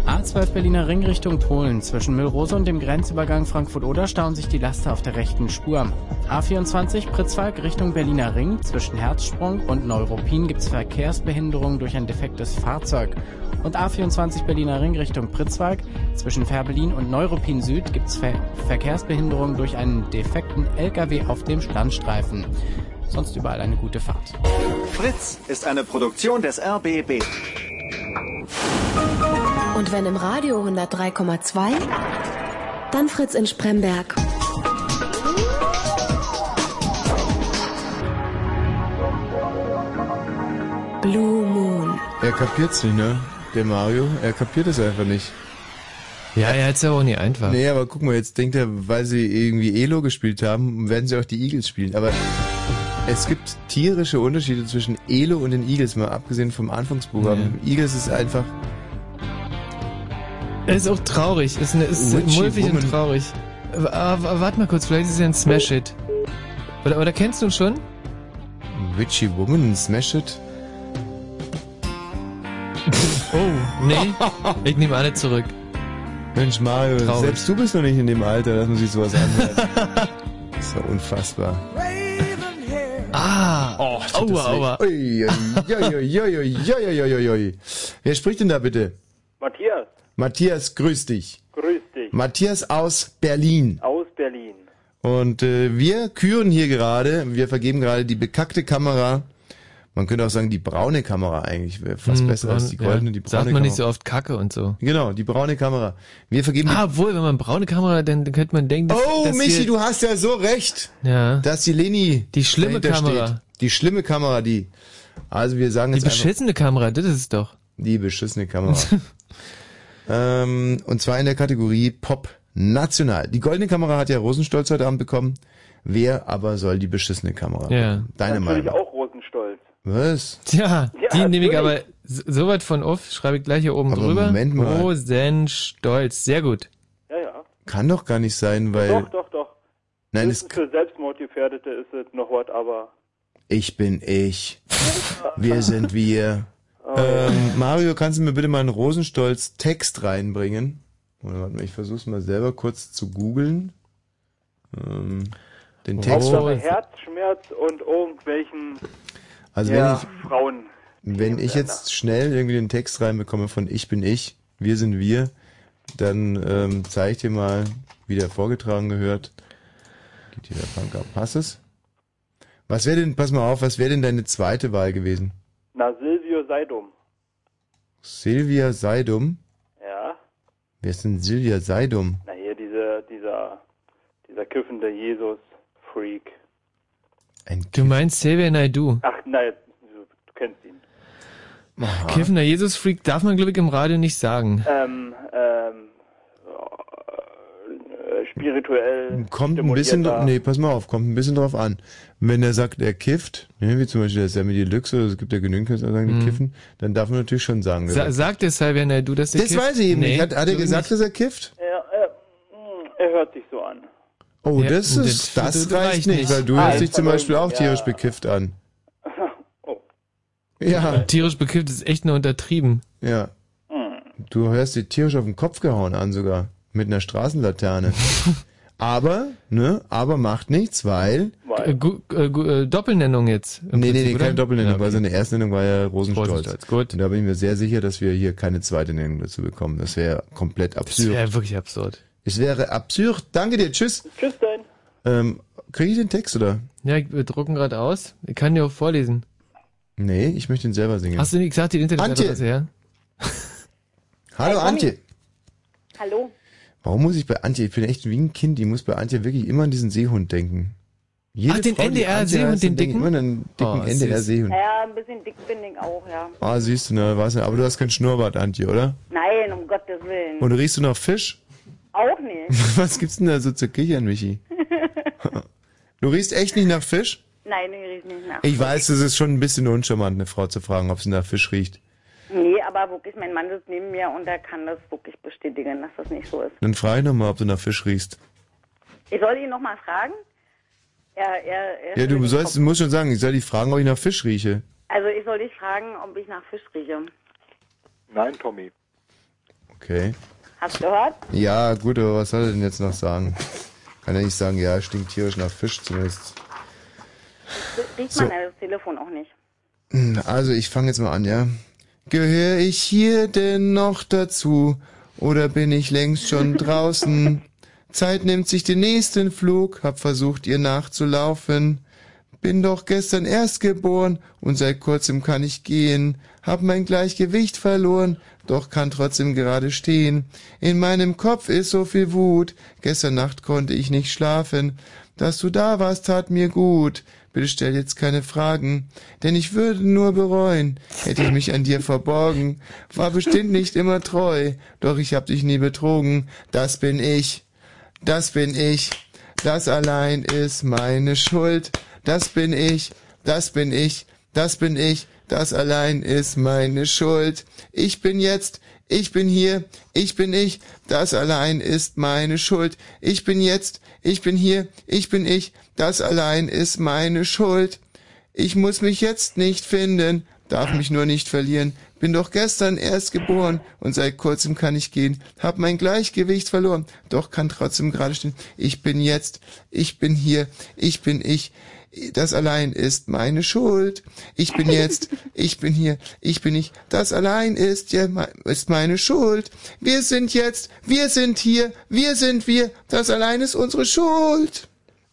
A12 Berliner Ring Richtung Polen. Zwischen Müllrose und dem Grenzübergang Frankfurt-Oder stauen sich die Laster auf der rechten Spur. A24 Pritzwalk Richtung Berliner Ring. Zwischen Herzsprung und Neuruppin gibt es Verkehrsbehinderungen durch ein defektes Fahrzeug. Und A24 Berliner Ring Richtung Pritzwalk. Zwischen Fährberlin und Neuruppin Süd gibt es Ver Verkehrsbehinderungen durch einen defekten LKW auf dem Standstreifen. Sonst überall eine gute Fahrt. Fritz ist eine Produktion des RBB. Und wenn im Radio 103,2, dann Fritz in Spremberg. Blue Moon. Er kapiert's nicht, ne? Der Mario, er kapiert es einfach nicht. Ja, er hat's ja auch nie einfach. Nee, aber guck mal, jetzt denkt er, weil sie irgendwie Elo gespielt haben, werden sie auch die Eagles spielen. Aber es gibt tierische Unterschiede zwischen Elo und den Eagles, mal abgesehen vom Anfangsprogramm. Eagles ist einfach Er ist auch traurig. Ist, eine, ist Witchy Woman. und traurig. Aber warte mal kurz, vielleicht ist es ja ein Smash-Hit. Oder, oder kennst du ihn schon? Witchy Woman, Smash It. <laughs> Oh, nee. Ich nehme alle zurück. Mensch, Mario, Traurig. selbst du bist noch nicht in dem Alter, dass man sich sowas anhört. das <laughs> ist ja unfassbar. Ah, oh, aua, aua. Ui, ui, ui, Wer spricht denn da bitte? Matthias. Matthias, grüß dich. Grüß dich. Matthias aus Berlin. Aus Berlin. Und äh, wir küren hier gerade, wir vergeben gerade die bekackte Kamera man könnte auch sagen, die braune Kamera eigentlich wäre fast Hm, besser als die braun- goldene, ja. die braune Sagt man Kamera. nicht so oft Kacke und so. Genau, die braune Kamera. Wir vergeben die Ah, wohl, wenn man braune Kamera, dann, dann könnte man denken, dass, Oh, dass Michi, hier- du hast ja so recht. Ja. Dass die Leni Die schlimme Kamera. Steht. Die schlimme Kamera, die. Also wir sagen Die jetzt einfach- beschissene Kamera, das ist es doch. Die beschissene Kamera. <laughs> ähm, und zwar in der Kategorie Pop National. Die goldene Kamera hat ja Rosenstolz heute Abend bekommen. Wer aber soll die beschissene Kamera? Ja. Deine Natürlich Meinung. Was? Tja, Ja, die nehme ich aber so weit von auf, schreibe ich gleich hier oben Aber drüber. Moment mal. Rosenstolz, sehr gut. Ja, ja. Kann doch gar nicht sein, weil. doch, doch, doch. Nein, es, für Selbstmordgefährdete ist es noch was, aber ich bin ich. Wir sind wir. <laughs> Ähm, Mario, kannst du mir bitte mal einen Rosenstolz-Text reinbringen? Oder warte mal, ich versuch's mal selber kurz zu googeln. Ähm, den Text. Hauptsache Herzschmerz und irgendwelchen Also ja, wenn ich Frauen. Wenn ich jetzt schnell irgendwie den Text reinbekomme von Ich bin ich, wir sind wir, dann ähm, zeige ich dir mal, wie der vorgetragen gehört. Geht hier der Punk ab. Passt es? Was wäre denn, pass mal auf, was wäre denn deine zweite Wahl gewesen? Na, Silvio Seidum. Silvia Seidum? Ja. Wer ist denn Silvia Seidum? Na hier, diese, dieser, dieser kiffende Jesus-Freak. Du meinst Xavier Naidoo? Ach, nein, du, du kennst ihn. Kiffender Jesus-Freak darf man, glaube ich, im Radio nicht sagen. Ähm, ähm, äh, spirituell. Kommt ein bisschen, stimulierter- nee, pass mal auf, kommt ein bisschen drauf an. Wenn er sagt, er kifft, ne, wie zum Beispiel der Sammy Deluxe, oder es gibt ja genügend Künstler, die sagen, die Mhm. kiffen, dann darf man natürlich schon sagen. Sa sagt. der Xavier Naidoo, dass er das kifft? weiß ich eben Nee, nicht. Hat, hat er gesagt, nicht. dass er kifft? Er, er, mh, er hört sich so an. Oh, Ja, das das- ist, das, das reicht reicht nicht, nicht. weil du Ah, hörst dich ich zum Beispiel auch verleugnen, tierisch ja. bekifft an. <laughs> Oh. Ja, Tierisch bekifft ist echt nur untertrieben. ja. Hm. Du hörst dich tierisch auf den Kopf gehauen an sogar. Mit einer Straßenlaterne. <laughs> aber, ne, aber macht nichts, weil... Äh, äh, äh, Doppelnennung jetzt. im Nee, nee, Prinzip, nee, oder? keine Doppelnennung, Ja, okay. weil seine erste Nennung war ja Rosenstolz. Rosenstolz, gut. Und da bin ich mir sehr sicher, dass wir hier keine zweite Nennung dazu bekommen. Das wäre komplett Das absurd. wäre wirklich absurd. Es wäre absurd. Danke dir, tschüss. Tschüss, dein. Ähm, kriege ich den Text, oder? Ja, wir drucken gerade aus. Ich kann dir auch vorlesen. Nee, ich möchte ihn selber singen. Hast du nicht gesagt, die Internetadresse, ja? Hallo, Hey, Tommy. Antje. Hallo? Warum muss ich bei Antje, ich bin echt wie ein Kind, ich muss bei Antje wirklich immer an diesen Seehund denken. Jede Ach, den NDR-Seehund, den dicken? Immer an den dicken Oh. NDR-Seehund. Naja, ein bisschen dick bin ich auch, ja. Ah, siehst du, ne, weißt du, aber du hast kein Schnurrbart, Antje, oder? Nein, um Gottes Willen. Und riechst du noch Fisch? Auch nicht. <laughs> Was gibt's denn da so zu kichern, Michi? <laughs> Du riechst echt nicht nach Fisch? Nein, ich riech nicht nach. Ich weiß, es ist schon ein bisschen uncharmant, eine Frau zu fragen, ob sie nach Fisch riecht. Nee, aber wirklich, mein Mann sitzt neben mir und er kann das wirklich bestätigen, dass das nicht so ist. Dann frage ich nochmal, ob du nach Fisch riechst. Ich soll ihn nochmal fragen? Er, er, er Ja, du sollst, du musst schon sagen, ich soll dich fragen, ob ich nach Fisch rieche. Also ich soll dich fragen, ob ich nach Fisch rieche. Nein, Tommy. Okay. Hast du gehört? Ja, gut, aber was soll er denn jetzt noch sagen? Kann er nicht sagen, ja, stinkt tierisch nach Fisch zumindest. Riecht So. man das Telefon auch nicht. Also, ich fange jetzt mal an, ja. Gehöre ich hier denn noch dazu? Oder bin ich längst schon <laughs> draußen? Zeit nimmt sich den nächsten Flug, hab versucht, ihr nachzulaufen. Bin doch gestern erst geboren und seit kurzem kann ich gehen. Hab mein Gleichgewicht verloren, doch kann trotzdem gerade stehen. In meinem Kopf ist so viel Wut. Gestern Nacht konnte ich nicht schlafen. Dass du da warst, tat mir gut. Bitte stell jetzt keine Fragen, denn ich würde nur bereuen, hätte ich mich an dir verborgen. War bestimmt nicht immer treu, doch ich hab dich nie betrogen. Das bin ich, das bin ich, das allein ist meine Schuld. Das bin ich, das bin ich, das bin ich, das allein ist meine Schuld. Ich bin jetzt, ich bin hier, ich bin ich, das allein ist meine Schuld. Ich bin jetzt, ich bin hier, ich bin ich, das allein ist meine Schuld. Ich muss mich jetzt nicht finden, darf mich nur nicht verlieren. Bin doch gestern erst geboren und seit kurzem kann ich gehen. Hab mein Gleichgewicht verloren, doch kann trotzdem gerade stehen. Ich bin jetzt, ich bin hier, ich bin ich. Das allein ist meine Schuld. Ich bin jetzt, <laughs> ich bin hier, ich bin ich. Das allein ist ja ist meine Schuld. Wir sind jetzt, wir sind hier, wir sind wir. Das allein ist unsere Schuld.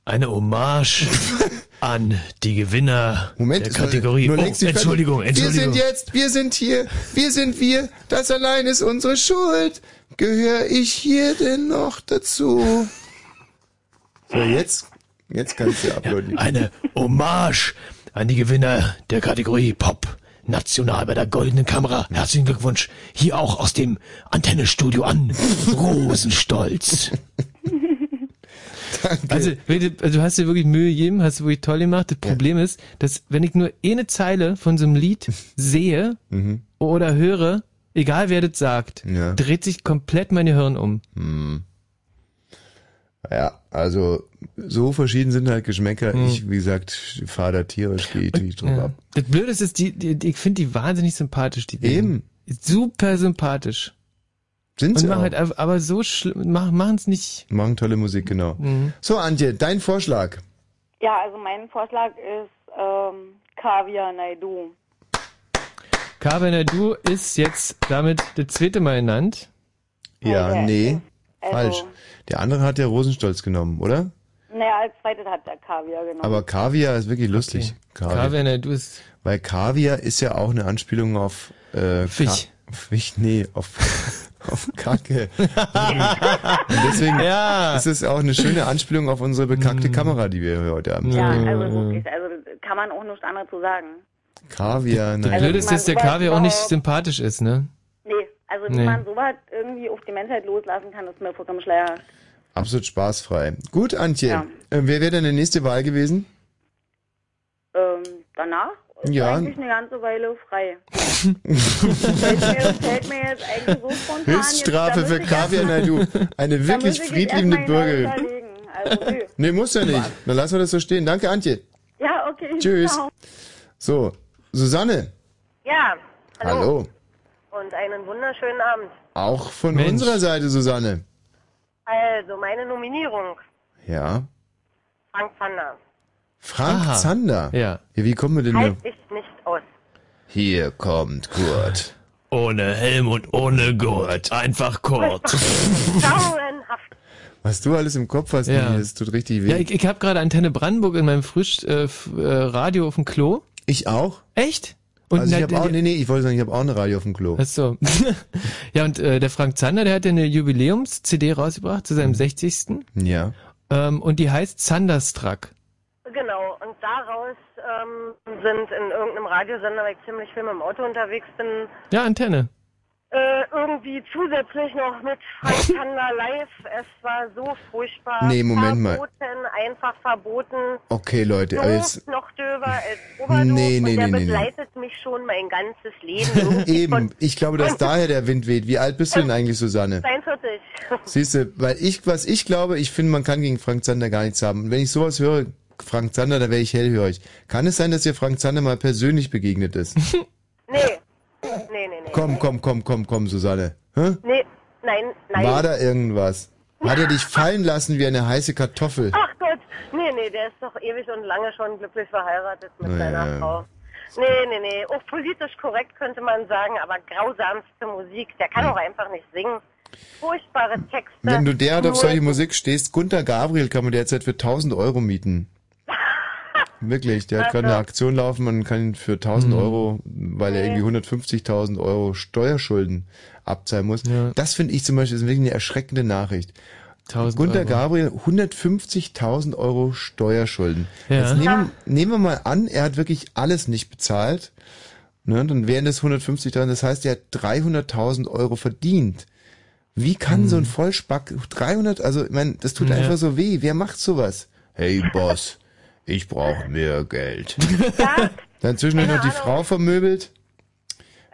Eine Hommage <laughs> an die Gewinner Moment, der Kategorie. nur Oh, nicht fertig. Entschuldigung, Entschuldigung. Wir sind jetzt, wir sind hier, wir sind wir, das allein ist unsere Schuld. Gehöre ich hier denn noch dazu? So, jetzt, jetzt kannst du applaudieren. Eine Hommage an die Gewinner der Kategorie Pop. National bei der Goldenen Kamera. Herzlichen Glückwunsch. Hier auch aus dem Antennestudio an. Rosenstolz. <laughs> Also, wenn du, also du hast dir wirklich Mühe gegeben, hast du wirklich toll gemacht. Das Problem ist, dass wenn ich nur eine Zeile von so einem Lied <laughs> sehe Mhm. oder höre, egal wer das sagt, Ja. dreht sich komplett meine Hirn um. Hm. Ja, also so verschieden sind halt Geschmäcker. Hm. Ich, wie gesagt, fahre da tierisch, gehe ich drauf Ja. ab. Das Blöde ist, dass die, die, ich finde die wahnsinnig sympathisch, die Eben. Super sympathisch. Sind Und sie machen auch. halt aber so schlimm, mach, machen es nicht. Machen tolle Musik, genau. Mhm. So, Antje, dein Vorschlag. Ja, also mein Vorschlag ist ähm, Kaviar Naidu. Carver du ist jetzt damit das zweite Mal genannt. Ja, Okay. nee, Also- falsch. Der andere hat ja Rosenstolz genommen, oder? Naja, als zweites hat der Kaviar genommen. Aber Kaviar ist wirklich lustig. Kaviar du ist. Weil Kaviar ist ja auch eine Anspielung auf äh, Fisch. Ka Fisch, nee, auf, <laughs> auf Kacke. <laughs> Und deswegen Ja. ist es auch eine schöne Anspielung auf unsere bekackte Kamera, die wir heute haben. ja, also wirklich, also kann man auch nichts anderes zu sagen. Kaviar, Das Also, Blöde ist, man dass der Kaviar auch nicht sympathisch ist, ne? Nee, also wie Nee. man sowas irgendwie auf die Menschheit loslassen kann, ist mir vollkommen schleierhaft. Absolut spaßfrei. Gut, Antje. Ja. Äh, wer wäre deine nächste Wahl gewesen? Ähm, danach Ja. eigentlich eine ganze Weile frei. fällt, mir, fällt mir jetzt eigentlich so spontan. Höchststrafe jetzt, für Kaviar Naidu. Eine wirklich friedliebende Bürgerin. Also, nö. Nee, muss ja nicht. Dann lassen wir das so stehen. Danke, Antje. Ja, okay. Tschüss. Ciao. So, Susanne. Ja, hallo. Hallo. Und einen wunderschönen Abend. Auch von Mensch. unserer Seite, Susanne. Also, meine Nominierung, Ja. Frank Zander. Frank Aha. Zander. Ja. ja. Wie kommen wir denn Halt da? ich nicht aus. Hier kommt Kurt. Ohne Helm und ohne Gurt. Einfach Kurt. Grauenhaft. <laughs> Was du alles im Kopf hast, Ja. Das tut richtig weh. Ja, ich, ich habe gerade Antenne Brandenburg in meinem Frisch äh, äh, Radio auf dem Klo. Ich auch. Echt? Also ich habe auch, nee, nee, ich wollte sagen, ich habe auch eine Radio auf dem Klo. Ach so. <laughs> ja, und äh, der Frank Zander, der hat ja eine Jubiläums-CD rausgebracht zu Mhm. seinem 60. Ja. Ähm, und die heißt Zanderstruck. Genau, und daraus ähm, sind in irgendeinem Radiosender, weil ich ziemlich viel mit dem Auto unterwegs bin, Ja, Antenne. Äh, irgendwie zusätzlich noch mit Frank Zander live. Es war so furchtbar. Nee, Moment mal. verboten, einfach verboten. Okay, Leute, So aber jetzt, noch döber als Oberdoof Nee, nee, und der nee, nee, nee. begleitet mich schon mein ganzes Leben. <laughs> Eben, ich glaube, dass daher der Wind weht. Wie alt bist du denn <laughs> eigentlich, Susanne? 42. Siehst du, weil ich, was ich glaube, ich finde, man kann gegen Frank Zander gar nichts haben. Und wenn ich sowas höre, Frank Zander, da wäre ich hellhörig. Kann es sein, dass dir Frank Zander mal persönlich begegnet ist? <laughs> Nee, nee, nee. Komm, komm, komm, komm, komm, Susanne. Hä? Nee, nein, nein. War da irgendwas? Hat er dich <laughs> fallen lassen wie eine heiße Kartoffel? Ach Gott, nee, nee, der ist doch ewig und lange schon glücklich verheiratet mit Ja, seiner. Frau. Nee, nee, nee, auch politisch korrekt könnte man sagen, aber grausamste Musik. Der kann auch einfach nicht singen. Furchtbare Texte. Wenn du derart auf solche Musik stehst, Gunter Gabriel kann man derzeit für 1000 Euro mieten. Wirklich, der hat gerade eine Aktion laufen, man kann ihn für 1000 Euro, weil er irgendwie 150.000 Euro Steuerschulden abzahlen muss. Das finde ich zum Beispiel ist wirklich eine erschreckende Nachricht. Gunter Euro. Gabriel, 150.000 Euro Steuerschulden. Ja. Jetzt nehmen, nehmen wir mal an, er hat wirklich alles nicht bezahlt. Ne, dann wären das 150.000, das heißt, er hat 300.000 Euro verdient. Wie kann so ein Vollspack 300, also ich meine, das tut Hm. Ja. einfach so weh. Wer macht sowas? Hey Boss, ich brauche mehr Geld. <laughs> Dann zwischendurch noch die Frau vermöbelt.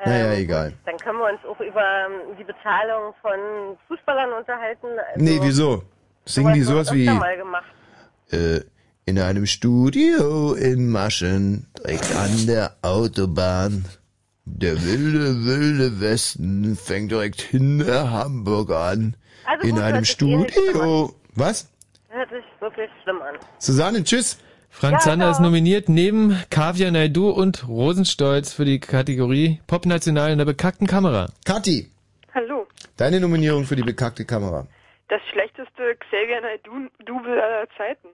Naja, egal. Dann können wir uns auch über ähm, die Bezahlung von Fußballern unterhalten. Also, Nee, wieso? Singen die sowas wie äh, in einem Studio in Maschen, direkt an der Autobahn. Der wilde, wilde Westen fängt direkt hinter Hamburg an. Also in gut, einem eh Studio. Was? Hört sich wirklich schlimm an. Susanne, tschüss. Frank Ja, Zander ist ciao. nominiert neben Kaviar Naidu und Rosenstolz für die Kategorie Pop National in der bekackten Kamera. Kathi, Hallo. deine Nominierung für die bekackte Kamera. Das schlechteste Xavier Naidoo-Double aller Zeiten.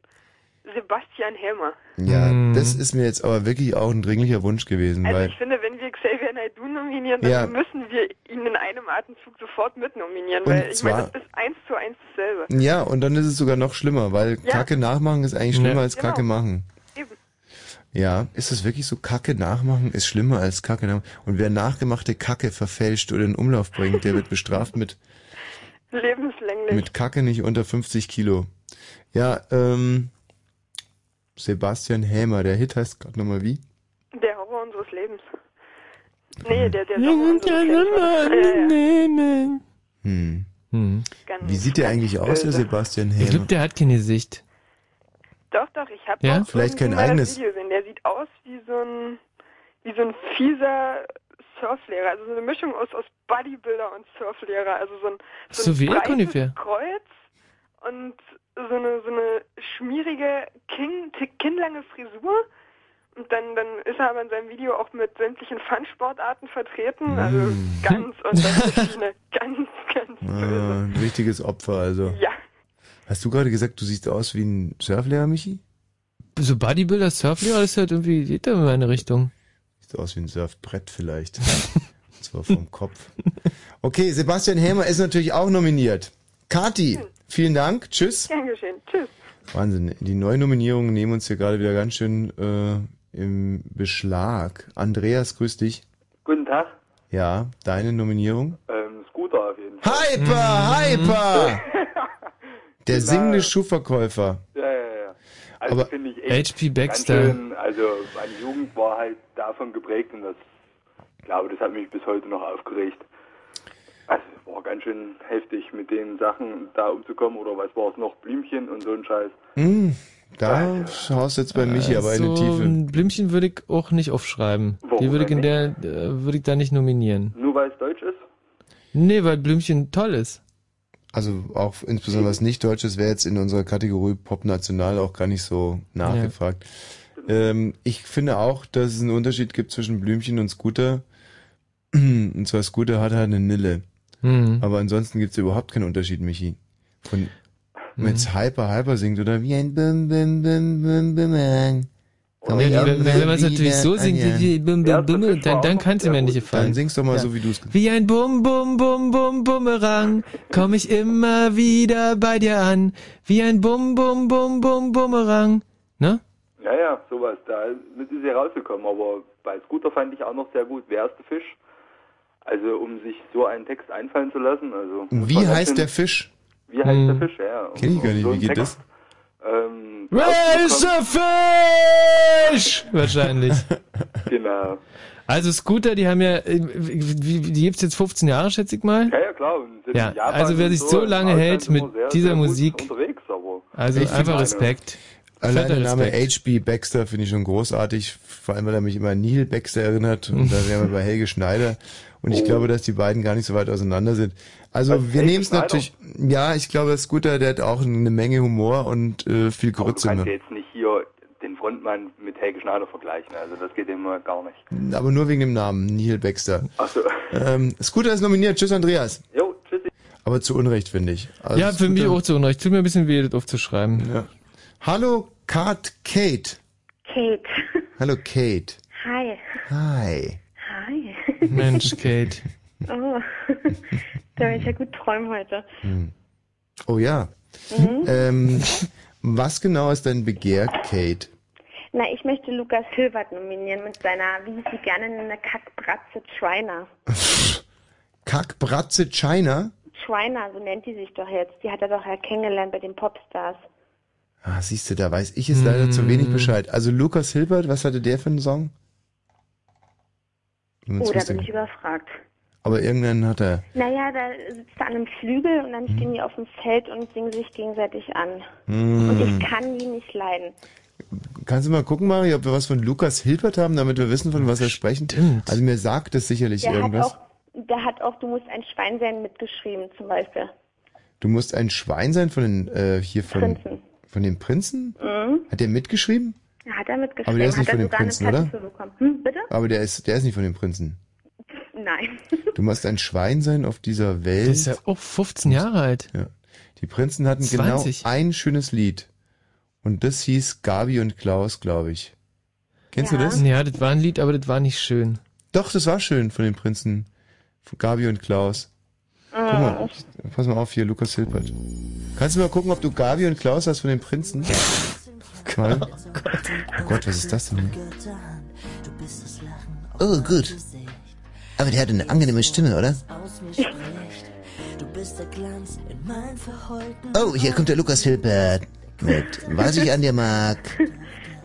Sebastian Helmer. Ja, das ist mir jetzt aber wirklich auch ein dringlicher Wunsch gewesen, Also weil ich finde, wenn wir Xavier Naidoo nominieren, dann Ja. müssen wir ihn in einem Atemzug sofort mitnominieren, Und weil ich meine, zwar- das ist eins zu eins dasselbe. ja, und dann ist es sogar noch schlimmer, weil Ja. Kacke nachmachen ist eigentlich schlimmer Ja. als Kacke Genau. machen. Eben. Ja, ist es wirklich so, Kacke nachmachen ist schlimmer als Kacke nachmachen? Und wer nachgemachte Kacke verfälscht oder in Umlauf bringt, der wird bestraft mit, <laughs> Lebenslänglich. mit Kacke nicht unter 50 Kilo. Ja, ähm, Sebastian Hämer, der Hit heißt gerade nochmal wie? Der Horror unseres Lebens. Nee, der, der Horror unseres Lebens. Ja, ja. Hm. Hm. Wie sieht der eigentlich aus, der. Sebastian Ich Hämer? glaube, der hat keine Sicht. Doch, doch, ich habe Ja? auch Vielleicht kein eigenes. Video gesehen. Der sieht aus wie so ein, wie so ein fieser Surflehrer. Also so eine Mischung aus, aus Bodybuilder und Surflehrer. Also so ein, so So ein wie ich breites. Kreuz und so eine, so eine schmierige, kin kinnlange Frisur. Und dann, dann ist er aber in seinem Video auch mit sämtlichen Fun-Sportarten vertreten. Also Mm. ganz unterschiedliche Schiene. <laughs> Ganz, ganz Ah, ein richtiges Opfer, also. Ja. Hast du gerade gesagt, du siehst aus wie ein Surflehrer, Michi? So Bodybuilder, Surflehrer, das ist halt irgendwie, geht da in meine Richtung. Sieht aus wie ein Surfbrett vielleicht. Und zwar vom Kopf. Okay, Sebastian Hämer ist natürlich auch nominiert. Kati, vielen Dank. Tschüss. Gern geschehen. Tschüss. Wahnsinn. Die Neunominierungen nehmen uns hier gerade wieder ganz schön äh, im Beschlag. Andreas, grüß dich. Guten Tag. Ja, deine Nominierung? Ähm, Scooter auf jeden Fall. Hyper, Hyper! <laughs> Der Genau. singende Schuhverkäufer. Ja, ja, ja. Also Aber finde ich echt HP ganz Baxter. schön, also meine Jugend war halt davon geprägt und das, ich glaube, das hat mich bis heute noch aufgeregt. Also war ganz schön heftig mit den Sachen da umzukommen oder was war es noch, Blümchen und so ein Scheiß. Hm, da schaust du jetzt bei Michi aber in die so Tiefe. ein Blümchen würde ich auch nicht aufschreiben. Warum Die würde ich in der, äh, würde ich da nicht nominieren. Nur weil es deutsch ist? Nee, weil Blümchen toll ist. Also auch insbesondere was nicht Deutsches wäre jetzt in unserer Kategorie Pop National auch gar nicht so nachgefragt. Ähm, ich finde auch, dass es einen Unterschied gibt zwischen Blümchen und Scooter. <clears throat> Und zwar Scooter hat halt eine Nille. Mhm. Aber ansonsten gibt es überhaupt keinen Unterschied, Michi. Von wenn Mhm. jetzt Hyper Hyper singt oder wie ein Bum Bum Bum Bum Bumerang. Wenn, wenn, wenn man es natürlich so singt, wie, wie bum, bum, bum, dann, dann kann es mir nicht gefallen. Dann singst doch mal so, wie du es Wie ein Bum, Bum, Bum, Bum, Bumerang, komm ich immer wieder bei dir an. Wie ein Bum, Bum, Bum, Bum, Bumerang. Ne? Ja, ja, sowas. Da ist sie rausgekommen. Aber bei Scooter fand ich auch noch sehr gut. Wer ist der Fisch? Also, um sich so einen Text einfallen zu lassen. Also, Wie heißt der Fisch? Wie heißt Hm. der Fisch, ja. Um Kenn ich gar nicht, so wie geht Text, das? Ähm, Raise the Fish! Wahrscheinlich. Genau. Also Scooter, die haben ja, äh, die gibt's jetzt 15 Jahre, schätze ich mal. Ja, ja, klar. Ja, also wer sich so im lange hält mit immer sehr, dieser sehr Musik, Unterwegs, aber also Ich einfach Respekt. Allein der Name. H.B. Baxter finde ich schon großartig, vor allem weil er mich immer an Neil Baxter erinnert und da wären wir bei Helge Schneider und ich Oh. glaube, dass die beiden gar nicht so weit auseinander sind. Also Was, wir Helge nehmen es natürlich, ja, ich glaube, Scooter, der hat auch eine Menge Humor und äh, viel du Grütze. kannst ja Ne? jetzt nicht hier den Frontmann mit Helge Schneider vergleichen. Also das geht immer gar nicht. Aber nur wegen dem Namen, Neil Baxter. Ach so. Ähm, Scooter ist nominiert, tschüss Andreas. Jo, tschüssi. Aber zu Unrecht, finde ich. Also ja, für mich Scooter- auch zu Unrecht. Tut mir ein bisschen weh, das aufzuschreiben. Ja. Hallo, Kat Kate. Kate. Hallo, Kate. Hi. Hi. Mensch, Kate. <laughs> Oh, <laughs> da werde ich ja gut träumen heute. Hm. Oh ja. Mhm. Ähm, was genau ist dein Begehr, Kate? Na, ich möchte Lukas Hilbert nominieren mit seiner, wie ich sie gerne nenne, Kackbratze Schreiner. Kackbratze China? <laughs> Schreiner, so nennt die sich doch jetzt. Die hat er doch ja kennengelernt bei den Popstars. Ah, siehst du, da weiß ich jetzt leider zu wenig Bescheid. Also Lukas Hilbert, was hatte der für einen Song? Oh, da bin ich überfragt. Aber irgendeinen hat er. Naja, da sitzt er an einem Flügel und dann Hm. stehen die auf dem Feld und singen sich gegenseitig an. Hm. Und ich kann die nicht leiden. Kannst du mal gucken, Mario, ob wir was von Lukas Hilbert haben, damit wir wissen, von was wir sprechen? Also mir sagt es sicherlich Der hat irgendwas. auch, der hat auch, du musst ein Schwein sein mitgeschrieben, zum Beispiel. Du musst ein Schwein sein von den, äh, hier von, Prinzen. von den Prinzen? Mhm. Hat der mitgeschrieben? Ja, Hat er mitgeschrieben. Aber der ist nicht hat von den sogar Prinzen, oder? Hm, bitte? Aber der ist, der ist nicht von den Prinzen. <laughs> Nein. <laughs> Du musst ein Schwein sein auf dieser Welt. Der ist ja auch 15 Jahre alt. Ja. Die Prinzen hatten 20. genau ein schönes Lied. Und das hieß Gabi und Klaus, glaube ich. Kennst du das? Ja, das war ein Lied, aber das war nicht schön. Doch, das war schön von den Prinzen. Von Gabi und Klaus. Guck Ah. mal, pass mal auf hier, Lukas Hilpert. Kannst du mal gucken, ob du Gabi und Klaus hast von den Prinzen? Mal. Oh Gott, was ist das denn hier? Oh, gut. Aber der hat eine angenehme Stimme, oder? Oh, hier kommt der Lukas Hilbert mit Was ich an dir mag.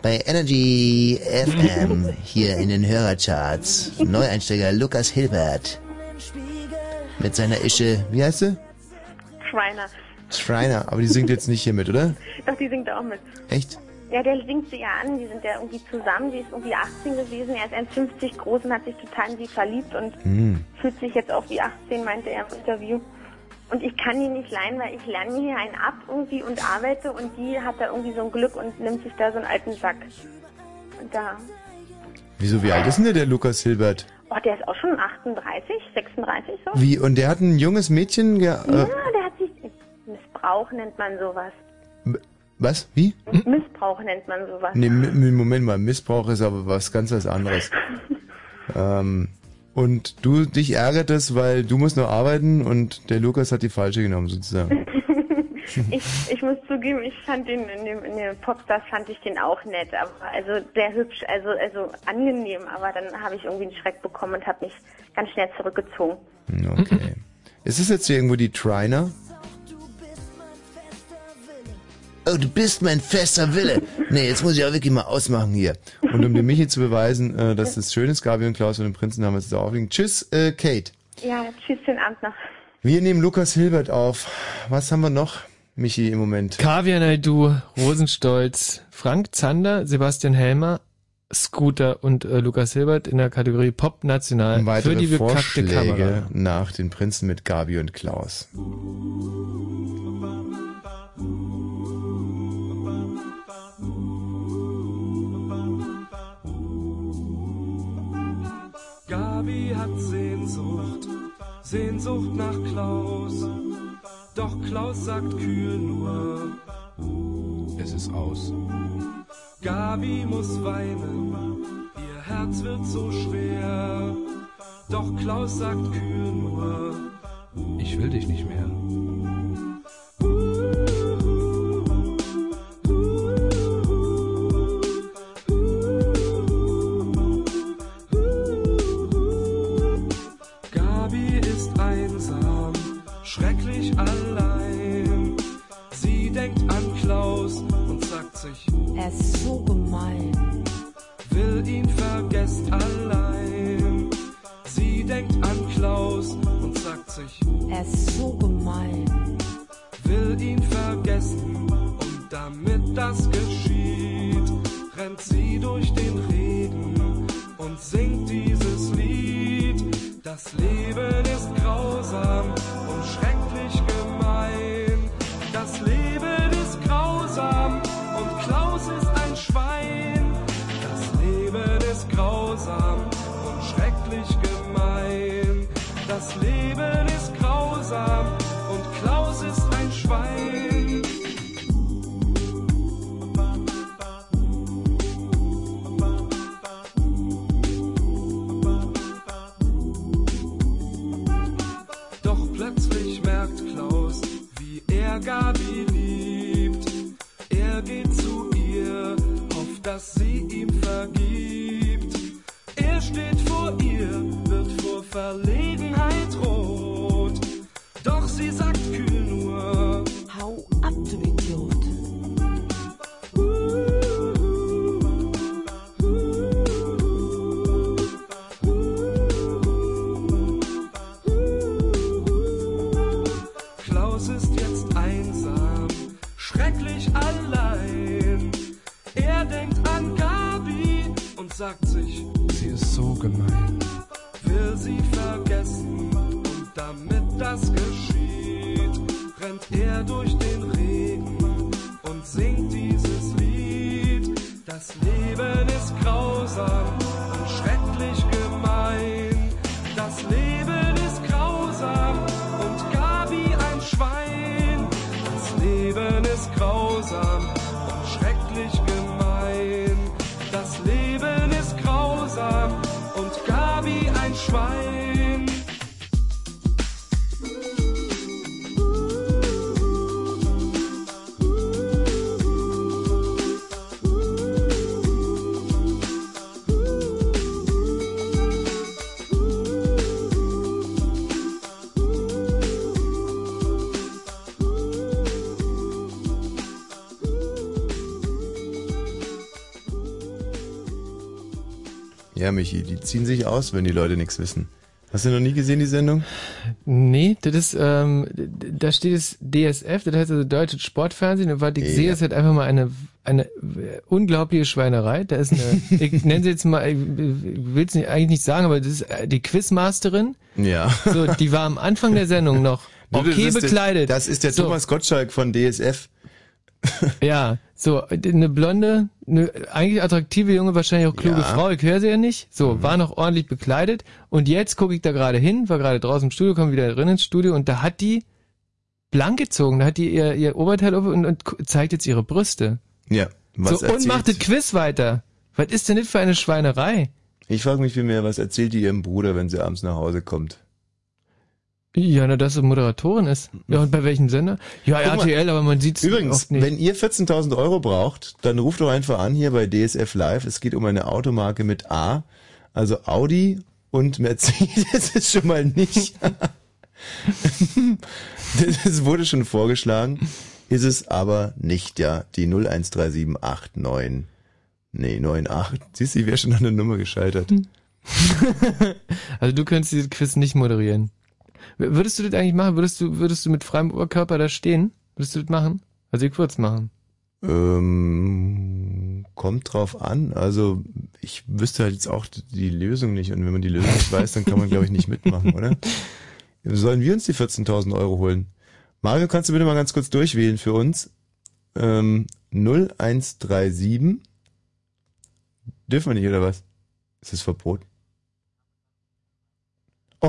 Bei Energy FM hier in den Hörercharts. Neueinsteiger Lukas Hilbert. Mit seiner Ische, wie heißt sie? Schweiner. Schreiner, aber die singt jetzt nicht hier mit, oder? Doch, die singt auch mit. Echt? Ja, der singt sie ja an. Die sind ja irgendwie zusammen. Die ist irgendwie 18 gewesen. Er ist 1,50 groß und hat sich total in sie verliebt und Hm. fühlt sich jetzt auch wie 18, meinte er im Interview. Und ich kann die nicht leihen, weil ich lerne hier einen ab irgendwie und arbeite und die hat da irgendwie so ein Glück und nimmt sich da so einen alten Sack. Und da, Wieso, wie alt ist denn der, der Lukas Hilbert? oh, der ist auch schon 38, 36 so. Wie, und der hat ein junges Mädchen, ge Ja, äh, der hat sich, Missbrauch nennt man sowas. Was? Wie? Missbrauch nennt man sowas. Nee, Moment mal, Missbrauch ist aber was ganz was anderes. <laughs> ähm, und du, dich ärgert es, weil du musst noch arbeiten und der Lukas hat die falsche genommen, sozusagen. <laughs> ich, ich muss zugeben, ich fand den in dem, in dem Popstars fand ich den auch nett, aber also sehr hübsch, also also angenehm, aber dann habe ich irgendwie einen Schreck bekommen und habe mich ganz schnell zurückgezogen. Okay. Ist es jetzt hier irgendwo die Triner? Oh, du bist mein fester Wille. Nee, jetzt muss ich auch wirklich mal ausmachen hier. Und um dem Michi zu beweisen, äh, dass das schön ist, Gabi und Klaus von den Prinzen haben wir jetzt da aufliegen. Tschüss, äh, Kate. Ja, tschüss, schönen Abend noch. Wir nehmen Lukas Hilbert auf. Was haben wir noch, Michi, im Moment? Kaviar Naidu, Rosenstolz, Frank Zander, Sebastian Helmer, Scooter und äh, Lukas Hilbert in der Kategorie Pop National Weitere für die bekackte Vorschläge Kamera. nach den Prinzen mit Gabi und Klaus. Gabi hat Sehnsucht, Sehnsucht nach Klaus. Doch Klaus sagt kühl nur, es ist aus. Gabi muss weinen, ihr Herz wird so schwer. Doch Klaus sagt kühl nur, ich will dich nicht mehr. Er ist so gemein. will ihn vergessen allein. Sie denkt an Klaus und sagt sich, Er ist so gemein. will ihn vergessen. Und damit das geschieht, rennt sie durch den Regen und singt dieses Lied. Das Leben ist grausam ziehen sich aus, wenn die Leute nichts wissen. Hast du noch nie gesehen, die Sendung? Nee, das ist, ähm, da steht es DSF, das heißt also Deutsches Sportfernsehen, und was ich Ja. sehe, ist halt einfach mal eine, eine unglaubliche Schweinerei. Da ist eine, <laughs> ich nenne sie jetzt mal, ich will es eigentlich nicht sagen, aber das ist äh, die Quizmasterin. Ja. So, die war am Anfang der Sendung noch Du, <laughs> das okay ist der- bekleidet. Das ist der So. Thomas Gottschalk von DSF. <laughs> Ja, so, eine blonde, eine eigentlich attraktive junge, wahrscheinlich auch kluge Ja. Mhm. Frau, ich höre sie ja nicht. So, war noch ordentlich bekleidet. Und jetzt gucke ich da gerade hin, war gerade draußen im Studio, komme wieder drin ins Studio und da hat die blank gezogen, da hat die ihr, ihr Oberteil auf und, und zeigt jetzt ihre Brüste. Ja. Was so, und macht das Quiz weiter. Was ist denn das für eine Schweinerei? Ich frage mich vielmehr, was erzählt die ihrem Bruder, wenn sie abends nach Hause kommt? Ja, na, dass sie Moderatorin ist. Ja, und bei welchem Sender? Ja, Guck mal. RTL, aber man sieht es Übrigens, oft nicht. wenn ihr 14.000 Euro braucht, dann ruft doch einfach an hier bei DSF Live. Es geht um eine Automarke mit A, also Audi und Mercedes <laughs> ist schon mal nicht. <laughs> das wurde schon vorgeschlagen, ist es aber nicht, ja. Die 013789, nee, 98. Siehst du, ich wäre schon an der Nummer gescheitert. <laughs> Also du könntest dieses Quiz nicht moderieren. Würdest du das eigentlich machen? Würdest du, würdest du mit freiem Oberkörper da stehen? Würdest du das machen? Also ich würde es machen. Ähm, kommt drauf an. Also ich wüsste halt jetzt auch die Lösung nicht. Und wenn man die Lösung nicht weiß, dann kann man, glaube ich, nicht mitmachen, oder? <laughs> Sollen wir uns die 14.000 Euro holen? Mario, kannst du bitte mal ganz kurz durchwählen für uns? Ähm, 0137. Dürfen wir nicht, oder was? Ist das verboten?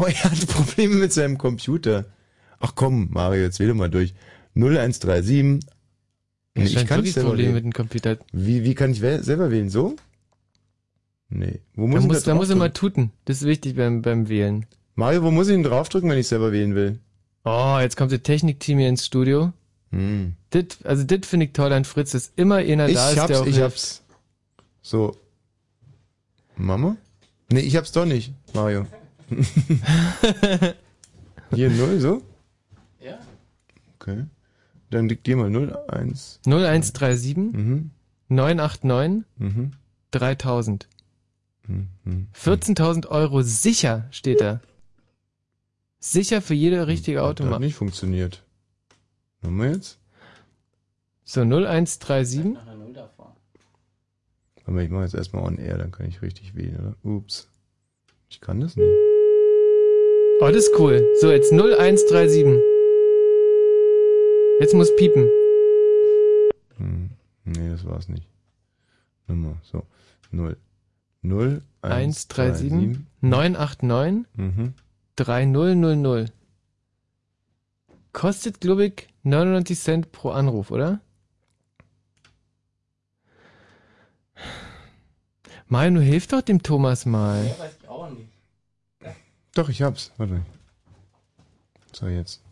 Oh, er hat Probleme mit seinem Computer. Ach komm, Mario, jetzt wähle mal durch. 0137. Er Nee, scheint kann selber Probleme wählen. mit dem Computer. Wie, wie kann ich selber wählen? So? Nee. Wo muss Da ich muss, da muss er draufdrücken? mal tuten. Das ist wichtig beim, beim Wählen. Mario, wo muss ich denn draufdrücken, wenn ich selber wählen will? Oh, jetzt kommt das Technikteam hier ins Studio. Hm. Das, also das finde ich toll an Fritz, dass immer einer Ich da ist, der hab's, auch ich hilft. hab's. So. Mama? Nee, ich hab's doch nicht, Mario. <laughs> Hier null, so? Ja. Okay. Dann diktier mal 0, 1. 0137 Mhm. 989 Mhm. 3000. Mhm. 14.000 Euro sicher steht da. Sicher für jede richtige Hat Automarke. nicht funktioniert. Haben wir jetzt? So, 0137. Warte mal, ich mache jetzt erstmal on air, dann kann ich richtig wählen, oder? Ups. Ich kann das nicht. Oh, das ist cool. So, jetzt 0137. Jetzt muss piepen. Hm. Nee, das war's nicht. Nummer, so. 0. 0, 1, 3, 137 7. 989 Mhm. 3000. Kostet, glaube ich, 99 Cent pro Anruf, oder? Du hilf doch dem Thomas mal. weiß ich auch nicht. Doch, ich hab's. Warte. So, jetzt.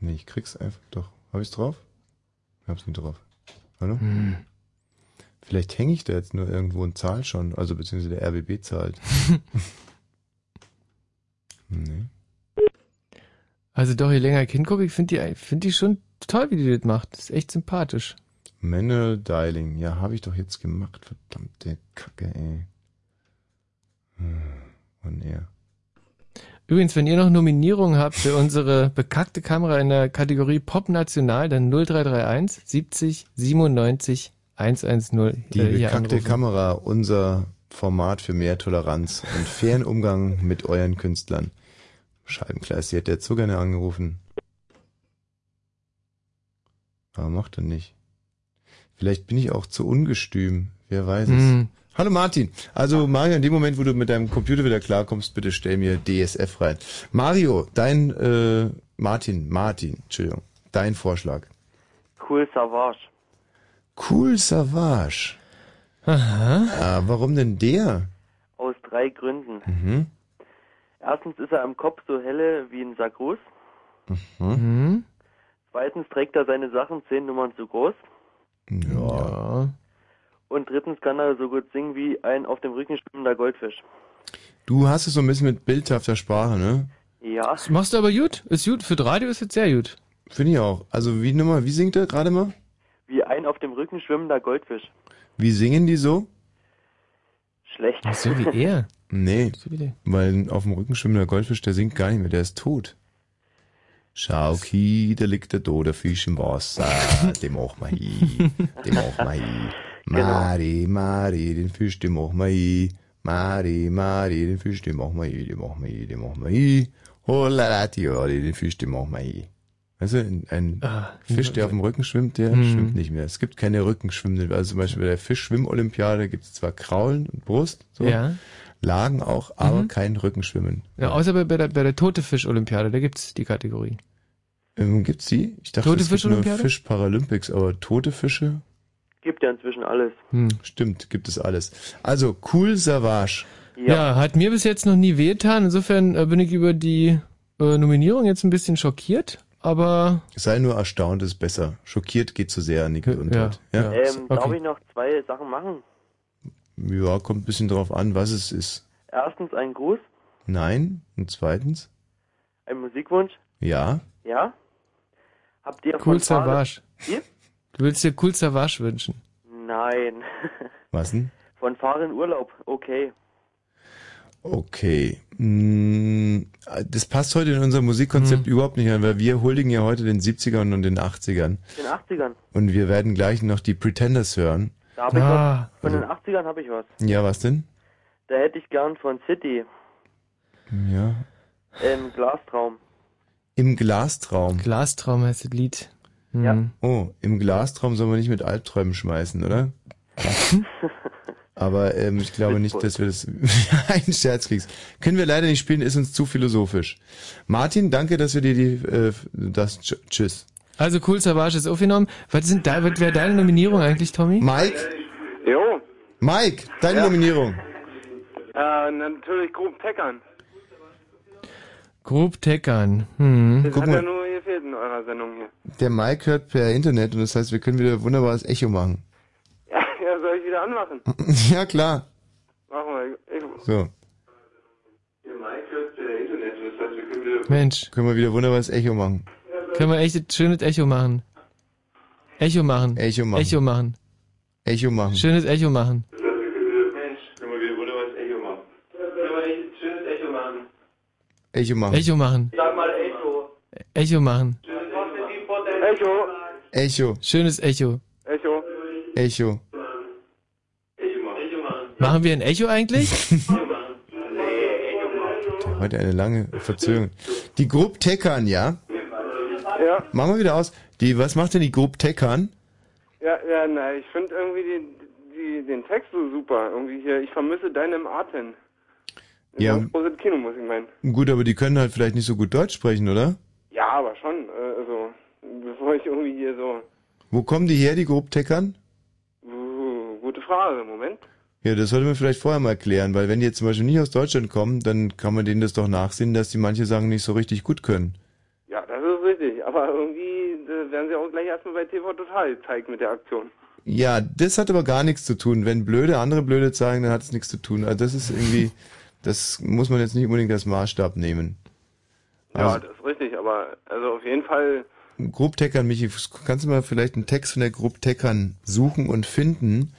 Nee, ich krieg's einfach. Doch. Hab ich's drauf? Ich hab's nicht drauf. Hallo? Hm. Vielleicht hänge ich da jetzt nur irgendwo und zahl schon. Also, beziehungsweise der RBB zahlt. <laughs> nee. Also doch, je länger ich hingucke, ich finde die, find die schon toll, wie die das macht. Das ist echt sympathisch. Manual Dialing. Ja, habe ich doch jetzt gemacht. Verdammte Kacke, ey. Hm, Und er. Übrigens, wenn ihr noch Nominierungen habt für unsere bekackte Kamera in der Kategorie Pop National, dann 0331 70 97 110. Die äh, bekackte anrufen. Kamera, unser Format für mehr Toleranz und fairen Umgang mit euren Künstlern. Scheibenkleist, sie hätte jetzt so gerne angerufen. Aber macht er nicht. Vielleicht bin ich auch zu ungestüm. Wer weiß es. Hm. Hallo Martin. Also Mario, in dem Moment, wo du mit deinem Computer wieder klarkommst, bitte stell mir DSF rein. Mario, dein, äh, Martin, Martin, Entschuldigung, dein Vorschlag. Cool Savage. Cool Savage. Aha. Ah, warum denn der? Aus drei Gründen. Mhm. Erstens ist er am Kopf so helle wie ein Sakrus. Mhm. Zweitens trägt er seine Sachen zehn Nummern zu groß. Ja. Und drittens kann er so gut singen wie ein auf dem Rücken schwimmender Goldfisch. Du hast es so ein bisschen mit bildhafter Sprache, ne? Ja. Das machst du aber gut. Ist gut. Für das Radio ist jetzt sehr gut. Finde ich auch. Also wie nochmal, wie singt er gerade mal? Wie ein auf dem Rücken schwimmender Goldfisch. Wie singen die so? Schlecht. So wie er. <laughs> Nee, wie der. weil auf dem Rücken schwimmender Goldfisch, der singt gar nicht mehr, der ist tot. Schau, Ki, da liegt der tote Fisch im Wasser, <laughs> den machen wir hin, den machen wir hin. Mari, Mari, den Fisch, den machen wir hin. Mari, Mari, den Fisch, den machen wir hin, den machen wir hin, den machen wir hin. Holalatiori, den Fisch, den machen wir. Weißt du, ein, ein Ah, Fisch, der auf dem Rücken schwimmt, der Hm. schwimmt nicht mehr. Es gibt keine Rückenschwimmenden. Also zum Beispiel bei der Fischschwimmolympiade gibt es zwar Kraulen und Brust, so, Ja. Lagen auch, aber Mhm. kein Rückenschwimmen. Ja, außer bei, bei der, bei der Tote Fisch Olympiade, da gibt's die Kategorie. Ähm, gibt's die? Ich dachte, Tote es gibt nur Fisch-Olympiade? Fisch Paralympics, aber tote Fische? Gibt ja inzwischen alles. Hm. Stimmt, gibt es alles. Also, cool Savage. Ja. hat mir bis jetzt noch nie wehgetan. Insofern äh, bin ich über die äh, Nominierung jetzt ein bisschen schockiert, aber Sei nur erstaunt, ist besser. Schockiert geht zu sehr, Nick und ja, Todd. ja. Ähm, Darf ich noch zwei Sachen machen? Ja, kommt ein bisschen drauf an, was es ist. Erstens ein Gruß, Nein. Und zweitens? ein Musikwunsch. Ja. Ja? Habt ihr Cool Savage. Wie? Du willst dir Cool Savage wünschen. Nein. Was denn? Von Fahren Urlaub, okay. Okay. Mm, Das passt heute in unser Musikkonzept überhaupt nicht an, weil wir huldigen ja heute den 70ern und den 80ern. Den 80ern. Und wir werden gleich noch die Pretenders hören. Da habe ich Ah. was. Von Also- den 80ern habe ich was. Ja, was denn? Da hätte ich gern von City, Ja. ähm, Glastraum. Im Glastraum. Glastraum heißt das Lied. Ja. Oh, im Glastraum soll man nicht mit Albträumen schmeißen, oder? <laughs> Aber ähm, ich glaube nicht, dass wir das <laughs> ein Scherz kriegst. Können wir leider nicht spielen, ist uns zu philosophisch. Martin, danke, dass wir dir die äh, das Tsch- Tschüss. Also Cool Savage ist aufgenommen. Was sind da, was wäre deine Nominierung eigentlich, Tommy? Mike? Jo. Mike, deine Ja. Nominierung. Äh, natürlich grob Teckern. Grob Teckern. Hm. Das Guck hat ja mal. Nur gefehlt in eurer Sendung hier. Der Mike hört per Internet und das heißt, wir können wieder wunderbares Echo machen. Ja, ja soll ich wieder anmachen? ja, klar. Machen wir. Ich, So. Mensch. Können wir wieder wunderbares Echo machen. Können wir echt ein schönes Echo machen. Echo machen. Echo machen. Echo machen. Echo machen. Schönes Echo machen. Können wir wieder wunderbares Echo machen. schönes Echo machen. Echo machen. Echo machen. Echo. Echo machen. Echo. Echo. Schönes Echo. Echo. Echo. Machen wir ein Echo eigentlich? <laughs> Heute eine lange Verzögerung. Die Gruppe Teckern, ja? Ja. Machen wir wieder aus. Die, was macht denn die Gruppe Teckern? Ja, ja, na, ich finde irgendwie den, die, den Text so super. Irgendwie hier, ich vermisse deinem Atem. Ja, Großes Kino, muss ich meinen. gut, aber die können halt vielleicht nicht so gut Deutsch sprechen, oder? Ja, aber schon, äh, also, bevor ich irgendwie hier so, Wo kommen die her, die Gruppe Teckern? uh, gute Frage, Moment. Ja, das sollte man vielleicht vorher mal klären, weil wenn die jetzt zum Beispiel nicht aus Deutschland kommen, dann kann man denen das doch nachsehen, dass die manche Sachen nicht so richtig gut können. Ja, das ist richtig, aber irgendwie äh, werden sie auch gleich erstmal bei TV Total gezeigt mit der Aktion. Ja, das hat aber gar nichts zu tun. Wenn Blöde andere Blöde zeigen, dann hat es nichts zu tun. Also das ist irgendwie, das muss man jetzt nicht unbedingt als Maßstab nehmen. Ja, Also, das ist richtig, aber also auf jeden Fall, Gruppe Teckern, Michi, kannst du mal vielleicht einen Text von der Gruppe Teckern suchen und finden,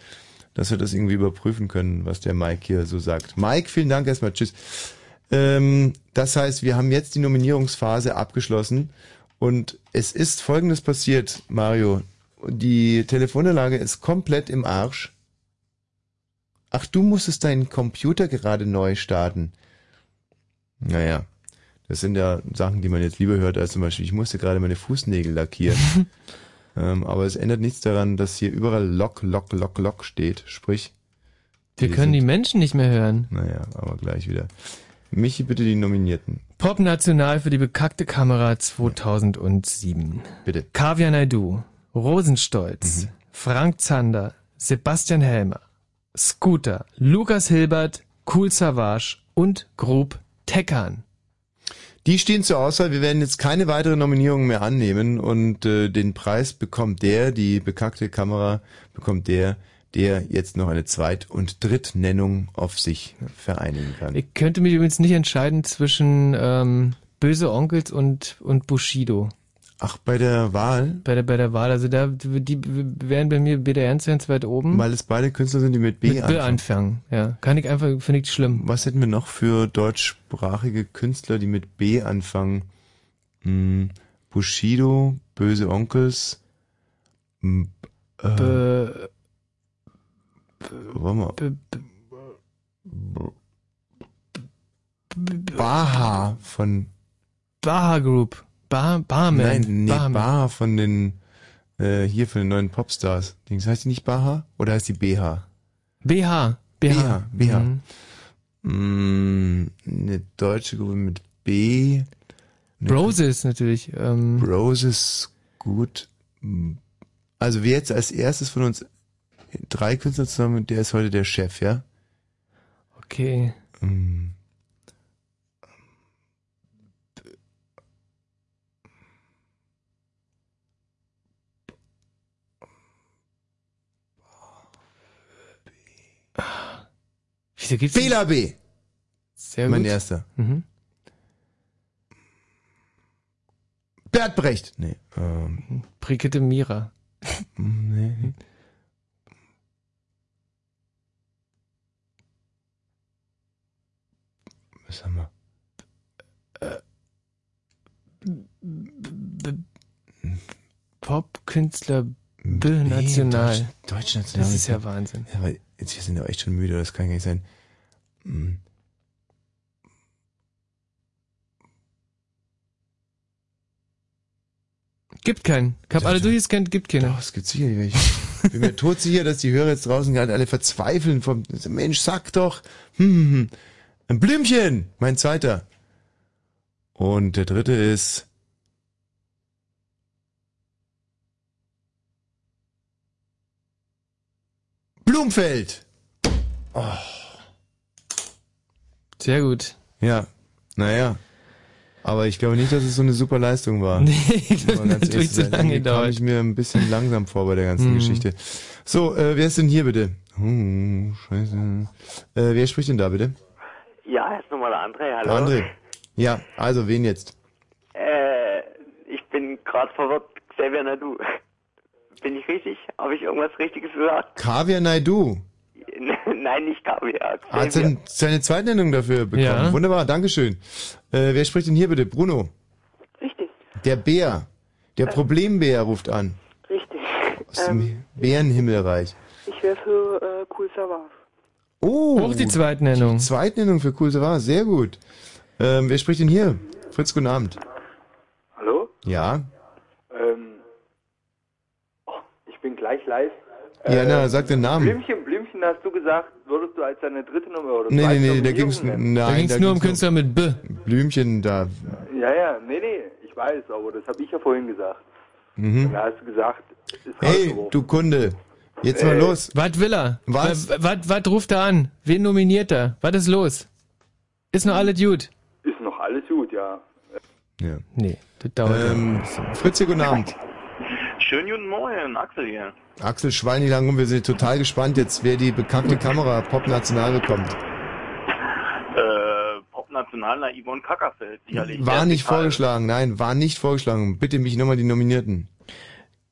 dass wir das irgendwie überprüfen können, was der Mike hier so sagt. Mike, vielen Dank erstmal. Tschüss. Ähm, das heißt, wir haben jetzt die Nominierungsphase abgeschlossen und es ist Folgendes passiert, Mario. Die Telefonanlage ist komplett im Arsch. Ach, du musstest deinen Computer gerade neu starten. Naja, das sind ja Sachen, die man jetzt lieber hört, als zum Beispiel, ich musste gerade meine Fußnägel lackieren. <laughs> ähm, aber es ändert nichts daran, dass hier überall Lock, Lock, Lock, Lock steht. Sprich, Wir können die Menschen nicht mehr hören. naja, aber gleich wieder. Michi, bitte die Nominierten. Pop National für die bekackte Kamera 2007. Bitte. Kaviar Naidu, Rosenstolz, Frank Zander, Sebastian Helmer, Scooter, Lukas Hilbert, Cool Savage und Grub Teckern. Die stehen zur Auswahl. Wir werden jetzt keine weiteren Nominierungen mehr annehmen und äh, den Preis bekommt der, die bekackte Kamera bekommt der, der jetzt noch eine Zweit- und Drittnennung auf sich vereinigen kann. Ich könnte mich übrigens nicht entscheiden zwischen ähm, Böse Onkels und, und Bushido. Ach, bei der Wahl? Bei der, bei der Wahl. Also da, die wären bei mir BDR ganz weit oben. Weil es beide Künstler sind, die mit B Mit B anfangen. anfangen, ja. Kann ich einfach, finde ich schlimm. Was hätten wir noch für deutschsprachige Künstler, die mit B anfangen? Hm, Bushido, Böse Onkels, hm, äh, Be, warte mal. be, Baha von Baha Group. Bar, Barman. Nein, nee, Barman. Baha von den äh, hier von den neuen Popstars. Dings heißt die nicht Baha oder heißt die BH? BH. BH. BH. BH. Mhm. Mm, eine deutsche Gruppe mit B. Eine Roses natürlich. Ähm, Roses, gut. Also wer jetzt als erstes von uns drei Künstler zusammen, der ist heute der Chef, ja? Okay. Mm. Wieso gibt's Bela B. Sehr mein gut. erster. Mhm. Bert Brecht. Nee. Ähm, Brigitte Mira. nee. Was haben wir? Popkünstler B national. Deutsch, Deutsch national. Das ist ja Wahnsinn. Ja, weil jetzt wir sind ja echt schon müde, das kann gar nicht sein. Hm. Gibt keinen. Ich hab alle durchgescannt, gibt keinen. Doch, es gibt sicher welche. Ich bin mir <laughs> todsicher, dass die Hörer jetzt draußen gerade alle verzweifeln vom, Mensch, sag doch, hm, hm, hm. ein Blümchen, mein zweiter. Und der dritte ist, Blumfeld. Oh. Sehr gut. Ja, naja. Aber ich glaube nicht, dass es so eine super Leistung war. <laughs> Nee, das hat natürlich zu lange Irgendwie kam gedauert. ich mir ein bisschen langsam vor bei der ganzen Mhm. Geschichte. So, äh, wer ist denn hier bitte? Oh, scheiße. Äh, wer spricht denn da bitte? Ja, jetzt nochmal der André, hallo. André. Ja, also wen jetzt? Äh, ich bin gerade verwirrt. Xavier Nadu. Bin ich richtig? Habe ich irgendwas Richtiges gesagt? Kaviar Naidu. <laughs> Nein, nicht Kaviar. Hat denn seine Zweitnennung dafür bekommen? Ja. Wunderbar, Dankeschön. Äh, wer spricht denn hier bitte? Bruno. Richtig. Der Bär. Der Problembär ruft an. Richtig. Aus dem Bärenhimmelreich. Ich wäre für äh, Cool Savas. Oh. Auch die Zweitnennung. Die Zweitnennung für Cool Savas, sehr gut. Ähm, wer spricht denn hier? Fritz, guten Abend. Hallo? Ja. Ähm, oh, ich bin gleich live. Ja, na, sag den Namen. Blümchen, Blümchen hast du gesagt, würdest du als deine dritte Nummer oder Nee, zweite nee, nee, da ging's, nein, Da ging's nur um Künstler mit B. Blümchen da. Ja, ja, nee, nee, ich weiß, aber das habe ich ja vorhin gesagt. Mhm. Und da hast du gesagt, ist Hey, rausgeworfen. du Kunde. Jetzt mal Äh, los. Was will er? Was? Was, was, was ruft er an? Wen nominiert er? Was ist los? Ist noch alles gut? Ist noch alles gut, ja. Ja. Nee, das dauert ähm, ein bisschen. Fritz, guten Abend. <laughs> Schönen guten Morgen, Axel hier. Axel Schwein, nicht lang rum. Wir sind total gespannt jetzt, wer die bekannte Kamera Pop National bekommt. Äh, Popnational, na Yvonne Kackerfeld, sicherlich. War nicht vorgeschlagen, nein, war nicht vorgeschlagen. Bitte mich nochmal die Nominierten.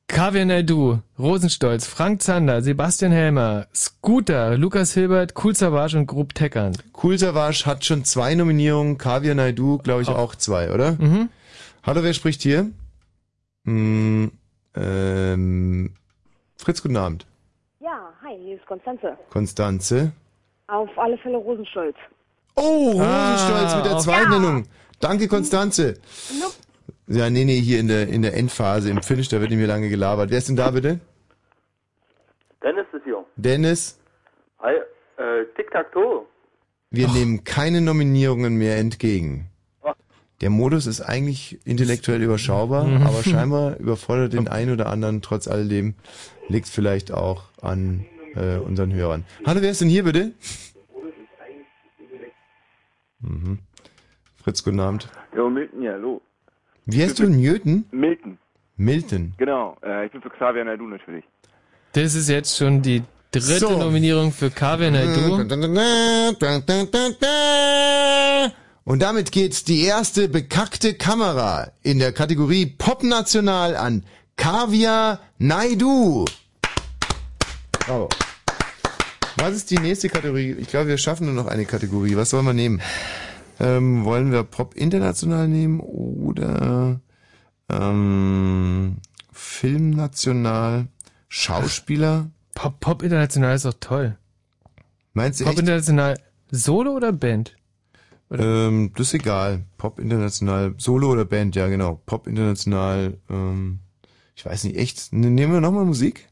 Kaviar Naidu, Rosenstolz, Frank Zander, Sebastian Helmer, Scooter, Lukas Hilbert, Cool Savage und Grub Teckern. Cool Savage hat schon zwei Nominierungen, Kaviar Naidu, glaube ich, auch zwei, oder? Mhm. Hallo, wer spricht hier? Hm, ähm, Fritz, guten Abend. Ja, hi, hier ist Konstanze. Konstanze. Auf alle Fälle Rosenstolz. Oh, Rosenstolz Ah, mit der Zweitnennung. Danke, Konstanze. Nope. Ja, nee, nee, hier in der, in der Endphase, im Finish, da wird nicht mehr lange gelabert. Wer ist denn da bitte? Dennis ist hier. Dennis, Hi, äh, Tic-Tac-Toe. wir nehmen keine Nominierungen mehr entgegen. Der Modus ist eigentlich intellektuell überschaubar, Mhm. aber scheinbar <laughs> überfordert den einen oder anderen trotz alledem. Liegt vielleicht auch an äh, unseren Hörern. Hallo, wer ist denn hier bitte? Mhm. Fritz, guten Abend. Jo, Milton, ja, hallo. Wie heißt du? Newton? Milton, Milton. genau. Äh, ich bin für Xavier Naidu natürlich. Das ist jetzt schon die dritte So. Nominierung für Kaviar Naidu. Und damit geht die erste bekackte Kamera in der Kategorie Pop National an Kaviar Naidu. Bravo. Was ist die nächste Kategorie? Ich glaube, wir schaffen nur noch eine Kategorie. Was sollen wir nehmen? Ähm, wollen wir Pop International nehmen oder ähm, Film National? Schauspieler? Pop, Pop International ist doch toll. Meinst du Pop echt? International Solo oder Band? Ähm, das ist egal. Pop International, Solo oder Band, ja genau. Pop International, ähm, ich weiß nicht, echt. Ne- Nehmen wir nochmal Musik?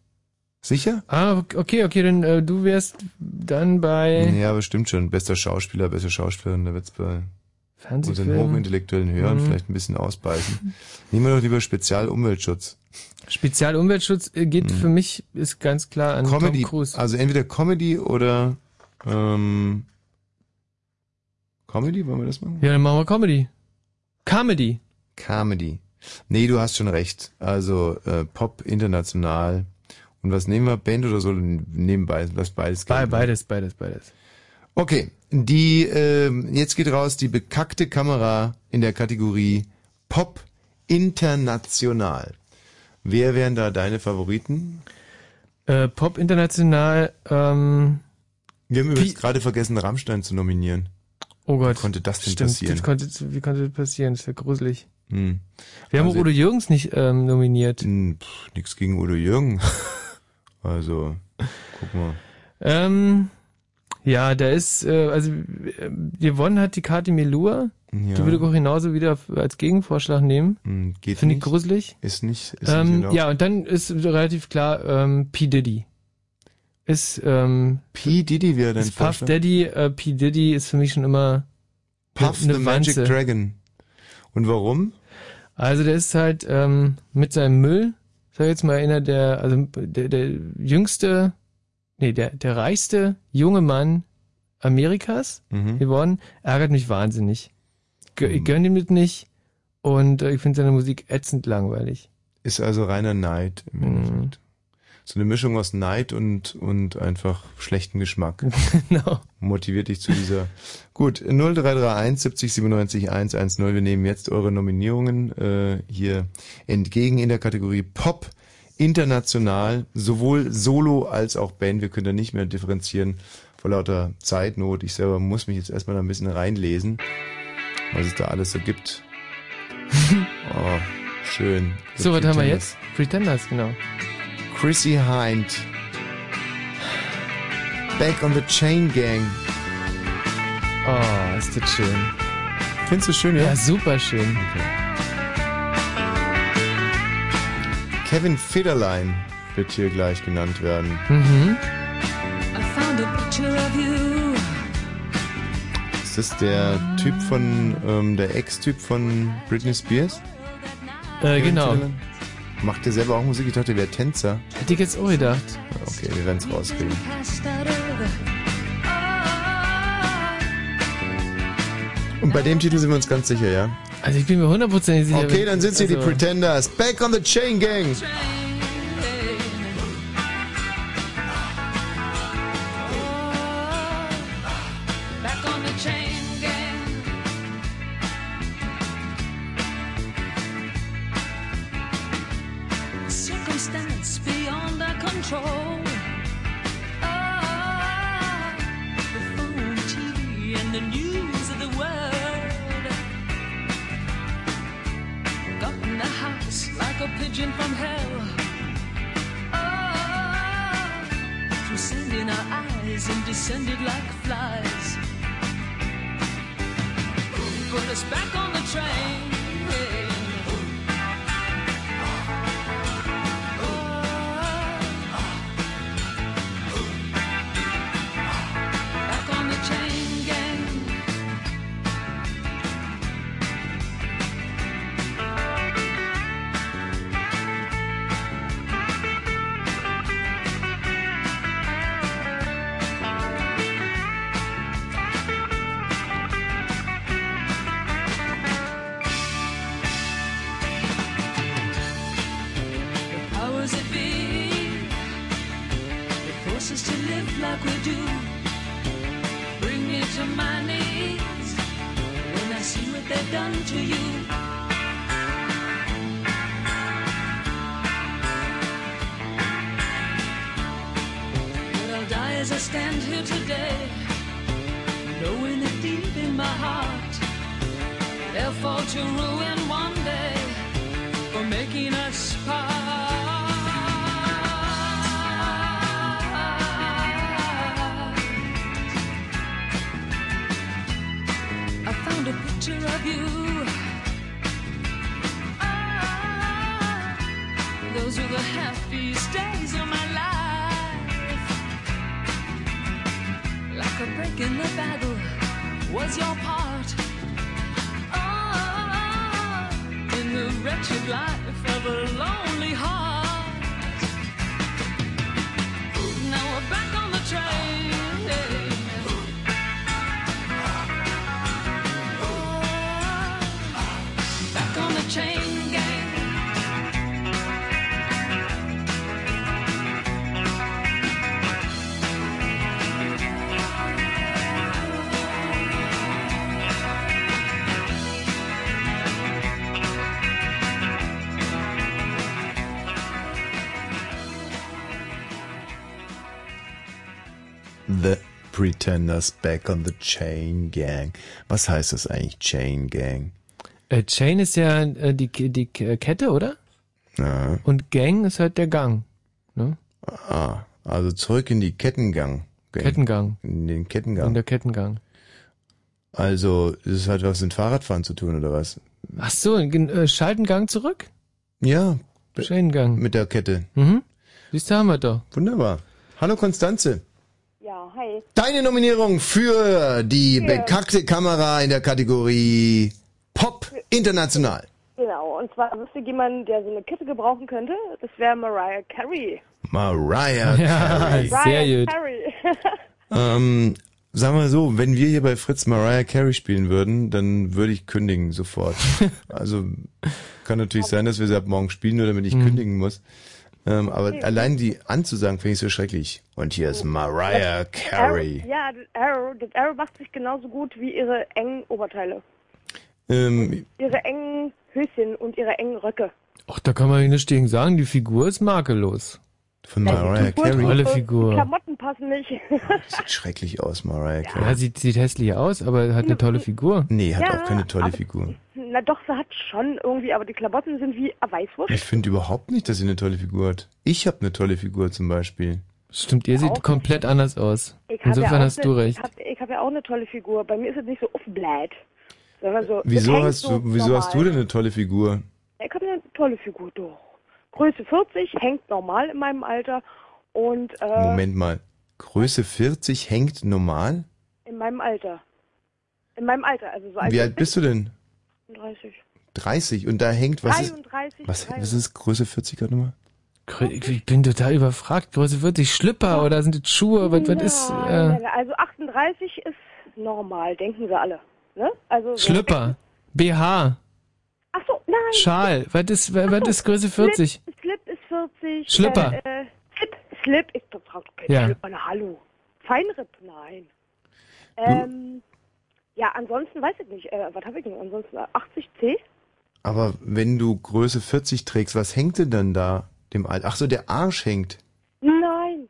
Sicher? Ah, okay, okay, dann äh, du wärst dann bei Ja, bestimmt schon. Bester Schauspieler, beste Schauspielerin, da wird's bei unseren hochintellektuellen Hörern Mhm. vielleicht ein bisschen ausbeißen. Nehmen wir doch lieber Spezialumweltschutz. Spezialumweltschutz äh, geht für mich ist ganz klar an Mhm. Comedy, Tom Cruise. also entweder Comedy oder ähm, Comedy, wollen wir das machen? Ja, dann machen wir Comedy. Comedy. Comedy. Nee, du hast schon recht. Also äh, Pop international. Und was nehmen wir? Band oder so? Nehmen beides, was beides Be geht. beides, beides, beides. Okay, die ähm, jetzt geht raus die bekackte Kamera in der Kategorie Pop International. Wer wären da deine Favoriten? Äh, Pop international, ähm, Wir haben übrigens gerade vergessen, Rammstein zu nominieren. Oh Gott. Wie konnte das denn Stimmt, passieren? Das konnte, wie konnte das passieren? Das wäre gruselig. Hm. Wir haben Also- Udo Jürgens nicht ähm, nominiert. Hm, pff, nix gegen Udo Jürgen. <laughs> also, guck mal. Ähm, ja, da ist, äh, also äh, gewonnen hat die Kati Melua. Ja. Die würde ich auch genauso wieder als Gegenvorschlag nehmen. Hm, geht Finde ich nicht. gruselig. Ist nicht, ist nicht Ähm, erlaubt. ja, und dann ist relativ klar, ähm, P. Diddy. Ist, ähm, P. Diddy wäre ist Puff? Daddy, äh, P. Diddy ist für mich schon immer Puff ne- the ne Magic Wanze. Dragon. Und warum? Also der ist halt ähm, mit seinem Müll, sag ich jetzt mal einer der, also der, der jüngste, nee, der, der reichste junge Mann Amerikas Mhm. geworden, ärgert mich wahnsinnig. Ich gönn ihm das nicht und äh, ich finde seine Musik ätzend langweilig. Ist also reiner Neid im Mhm. Endeffekt. So eine Mischung aus Neid und, und einfach schlechten Geschmack. <laughs> genau. Motiviert dich zu dieser. Gut, 0331 70 97 110. Wir nehmen jetzt eure Nominierungen äh, hier entgegen in der Kategorie Pop international, sowohl Solo als auch Band. Wir können da nicht mehr differenzieren vor lauter Zeitnot. Ich selber muss mich jetzt erstmal da ein bisschen reinlesen, was es da alles so gibt. <laughs> Oh, schön. So, was haben wir jetzt? Pretenders, genau. Chrissy Hind. Back on the Chain Gang. Oh, ist das schön. Findest du schön, ja? Ja, super schön. Kevin Federline wird hier gleich genannt werden. Mhm. I found a picture of you. Ist das der Typ von, ähm, der Ex-Typ von Britney Spears? Äh, Kevin genau. Federline? Macht der selber auch Musik? Ich dachte, der wäre Tänzer. Hätte ich jetzt auch gedacht. Okay, wir werden es rauskriegen. Und bei dem Titel sind wir uns ganz sicher, ja? Also ich bin mir hundertprozentig sicher. Okay, dann sind sie die also- Pretenders. Back on the Chain Gang. Us to live like we do. Bring me to my knees when I see what they've done to you. But I'll die as I stand here today, knowing that deep in my heart they'll fall to ruin one day for making us in the battle was your part. Ah, in the wretched life of a lonely heart. Now we're back on the train. Pretenders Back on the Chain Gang. Was heißt das eigentlich, Chain Gang? Äh, Chain ist ja äh, die, die K- Kette, oder? Ja. Und Gang ist halt der Gang. Ne? Ah, also zurück in die Kettengang. Gang. Kettengang. In den Kettengang. In der Kettengang. Also, es hat was mit Fahrradfahren zu tun, oder was? Ach so, äh, schalten Gang zurück? Ja. Chain-Gang. Mit der Kette. Mhm. Siehst du, haben wir doch. Wunderbar. Hallo Konstanze. Ja, hi. Deine Nominierung für die Ja. bekackte Kamera in der Kategorie Pop International. Genau, und zwar wüsste jemand, der so eine Kette gebrauchen könnte, das wäre Mariah Carey. Mariah <laughs> Ja, Carey. Mariah Carey. <laughs> Ähm, sagen wir so, wenn wir hier bei Fritz Mariah Carey spielen würden, dann würde ich kündigen sofort. <laughs> also kann natürlich sein, dass wir sie ab morgen spielen, nur damit ich Mhm. kündigen muss. Ähm, aber allein die anzusagen, finde ich so schrecklich. Und hier ist Mariah Carey. Arrow, ja, das Arrow, das Arrow macht sich genauso gut wie ihre engen Oberteile. Ähm, Ihre engen Höschen und ihre engen Röcke. Ach, da kann man nicht gegen sagen, die Figur ist makellos. Von Mariah Carey. Tolle Die Figur. Klamotten passen nicht. <laughs> Sieht schrecklich aus, Mariah Carey. Ja, sieht, sieht hässlich aus, aber hat eine tolle Figur. Nee, hat Ja, auch keine tolle aber- Figur. Na doch, sie hat schon irgendwie, aber die Klamotten sind wie Weißwurst. Ich finde überhaupt nicht, dass sie eine tolle Figur hat. Ich habe eine tolle Figur zum Beispiel. Stimmt, ihr sieht komplett anders aus. Insofern ja hast ne, du recht. Ich habe ich hab ja auch eine tolle Figur. Bei mir ist es nicht so aufbläht. Sondern so, Wieso hast so du, wieso hast du denn eine tolle Figur? Ich habe eine tolle Figur, doch. Größe 40, hängt normal in meinem Alter. Und äh, Moment mal. Größe 40 hängt normal? in meinem Alter. In meinem Alter, also so alt Wie wie alt bist du denn? bin, 30. 30 und da hängt was ist 33, was, 33. was ist Größe 40 gerade nochmal? Grö- Ich bin total überfragt. Größe 40 Schlipper oder sind das Schuhe? Was, was ist, äh, nein, also 38 ist normal, denken sie alle. Ne? Also so Schlipper, BH, Ach so, nein. Schal. Was ist, was was ist Größe 40? Slip, Slip ist 40. Schlipper. Äh, äh, Slip, Slip ist total kein Ja. Schlipper, na hallo. Feinripp, nein. Ähm, ja, ansonsten weiß ich nicht. Äh, was habe ich denn? Ansonsten äh, 80C? Aber wenn du Größe 40 trägst, was hängt denn dann da dem Alter? Ach so, der Arsch hängt. Nein.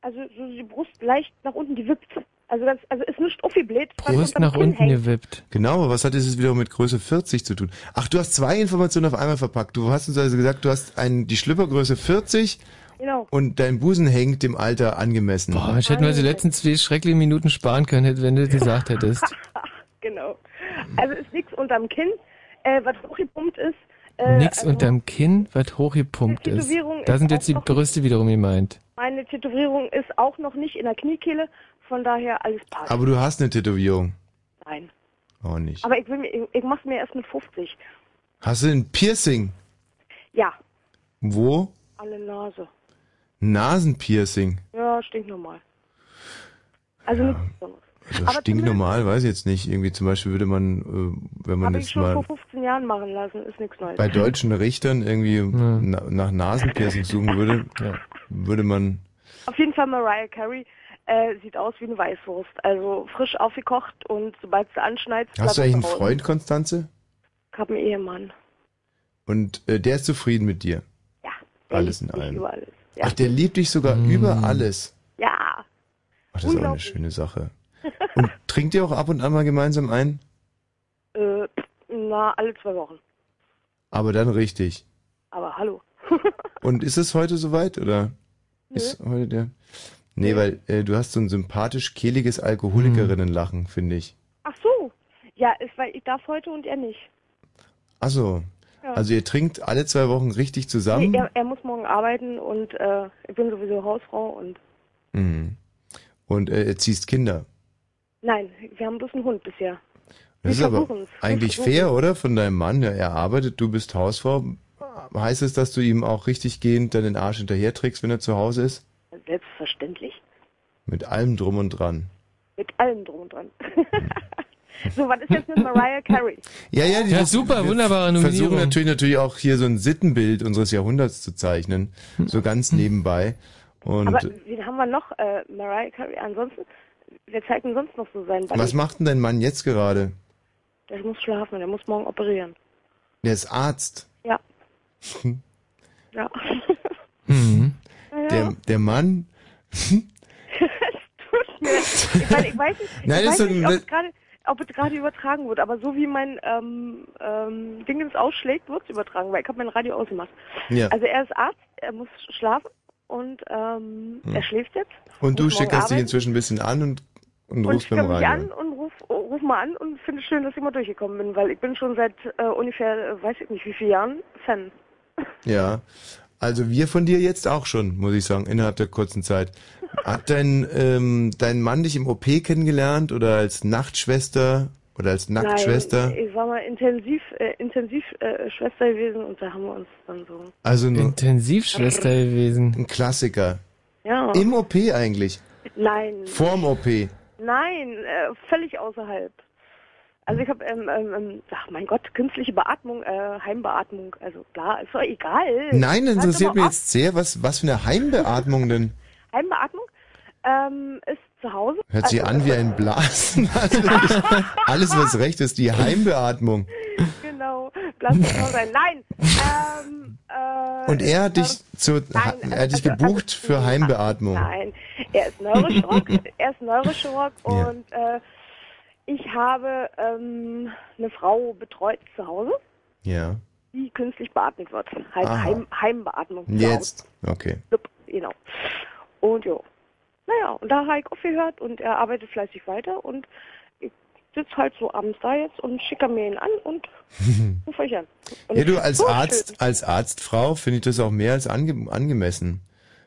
Also so die Brust leicht nach unten, die wippt. Also das, also ist nicht aufgebläht. unterm nach unten hängt. gewippt. Genau, aber was hat es jetzt wiederum mit Größe 40 zu tun? Ach, du hast zwei Informationen auf einmal verpackt. Du hast uns also gesagt, du hast ein, die Schlüppergröße 40 Genau. und dein Busen hängt dem Alter angemessen. Boah, Mensch, hätten wir die letzten zwei schrecklichen Minuten sparen können, hätte- wenn du das gesagt hättest. <laughs> Genau. Also ist nichts unterm Kinn. Äh, was hochgepumpt ist. Äh, Nix also unterm Kinn, was hochgepumpt ist. Da ist sind jetzt die Brüste wiederum gemeint. Meine Tätowierung ist auch noch nicht in der Kniekehle. Von daher alles passt. Aber du hast eine Tätowierung. Nein. Auch nicht. Aber ich, will mir, ich, ich mach's mir erst mit 50. Hast du ein Piercing? Ja, Wo? alle Nase. Nasenpiercing. Ja, stinknormal. Also nichts Besonderes. Also Aber stinknormal, weiß ich jetzt nicht. Irgendwie zum Beispiel würde man, äh, wenn man Habe ich jetzt schon mal vor 15 Jahren machen lassen, ist nichts Neues. bei deutschen Richtern irgendwie na, nach Nasenpiercing suchen würde, würde man Auf jeden Fall Mariah Carey äh, sieht aus wie eine Weißwurst. Also frisch aufgekocht und sobald sie anschneit, Hast du eigentlich einen raus. Freund, Konstanze? Ich habe einen Ehemann. Und äh, der ist zufrieden mit dir? Ja. Alles in allem. Über alles. Ja. Ach, der liebt dich sogar über alles. ja. Ach, das ist auch eine schöne Sache. <laughs> Und trinkt ihr auch ab und an mal gemeinsam ein? Äh, na, alle zwei Wochen. Aber dann richtig. Aber hallo. <laughs> Und ist es heute soweit oder Nö. ist heute der? Nee, weil äh, du hast so ein sympathisch kehliges Alkoholikerinnenlachen, finde ich. Ach so. Ja, ist, weil ich darf heute und er nicht. Ach so. Ja. Also ihr trinkt alle zwei Wochen richtig Nee, zusammen? er, er muss morgen arbeiten und äh, ich bin sowieso Hausfrau und Mhm. Und äh, erziehst Kinder. nein, wir haben bloß einen Hund bisher. Das Wir ist aber eigentlich fair, oder? Von deinem Mann, ja, er arbeitet, du bist Hausfrau. Heißt es, dass du ihm auch richtig gehend dann den Arsch hinterher trägst, wenn er zu Hause ist? Selbstverständlich. Mit allem drum und dran. Mit allem drum und dran. <laughs> so, was ist jetzt mit Mariah Carey? <laughs> Ja, ja, die, Ja, super, wunderbare Nominierung. versuchen natürlich natürlich auch hier so ein Sittenbild unseres Jahrhunderts zu zeichnen, so ganz nebenbei. Und Aber wen haben wir noch? Äh, Mariah Carey. Ansonsten, wer zeigt denn sonst noch so sein Buddy? was macht denn dein Mann jetzt gerade? Der muss schlafen, der muss morgen operieren. Der ist Arzt. Ja. <laughs> Ja. Mhm. Ja. Der, der Mann, tut ich, meine, ich weiß nicht, Nein, ich weiß nicht ob, es gerade, ob es gerade übertragen wird, aber so wie mein ähm, ähm, Dingens ausschlägt, wird es übertragen, weil ich habe mein Radio ausgemacht. Ja. Also er ist Arzt, er muss schlafen und ähm, Hm. er schläft jetzt. Und du schickerst dich inzwischen ein bisschen an und, und Und rufst ich beim Radio an an. und ruf, ruf mal an und finde es schön, dass ich mal durchgekommen bin, weil ich bin schon seit äh, ungefähr, äh, weiß ich nicht wie vielen Jahren, Fan. Ja. Also wir von dir jetzt auch schon, muss ich sagen, innerhalb der kurzen Zeit. Hat dein, ähm, dein Mann dich im OP kennengelernt oder als Nachtschwester oder als Nacktschwester? Nein, ich war mal intensiv, äh, intensiv äh, Schwester gewesen und da haben wir uns dann so. Also eine Intensivschwester gewesen. Ein Klassiker. Ja. Im OP eigentlich. Nein. Vorm OP. Nein, äh, völlig außerhalb. Also ich habe, ähm, ähm, ähm, ach mein Gott, künstliche Beatmung, äh, Heimbeatmung. Also klar, ist doch egal. Nein, interessiert mich jetzt sehr. Was, was für eine Heimbeatmung denn? Heimbeatmung ähm, ist zu Hause. Hört sich Also, an wie ein <laughs> Blasen. Also alles, was recht ist, die Heimbeatmung. Genau, mich mal sein. Nein. Ähm, äh, Und er hat dich zu, ha- er hat dich gebucht für Heimbeatmung. Nein, er ist Neurochirurg, er ist Neurochirurg Ja. und äh, ich habe ähm, eine Frau betreut zu Hause, Ja. die künstlich beatmet wird. Halt. Heim, Heimbeatmung. zu Jetzt. Okay. Genau. Und jo. Naja, und da habe ich aufgehört und er arbeitet fleißig weiter und ich sitze halt so abends da jetzt und schicke mir ihn an und <laughs> rufe euch an. Und Ja, ich du als so Arzt, schön. als Arztfrau finde ich das auch mehr als ange angemessen.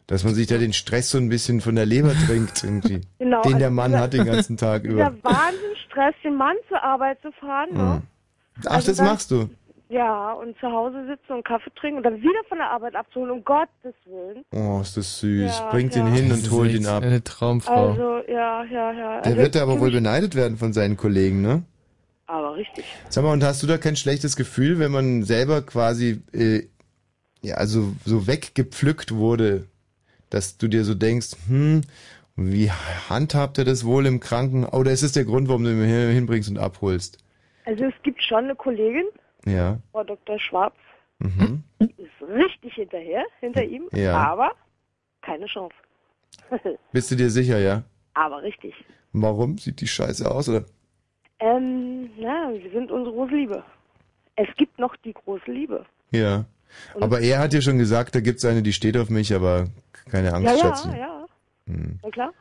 Dass man sich da den Stress so ein bisschen von der Leber trinkt, irgendwie. <laughs> Genau, den der also Mann dieser- hat den ganzen Tag <laughs> über. Dieser Wahnsinnsstress, den Mann zur Arbeit zu fahren, ne? Hm. Ach, Also das dann- machst du. Ja, und zu Hause sitzen und Kaffee trinken und dann wieder von der Arbeit abzuholen, um Gottes Willen. Oh, ist das süß. Ja, Bringt ja. ihn hin Das und holt ihn ab. Eine Traumfrau. Also, ja, ja, ja. Der also, wird aber für wohl beneidet werden von seinen Kollegen, ne? Aber richtig. Sag mal, und hast du da kein schlechtes Gefühl, wenn man selber quasi, äh, ja, also so weggepflückt wurde, dass du dir so denkst, hm, wie handhabt er das wohl im Kranken? Oder ist es der Grund, warum du ihn hin- hinbringst und abholst? Also es gibt schon eine Kollegin, Ja. Frau Dr. Schwarz, Mhm. die ist richtig hinterher, hinter ihm, Ja. aber keine Chance. <laughs> Bist du dir sicher, ja? aber richtig. Warum? Sieht die scheiße aus, oder? Ähm, na, sie sind unsere große Liebe. Es gibt noch die große Liebe. Ja. Und- Aber er hat dir schon gesagt, da gibt's eine, die steht auf mich, aber keine Angst, ja, Schätzchen. ja, ja. Hm. Na klar.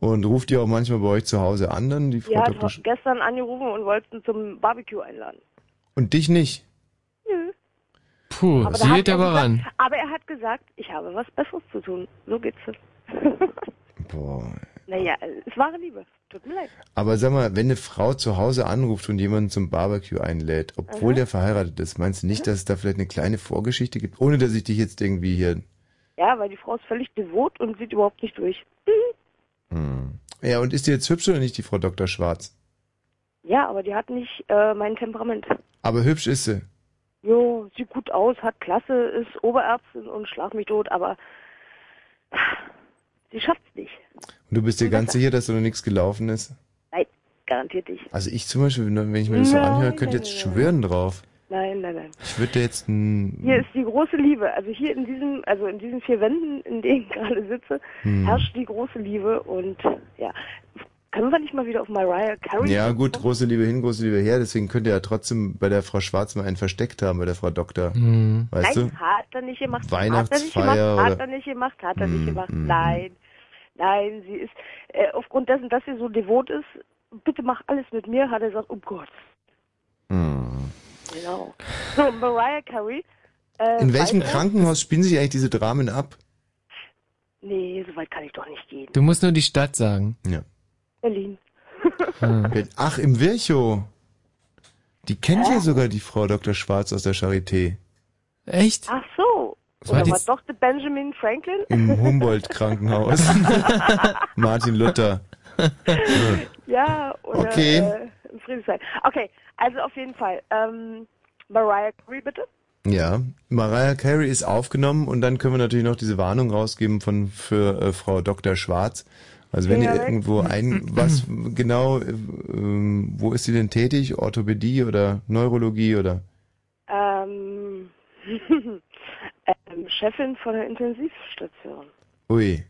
Und ruft ihr auch manchmal bei euch zu Hause an, dann die Frau Die hat Dr. Sch gestern angerufen und wollten zum Barbecue einladen. Und dich nicht? Nö. Puh, da hat geht er aber gesagt, ran. Aber er hat gesagt, ich habe was Besseres zu tun. So geht's. <laughs> Boah. naja, es wahre Liebe. Tut mir leid. Aber sag mal, wenn eine Frau zu Hause anruft und jemanden zum Barbecue einlädt, obwohl Aha. der verheiratet ist, meinst du nicht, dass es da vielleicht eine kleine Vorgeschichte gibt? Ohne, dass ich dich jetzt irgendwie hier... Ja, weil die Frau ist völlig devot und sieht überhaupt nicht durch. Hm. Ja, und ist die jetzt hübsch oder nicht, die Frau Dr. Schwarz? Ja, aber die hat nicht äh, mein Temperament. Aber hübsch ist sie. Jo, sieht gut aus, hat Klasse, ist Oberärztin und schlag mich tot, aber sie schafft's nicht. Und du bist dir ganz sicher, dass da noch nichts gelaufen ist? Nein, garantiert nicht. Also ich zum Beispiel, wenn ich mir das so anhöre, könnte jetzt schwören drauf. Nein, nein, nein. Ich würde jetzt ein... Hier ist die große Liebe. Also hier in diesem, also in diesen vier Wänden, in denen ich gerade sitze, Hm. herrscht die große Liebe und ja. Können wir nicht mal wieder auf Mariah Carey? Ja gut, große Liebe hin, große Liebe her, deswegen könnt ihr ja trotzdem bei der Frau Schwarz mal einen versteckt haben, bei der Frau Doktor. Hm. Weißt Nein, du? hat er nicht gemacht. Weihnachtsfeier hat er nicht gemacht, oder- hat er nicht gemacht, hat er Hm, nicht gemacht. hm, Nein, nein, sie ist, äh, aufgrund dessen, dass sie so devot ist, bitte mach alles mit mir, hat er gesagt, oh Gott. Hm. Genau. <laughs> So, Mariah Carey. Äh, In welchem Krankenhaus spielen sich eigentlich diese Dramen ab? Nee, so weit kann ich doch nicht gehen. Du musst nur die Stadt sagen. Ja. Berlin. <laughs> Ach, im Virchow. Die kennt ja sogar die Frau Dr. Schwarz aus der Charité. Echt? Ach so. Was war Oder die- war doch der Benjamin Franklin? Im <laughs> Humboldt-Krankenhaus. Martin Luther. Ja, oder Okay. äh, im Friedrichshain. Okay, also auf jeden Fall. Ähm, Mariah Carey, bitte. Ja, Mariah Carey ist aufgenommen und dann können wir natürlich noch diese Warnung rausgeben von für äh, Frau Dr. Schwarz. Also wenn Ja, ihr irgendwo ein was genau äh, ähm, wo ist sie denn tätig? Orthopädie oder Neurologie oder Ähm, <laughs> ähm, Chefin von der Intensivstation. Ui.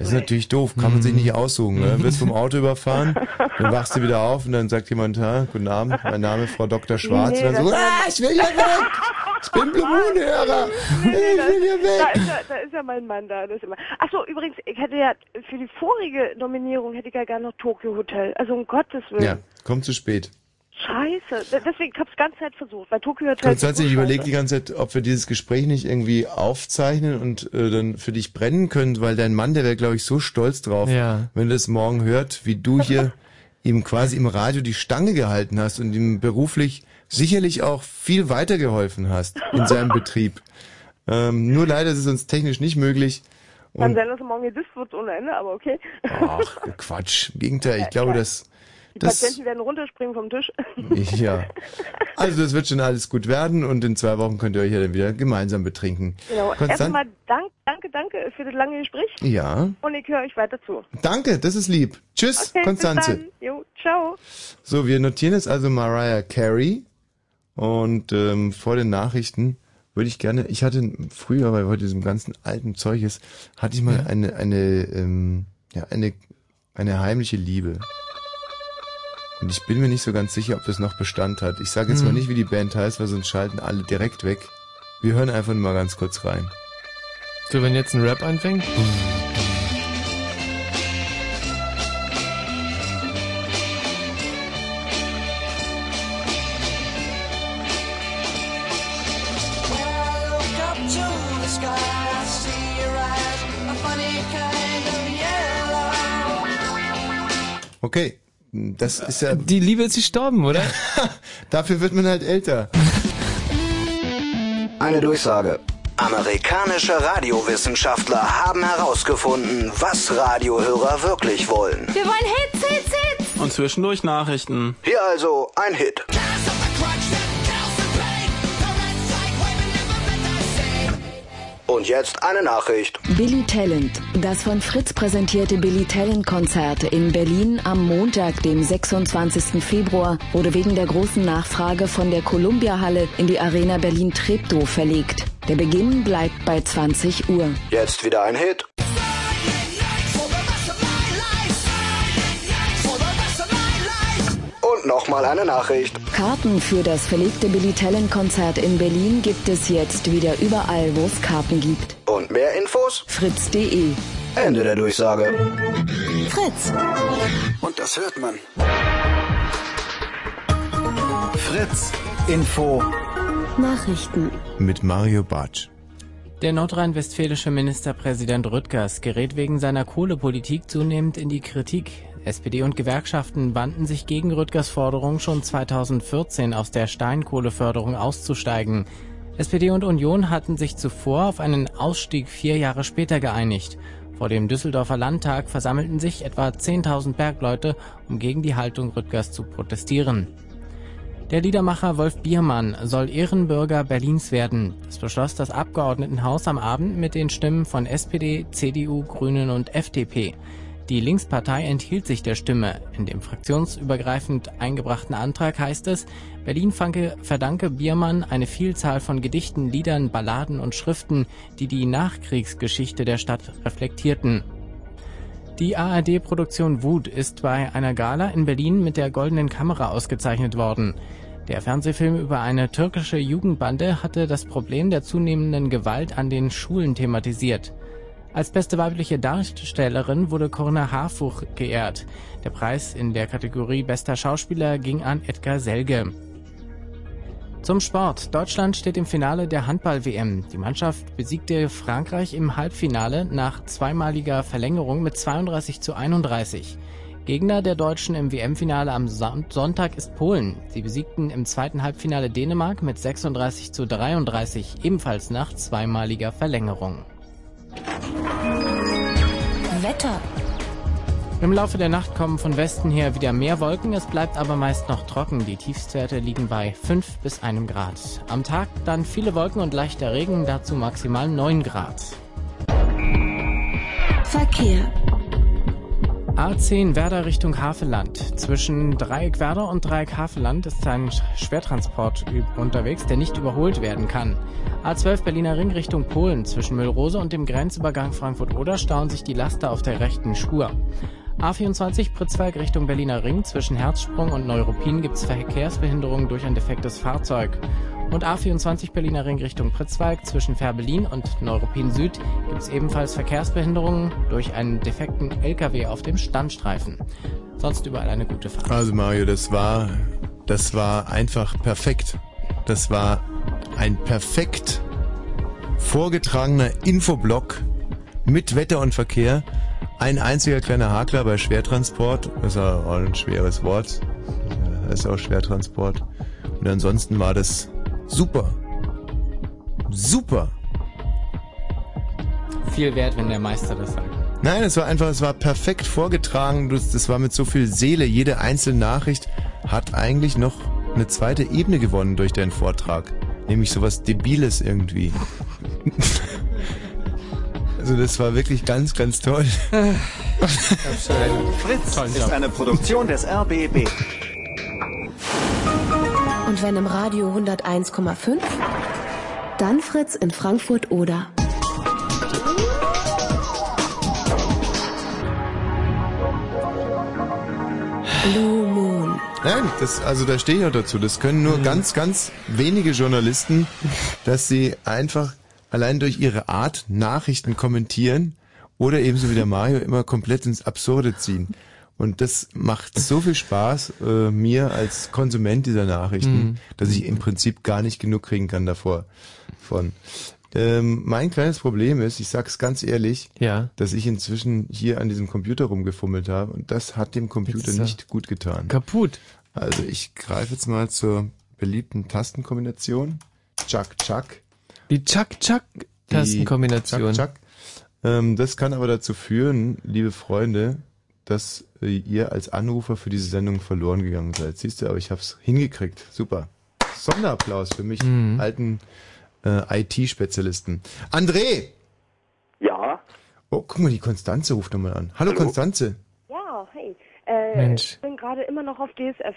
Das ist natürlich doof, kann man sich nicht aussuchen. Ne? Wirst vom Auto überfahren, dann wachst du wieder auf und dann sagt jemand, ha, guten Abend, mein Name ist Frau Dr. Schwarz. Nee, und dann so, ah, ich will hier weg! Ich bin Blue Moon-Hörer! Nee, Ich da, will hier da, weg! ist ja, da ist ja mein Mann da. Das immer. Ach so, übrigens, ich hätte ja für die vorige Nominierung hätte ich ja gerne noch Tokyo Hotel. Also um Gottes Willen. Ja, kommt zu spät. Scheiße. Deswegen, ich hab's ganze Zeit versucht, weil Tokyo Hotel. ist Konstanze, ich überlege die ganze Zeit, ob wir dieses Gespräch nicht irgendwie aufzeichnen und äh, dann für dich brennen können, weil dein Mann, der wäre, glaube ich, so stolz drauf, Ja. wenn er das morgen hört, wie du hier <laughs> ihm quasi im Radio die Stange gehalten hast und ihm beruflich sicherlich auch viel weitergeholfen hast in seinem <laughs> Betrieb. Ähm, nur leider ist es uns technisch nicht möglich. Kann Und sein, dass er morgen gedisst wird ohne Ende, aber okay. ach, Quatsch. Im Gegenteil, ich glaube, dass Die das Patienten werden runterspringen vom Tisch. <laughs> ja. Also das wird schon alles gut werden und in zwei Wochen könnt ihr euch ja dann wieder gemeinsam betrinken. Genau. Konstant- Erstmal dank, danke, danke für das lange Gespräch. Ja. Und ich höre euch weiter zu. Danke, das ist lieb. Tschüss, Okay, Konstanze. Bis dann. Jo, ciao. So, wir notieren jetzt also Mariah Carey und ähm, vor den Nachrichten würde ich gerne, ich hatte früher bei heute diesem ganzen alten Zeug ist, hatte ich mal eine eine ähm, ja eine eine heimliche Liebe. Und ich bin mir nicht so ganz sicher, ob das noch Bestand hat. Ich sage jetzt mal Hm. nicht, wie die Band heißt, weil sonst schalten alle direkt weg. Wir hören einfach nur mal ganz kurz rein. So, wenn jetzt ein Rap anfängt. Okay, das ist ja. Die Liebe ist gestorben, oder? <laughs> Dafür wird man halt älter. Eine Durchsage. Amerikanische Radiowissenschaftler haben herausgefunden, was Radiohörer wirklich wollen. Wir wollen Hits, Hits, Hits. Und zwischendurch Nachrichten. Hier also ein Hit. Und jetzt eine Nachricht. Billy Talent. Das von Fritz präsentierte Billy Talent Konzert in Berlin am Montag, dem 26. Februar, wurde wegen der großen Nachfrage von der Columbia Halle in die Arena Berlin Treptow verlegt. Der Beginn bleibt bei 20 Uhr. Jetzt wieder ein Hit. Und nochmal eine Nachricht. Karten für das verlegte Billy Talent Konzert in Berlin gibt es jetzt wieder überall, wo es Karten gibt. Und mehr Infos? Fritz.de Ende der Durchsage. Fritz. Und das hört man. Fritz. Info. Nachrichten. Mit Mario Bartsch. Der nordrhein-westfälische Ministerpräsident Rüttgers gerät wegen seiner Kohlepolitik zunehmend in die Kritik. SPD und Gewerkschaften wandten sich gegen Rüttgers Forderung, schon 2014 aus der Steinkohleförderung auszusteigen. SPD und Union hatten sich zuvor auf einen Ausstieg vier Jahre später geeinigt. Vor dem Düsseldorfer Landtag versammelten sich etwa 10.000 Bergleute, um gegen die Haltung Rüttgers zu protestieren. Der Liedermacher Wolf Biermann soll Ehrenbürger Berlins werden. Das beschloss das Abgeordnetenhaus am Abend mit den Stimmen von SPD, CDU, Grünen und FDP. Die Linkspartei enthielt sich der Stimme. In dem fraktionsübergreifend eingebrachten Antrag heißt es, Berlin fange, verdanke Biermann eine Vielzahl von Gedichten, Liedern, Balladen und Schriften, die die Nachkriegsgeschichte der Stadt reflektierten. Die ARD-Produktion Wut ist bei einer Gala in Berlin mit der Goldenen Kamera ausgezeichnet worden. Der Fernsehfilm über eine türkische Jugendbande hatte das Problem der zunehmenden Gewalt an den Schulen thematisiert. Als beste weibliche Darstellerin wurde Corinna Harfuch geehrt. Der Preis in der Kategorie Bester Schauspieler ging an Edgar Selge. Zum Sport. Deutschland steht im Finale der Handball-WM. Die Mannschaft besiegte Frankreich im Halbfinale nach zweimaliger Verlängerung mit 32 zu 31. Gegner der Deutschen im WM-Finale am Son- Sonntag ist Polen. Sie besiegten im zweiten Halbfinale Dänemark mit 36 zu 33, ebenfalls nach zweimaliger Verlängerung. Wetter. Im Laufe der Nacht kommen von Westen her wieder mehr Wolken, es bleibt aber meist noch trocken. Die Tiefstwerte liegen bei 5 bis 1 Grad. Am Tag dann viele Wolken und leichter Regen, dazu maximal 9 Grad. Verkehr. A10 Werder Richtung Havelland. Zwischen Dreieck Werder und Dreieck Havelland ist ein Schwertransport unterwegs, der nicht überholt werden kann. A12 Berliner Ring Richtung Polen. Zwischen Müllrose und dem Grenzübergang Frankfurt-Oder stauen sich die Laster auf der rechten Spur. A24 Pritzwalk Richtung Berliner Ring. Zwischen Herzsprung und Neuruppin gibt es Verkehrsbehinderungen durch ein defektes Fahrzeug. Und A24 Berliner Ring Richtung Pritzwalk zwischen Fährberlin und Neuruppin Süd gibt es ebenfalls Verkehrsbehinderungen durch einen defekten LKW auf dem Standstreifen. Sonst überall eine gute Fahrt. Also Mario, das war, das war einfach perfekt. Das war ein perfekt vorgetragener Infoblock mit Wetter und Verkehr. Ein einziger kleiner Hakler bei Schwertransport. Das ist auch ein schweres Wort. Das ist auch Schwertransport. Und ansonsten war das super. Super. Viel wert, wenn der Meister das sagt. Nein, es war einfach, es war perfekt vorgetragen. Das, das war mit so viel Seele. Jede einzelne Nachricht hat eigentlich noch eine zweite Ebene gewonnen durch deinen Vortrag. Nämlich sowas Debiles irgendwie. <laughs> also das war wirklich ganz, ganz toll. Fritz ist eine Produktion des RBB. Und wenn im Radio 101,5, dann Fritz in Frankfurt oder. Blue Moon. Nein, das, also da stehe ich noch dazu. Das können nur ganz, ganz wenige Journalisten, dass sie einfach allein durch ihre Art Nachrichten kommentieren oder ebenso wie der Mario immer komplett ins Absurde ziehen. Und das macht so viel Spaß äh, mir als Konsument dieser Nachrichten, Mhm. dass ich im Prinzip gar nicht genug kriegen kann davor. Von. Ähm, mein kleines Problem ist, ich sag's ganz ehrlich, Ja. dass ich inzwischen hier an diesem Computer rumgefummelt habe und das hat dem Computer er nicht gut getan. Kaputt. Also ich greife jetzt mal zur beliebten Tastenkombination. Chuck Chuck. Die Chuck-Chuck-Tastenkombination. Chuck Chuck. Ähm, das kann aber dazu führen, liebe Freunde, dass äh, ihr als Anrufer für diese Sendung verloren gegangen seid. Siehst du, aber ich hab's hingekriegt. Super. Sonderapplaus für mich, Mhm. alten äh, IT-Spezialisten. André! Ja? Oh, guck mal, die Konstanze ruft nochmal an. Hallo, Konstanze. Ja, hey. Äh, Mensch. Ich bin gerade immer noch auf DSF.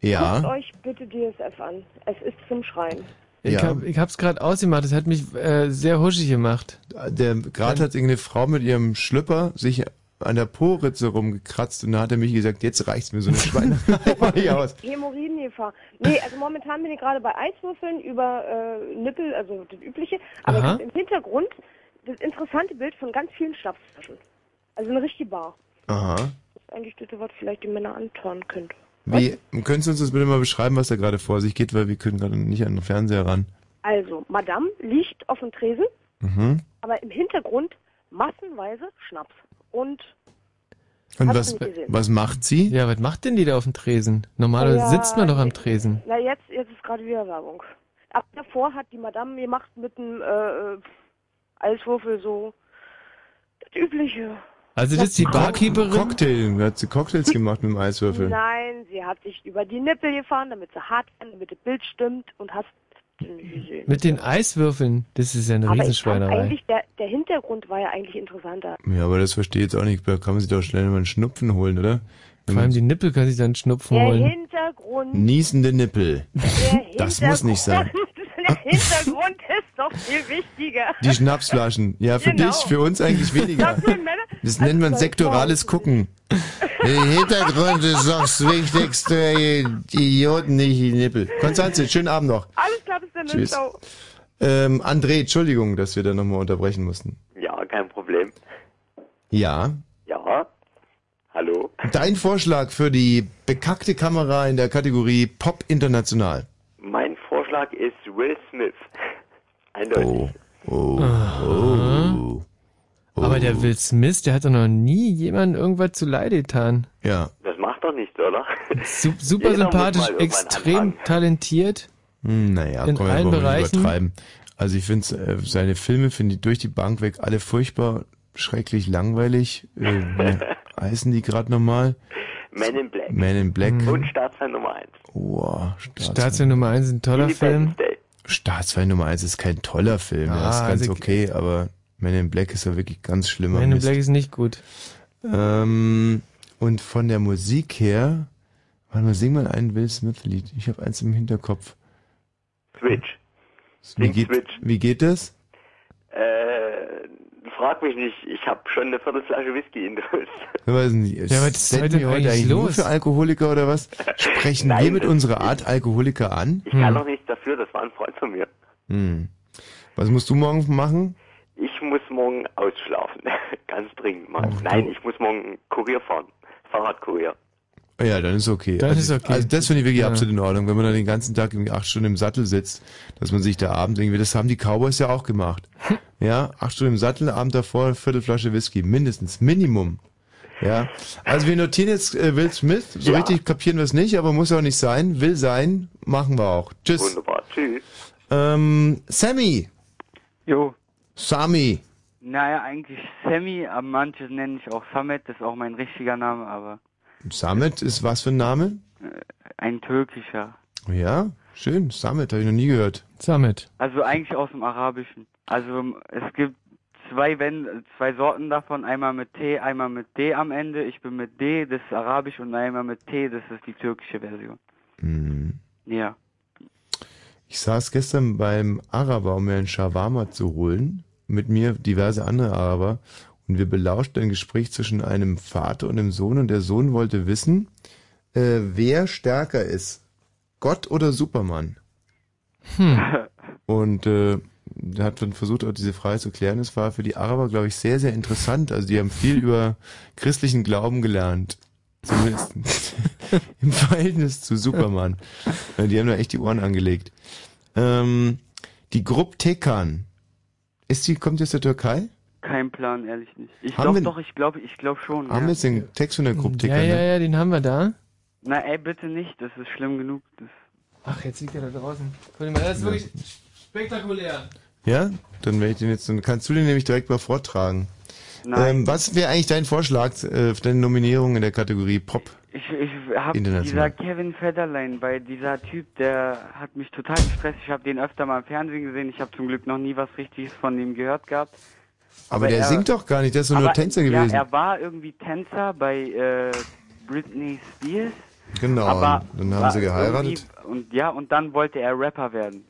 Ja. Guckt euch bitte DSF an. Es ist zum Schreien. Ich, Ja. hab, ich hab's gerade ausgemacht, das hat mich äh, sehr huschig gemacht. Der gerade hat irgendeine Frau mit ihrem Schlüpper sich an der Po-Ritze rumgekratzt und da hat er mich gesagt, jetzt reicht's mir so eine Schweine. <laughs> <laughs> Mach ich aus. Hämorrhoidengefahr. Nee, also momentan bin ich gerade bei Eiswürfeln über äh, Nippel, also das Übliche. Aber im Hintergrund das interessante Bild von ganz vielen Schnapsflaschen. Also eine richtige Bar. Aha. Das ist eigentlich das, was vielleicht die Männer antören könnte. Wie, können Sie uns das bitte mal beschreiben, was da gerade vor sich geht, weil wir können gerade nicht an den Fernseher ran. Also, Madame liegt auf dem Tresen, Mhm. aber im Hintergrund massenweise Schnaps. Und Und was, was macht sie? Ja, was macht denn die da auf dem Tresen? Normalerweise Ja, sitzt man doch am Tresen. Na, jetzt, jetzt ist gerade wieder Werbung. Ab davor hat die Madame gemacht mit dem äh, äh, Eiswürfel so das Übliche. Also das ist die Barkeeperin? Cocktail, da hat sie Cocktails <laughs> gemacht mit dem Eiswürfel. Nein, sie hat sich über die Nippel gefahren, damit sie hart werden, damit das Bild stimmt und hast. Mit den Eiswürfeln, das ist ja eine Aber ich Riesenschweinerei. eigentlich, der, der Hintergrund war ja eigentlich interessanter. Ja, aber das verstehe ich jetzt auch nicht. Da kann man sich doch schnell mal einen Schnupfen holen, oder? Vor allem die Nippel kann sich dann Schnupfen Der holen. Hintergrund, Niesende Nippel. der Das muss nicht sein. <laughs> der Hintergrund ist doch viel wichtiger. Die Schnapsflaschen. Ja, für Genau. dich, für uns eigentlich weniger. Das nennt man sektorales Gucken. Der Hintergrund ist doch das Wichtigste, die Idioten, nicht die Nippel. Konstanze, schönen Abend noch. Alles klar, bis Tschüss. Ciao. Ähm, André, Entschuldigung, dass wir da nochmal unterbrechen mussten. Ja, kein Problem. Ja. Ja. Hallo. Dein Vorschlag für die bekackte Kamera in der Kategorie Pop International. Mein Vorschlag ist Will Smith. Eindeutig. Oh. Aha. Aber der Will Smith, der hat doch noch nie jemandem irgendwas zu Leide getan. Ja. Das macht doch nichts, oder? Su super sympathisch, extrem anfangen. talentiert. Hm, naja, In komm, wir allen Bereichen. übertreiben. Also ich finde äh, seine Filme finde ich durch die Bank weg alle furchtbar, schrecklich langweilig. Äh, wie <laughs> heißen die gerade nochmal? Man in Black. Man in Black. Und Staatsfeind Nummer 1. Oh, Staatsfeind Nummer 1 ist ein toller Film. Staatsfeind Nummer 1 ist kein toller Film, Ah, das ist ganz also- okay, aber Man in Black ist ja wirklich ganz schlimmer Man in Mist. Black ist nicht gut. Ähm, und von der Musik her, warte mal, sing mal ein Will Smith-Lied. Ich habe eins im Hinterkopf. Switch. Wie geht, Switch. wie geht das? Äh, frag mich nicht, ich habe schon eine Viertelflasche Whisky in der Hose. <laughs> Ich weiß nicht, Ja, was ist heute wir heute eigentlich eigentlich nur los? für Alkoholiker oder was? Sprechen <laughs> Nein, wir mit unserer Art Alkoholiker an? Ich kann doch nichts dafür, das war ein Freund von mir. Hm. Was musst du morgen machen? Ich muss morgen ausschlafen. <laughs> Ganz dringend mal. Nein, ich muss morgen Kurier fahren. Fahrradkurier. Ja, dann ist okay. Dann also, ist okay. Also das finde ich wirklich Ja. absolut in Ordnung, wenn man dann den ganzen Tag irgendwie acht Stunden im Sattel sitzt, dass man sich da abends irgendwie, das haben die Cowboys ja auch gemacht. Ja, acht Stunden im Sattel, Abend davor, eine Viertelflasche Whisky, mindestens, Minimum. Ja, also wir notieren jetzt äh, Will Smith, so Ja. richtig kapieren wir es nicht, aber muss auch nicht sein, will sein, machen wir auch. Tschüss. Wunderbar, tschüss. Ähm, Sammy. Jo. Sami. Naja, eigentlich Sammy, aber manche nennen mich auch Samet, das ist auch mein richtiger Name, aber Samet ist was für ein Name? ein türkischer. Ja, schön, Samet, habe ich noch nie gehört. Samet. Also eigentlich aus dem Arabischen. Also es gibt zwei, Wen zwei Sorten davon, einmal mit T, einmal mit D am Ende. Ich bin mit D, das ist Arabisch, und einmal mit T, das ist die türkische Version. Hm. Ja. Ich saß gestern beim Araber, um mir einen Shawarma zu holen. Mit mir diverse andere Araber. Und wir belauschten ein Gespräch zwischen einem Vater und einem Sohn. Und der Sohn wollte wissen, äh, wer stärker ist. Gott oder Superman? Hm. <laughs> Und äh, hat dann versucht, auch diese Frage zu klären. Es war für die Araber, glaube ich, sehr, sehr interessant. Also die haben viel <laughs> über christlichen Glauben gelernt. Zumindest <laughs> im Verhältnis zu Superman. Die haben da echt die Ohren angelegt. Ähm, die Gruppe Tekan. Ist die, kommt die aus der Türkei? Kein Plan, ehrlich nicht. Ich glaube doch, ich glaube, ich glaube schon. Haben ja. wir jetzt den Text von der Gruppe Ja, Tekan? ja, ne? ja, den haben wir da. Na ey, bitte nicht, das ist schlimm genug. Das Ach, jetzt liegt er da draußen. Das ist wirklich spektakulär. Ja? Dann werde ich den jetzt, dann kannst du den nämlich direkt mal vortragen. Ähm, was wäre eigentlich dein Vorschlag äh, für deine Nominierung in der Kategorie Pop? Ich, ich habe dieser. Kevin Federline, weil dieser Typ, der hat mich total gestresst. Ich habe den öfter mal im Fernsehen gesehen. Ich habe zum Glück noch nie was Richtiges von ihm gehört gehabt. Aber der er- singt doch gar nicht, der ist doch nur Tänzer gewesen. Ja, er war irgendwie Tänzer bei äh, Britney Spears. Genau, aber dann haben sie geheiratet. Und ja, und dann wollte er Rapper werden.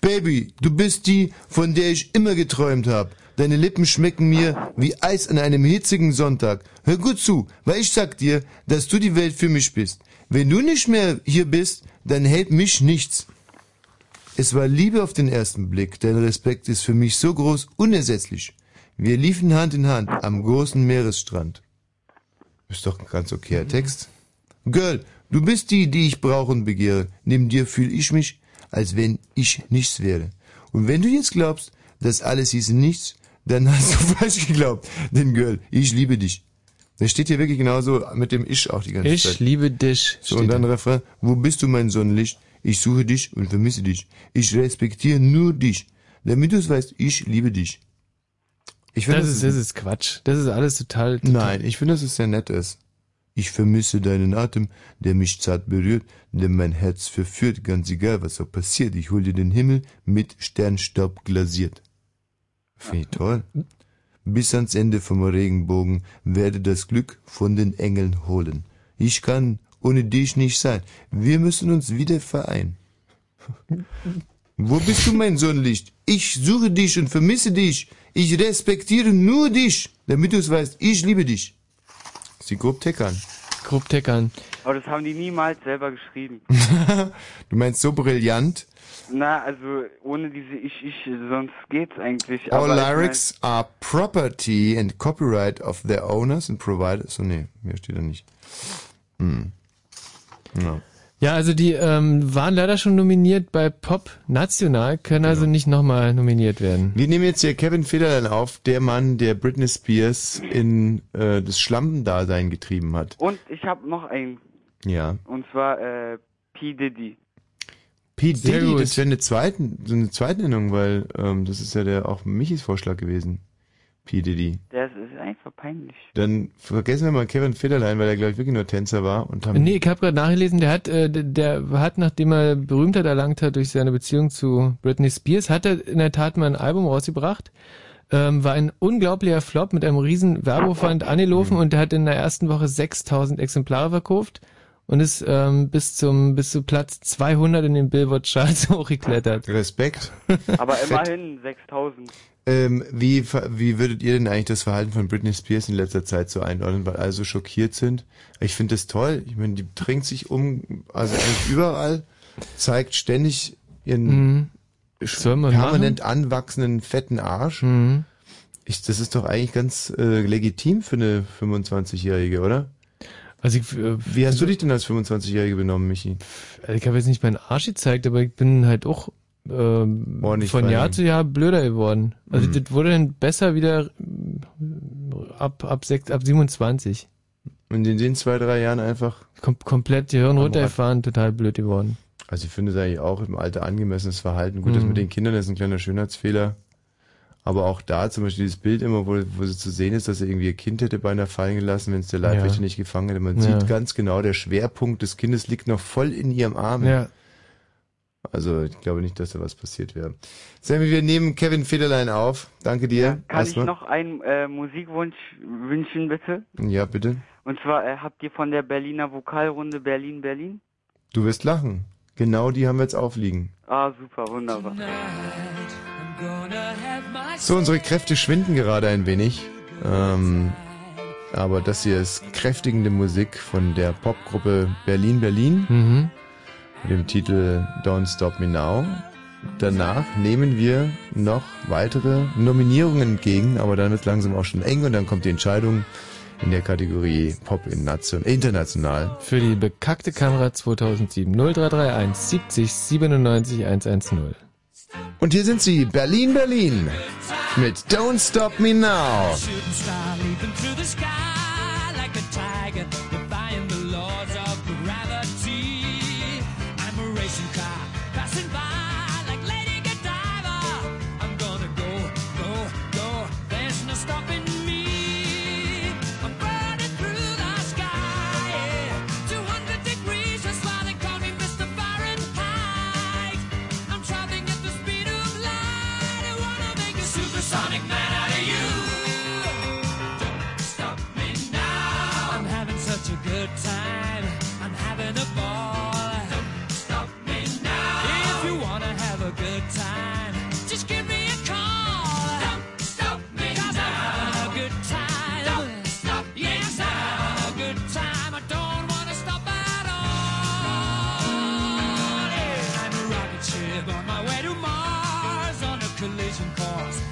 Baby, du bist die, von der ich immer geträumt habe. Deine Lippen schmecken mir wie Eis an einem hitzigen Sonntag. Hör gut zu, weil ich sag dir, dass du die Welt für mich bist. Wenn du nicht mehr hier bist, dann hält mich nichts. Es war Liebe auf den ersten Blick. Dein Respekt ist für mich so groß, unersetzlich. Wir liefen Hand in Hand am großen Meeresstrand. Ist doch ein ganz okayer Text. Girl, du bist die, die ich brauche und begehre. Neben dir fühle ich mich, als wenn ich nichts wäre. Und wenn du jetzt glaubst, das alles hieße nichts, dann hast du <laughs> falsch geglaubt. Denn Girl, ich liebe dich. Das steht hier wirklich genauso mit dem Ich auch die ganze Ich Zeit. liebe dich. So, und dann da. Refrain. Wo bist du, mein Sonnenlicht? Ich suche dich und vermisse dich. Ich respektiere nur dich. Damit du es weißt, ich liebe dich. Ich finde, das, ist, das ist Quatsch. Das ist alles total. total Nein, ich finde, dass es sehr nett ist. Ich vermisse deinen Atem, der mich zart berührt, der mein Herz verführt, ganz egal, was auch passiert. Ich hol dir den Himmel mit Sternstaub glasiert. Finde ich toll. Bis ans Ende vom Regenbogen werde das Glück von den Engeln holen. Ich kann ohne dich nicht sein. Wir müssen uns wieder vereinen. Wo bist du, mein Sonnenlicht? Ich suche dich und vermisse dich. Ich respektiere nur dich, damit du es weißt. Ich liebe dich. Das ist die Gruppe Teckern. Gruppe Teckern. Aber das haben die niemals selber geschrieben. <laughs> Du meinst so brillant? Na, also ohne diese Ich, Ich, sonst geht's eigentlich. All Aber ich mein- lyrics are property and copyright of their owners and providers. So, nee, mir steht da nicht. Hm. Ja. Ja, also die ähm, waren leider schon nominiert bei Pop National, können also nicht nochmal nominiert werden. Wir nehmen jetzt hier Kevin Federline auf, der Mann, der Britney Spears in äh, das Schlampendasein getrieben hat. Und ich habe noch einen. Ja. Und zwar äh, P. Diddy. P. Sehr Diddy, gut. das wäre eine, zweiten, so eine Zweitnennung, weil ähm, das ist ja der auch Michis Vorschlag gewesen. P. Diddy. Das einfach peinlich. Dann vergessen wir mal Kevin Federline, weil er, glaube ich, wirklich nur Tänzer war. Und haben Nee, ich habe gerade nachgelesen, der hat, äh, der- der hat, nachdem er Berühmtheit erlangt hat durch seine Beziehung zu Britney Spears, hat er in der Tat mal ein Album rausgebracht. ähm, war ein unglaublicher Flop mit einem riesen Werbeaufwand angelaufen Mhm. und der hat in der ersten Woche 6000 Exemplare verkauft und ist ähm, bis zum bis zu Platz 200 in den Billboard Charts <laughs> hochgeklettert. Respekt. Aber <laughs> immerhin 6000. Ähm, wie, wie würdet ihr denn eigentlich das Verhalten von Britney Spears in letzter Zeit so einordnen, weil alle so schockiert sind? Ich finde das toll. Ich meine, die drängt sich um, also eigentlich überall, zeigt ständig ihren Mhm. permanent anwachsenden fetten Arsch. Mhm. Ich, das ist doch eigentlich ganz äh, legitim für eine 25-Jährige, oder? Also ich, äh, Wie hast du dich denn als 25-Jährige benommen, Michi? Also ich habe jetzt nicht meinen Arsch gezeigt, aber ich bin halt auch ähm, von Jahr zu Jahr blöder geworden. Also Mhm. das wurde dann besser wieder äh, ab ab sechs, ab 27. Und in den zwei, drei Jahren einfach Kom komplett die Hirn runtergefahren, total blöd geworden. Also ich finde es eigentlich auch im Alter angemessenes Verhalten. Gut, das Mhm. mit den Kindern ist ein kleiner Schönheitsfehler. Aber auch da zum Beispiel dieses Bild immer, wo, wo sie zu sehen ist, dass er irgendwie ihr Kind hätte beinahe fallen gelassen, wenn es der Leibwächter Ja. nicht gefangen hätte. Man Ja. sieht ganz genau, der Schwerpunkt des Kindes liegt noch voll in ihrem Arm. Ja. Also ich glaube nicht, dass da was passiert wäre. Sammy, wir nehmen Kevin Federlein auf. Danke dir. Kann ich Erstmal. noch einen äh, Musikwunsch wünschen, bitte? Ja, bitte. Und zwar äh, habt ihr von der Berliner Vokalrunde Berlin Berlin? Du wirst lachen. Genau die haben wir jetzt aufliegen. Ah, super, wunderbar. So, unsere Kräfte schwinden gerade ein wenig. Ähm, aber das hier ist kräftigende Musik von der Popgruppe Berlin Berlin Mhm. Mit dem Titel Don't Stop Me Now. Danach nehmen wir noch weitere Nominierungen entgegen, aber dann wird langsam auch schon eng und dann kommt die Entscheidung in der Kategorie Pop in Nation, international. Für die bekackte Kamera 2007 0331 70 97 110. Und hier sind sie, Berlin Berlin mit Don't Stop Me Now. A collision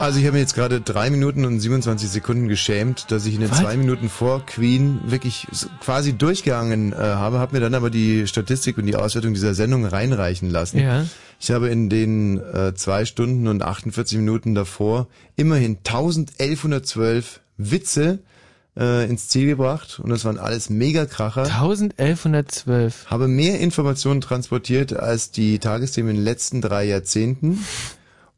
Also ich habe mir jetzt gerade drei Minuten und 27 Sekunden geschämt, dass ich in den zwei Minuten vor Queen wirklich quasi durchgegangen äh, habe, habe mir dann aber die Statistik und die Auswertung dieser Sendung reinreichen lassen. Ja. Ich habe in den äh, zwei Stunden und 48 Minuten davor immerhin 1112 Witze äh, ins Ziel gebracht und das waren alles Megakracher. 1112. Habe mehr Informationen transportiert als die Tagesthemen in den letzten drei Jahrzehnten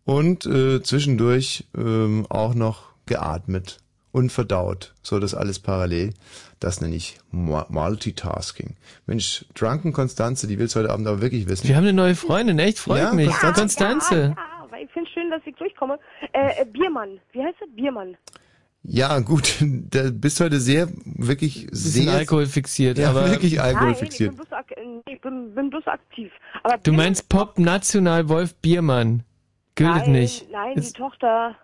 und äh, zwischendurch ähm, auch noch geatmet und verdaut. So das alles parallel. Das nenne ich Mu- Multitasking. Mensch, Drunken Konstanze, die will's heute Abend aber wirklich wissen. Wir haben eine neue Freundin, echt? Freut Ja, mich. Konstanze. Konstanze. Ja, weil ich finde schön, dass ich durchkomme. Äh, äh, Biermann. Wie heißt er? Biermann. Ja, gut, <laughs> da bist heute sehr, wirklich sehr... Alkohol fixiert, ja, aber- wirklich Alkohol Nein, fixiert. Ich bin bloß, ak ich bin, bin bloß aktiv. Aber Du meinst Pop National Wolf Biermann. Gilt nein, nicht. Nein, Ist- die Tochter.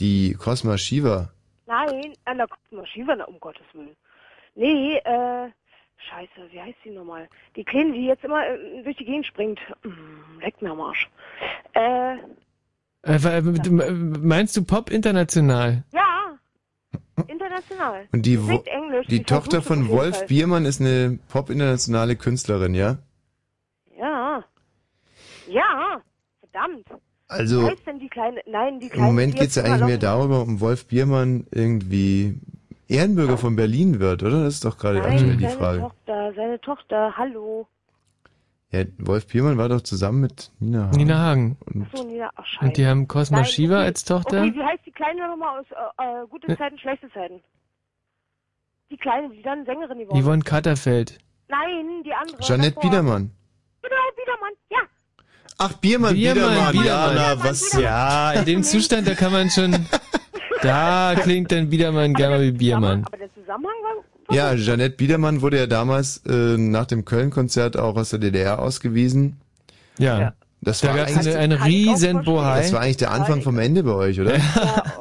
Die Cosma Shiva. Nein, an der Maschine, um Gottes Willen. Nee, äh, scheiße, wie heißt die nochmal? Die Kleine, die jetzt immer äh, durch die Gegend springt. Mm, leck mir am Arsch. Äh, Äh, du- äh, meinst du Pop International? ja. International. Und die, Sie Englisch. die sie Tochter von Wolf Fall. Biermann ist eine pop-internationale Künstlerin, ja? Ja. Ja. Verdammt. Also- Wie heißt denn die kleine? Nein, die Im kleine. Moment die geht's ja eigentlich mehr darüber, um Wolf Biermann irgendwie Ehrenbürger von Berlin wird, oder? Das ist doch gerade Nein, aktuell die seine Frage. Tochter, seine Tochter, hallo. Ja, Wolf Biermann war doch zusammen mit Nina Hagen. Nina Hagen. Und Ach so, Nina, ach, scheiße. Und die haben Cosma Nein, Shiva okay. als Tochter? Okay, wie heißt die Kleine nochmal aus äh, äh, gute Ne. Zeiten, schlechte Zeiten? Die Kleine, die dann Sängerin geworden Yvonne ist. Katterfeld. Nein, die andere. Jeanette davor. Biedermann. Genau, Biedermann, ja. Ach, Biermann, Biedermann, ja, na, was, Ja, in dem Zustand, da kann man schon, <laughs> da klingt dann Biedermann gerne mal wie Biermann. Aber der Zusammenhang war. Ja, Jeanette Biedermann wurde ja damals äh, nach dem Köln-Konzert auch aus der DDR ausgewiesen. Ja. Das Da war eigentlich, eine, eine riesen Bohai. das war eigentlich der Anfang vom Ende bei euch, oder? <laughs> Ach,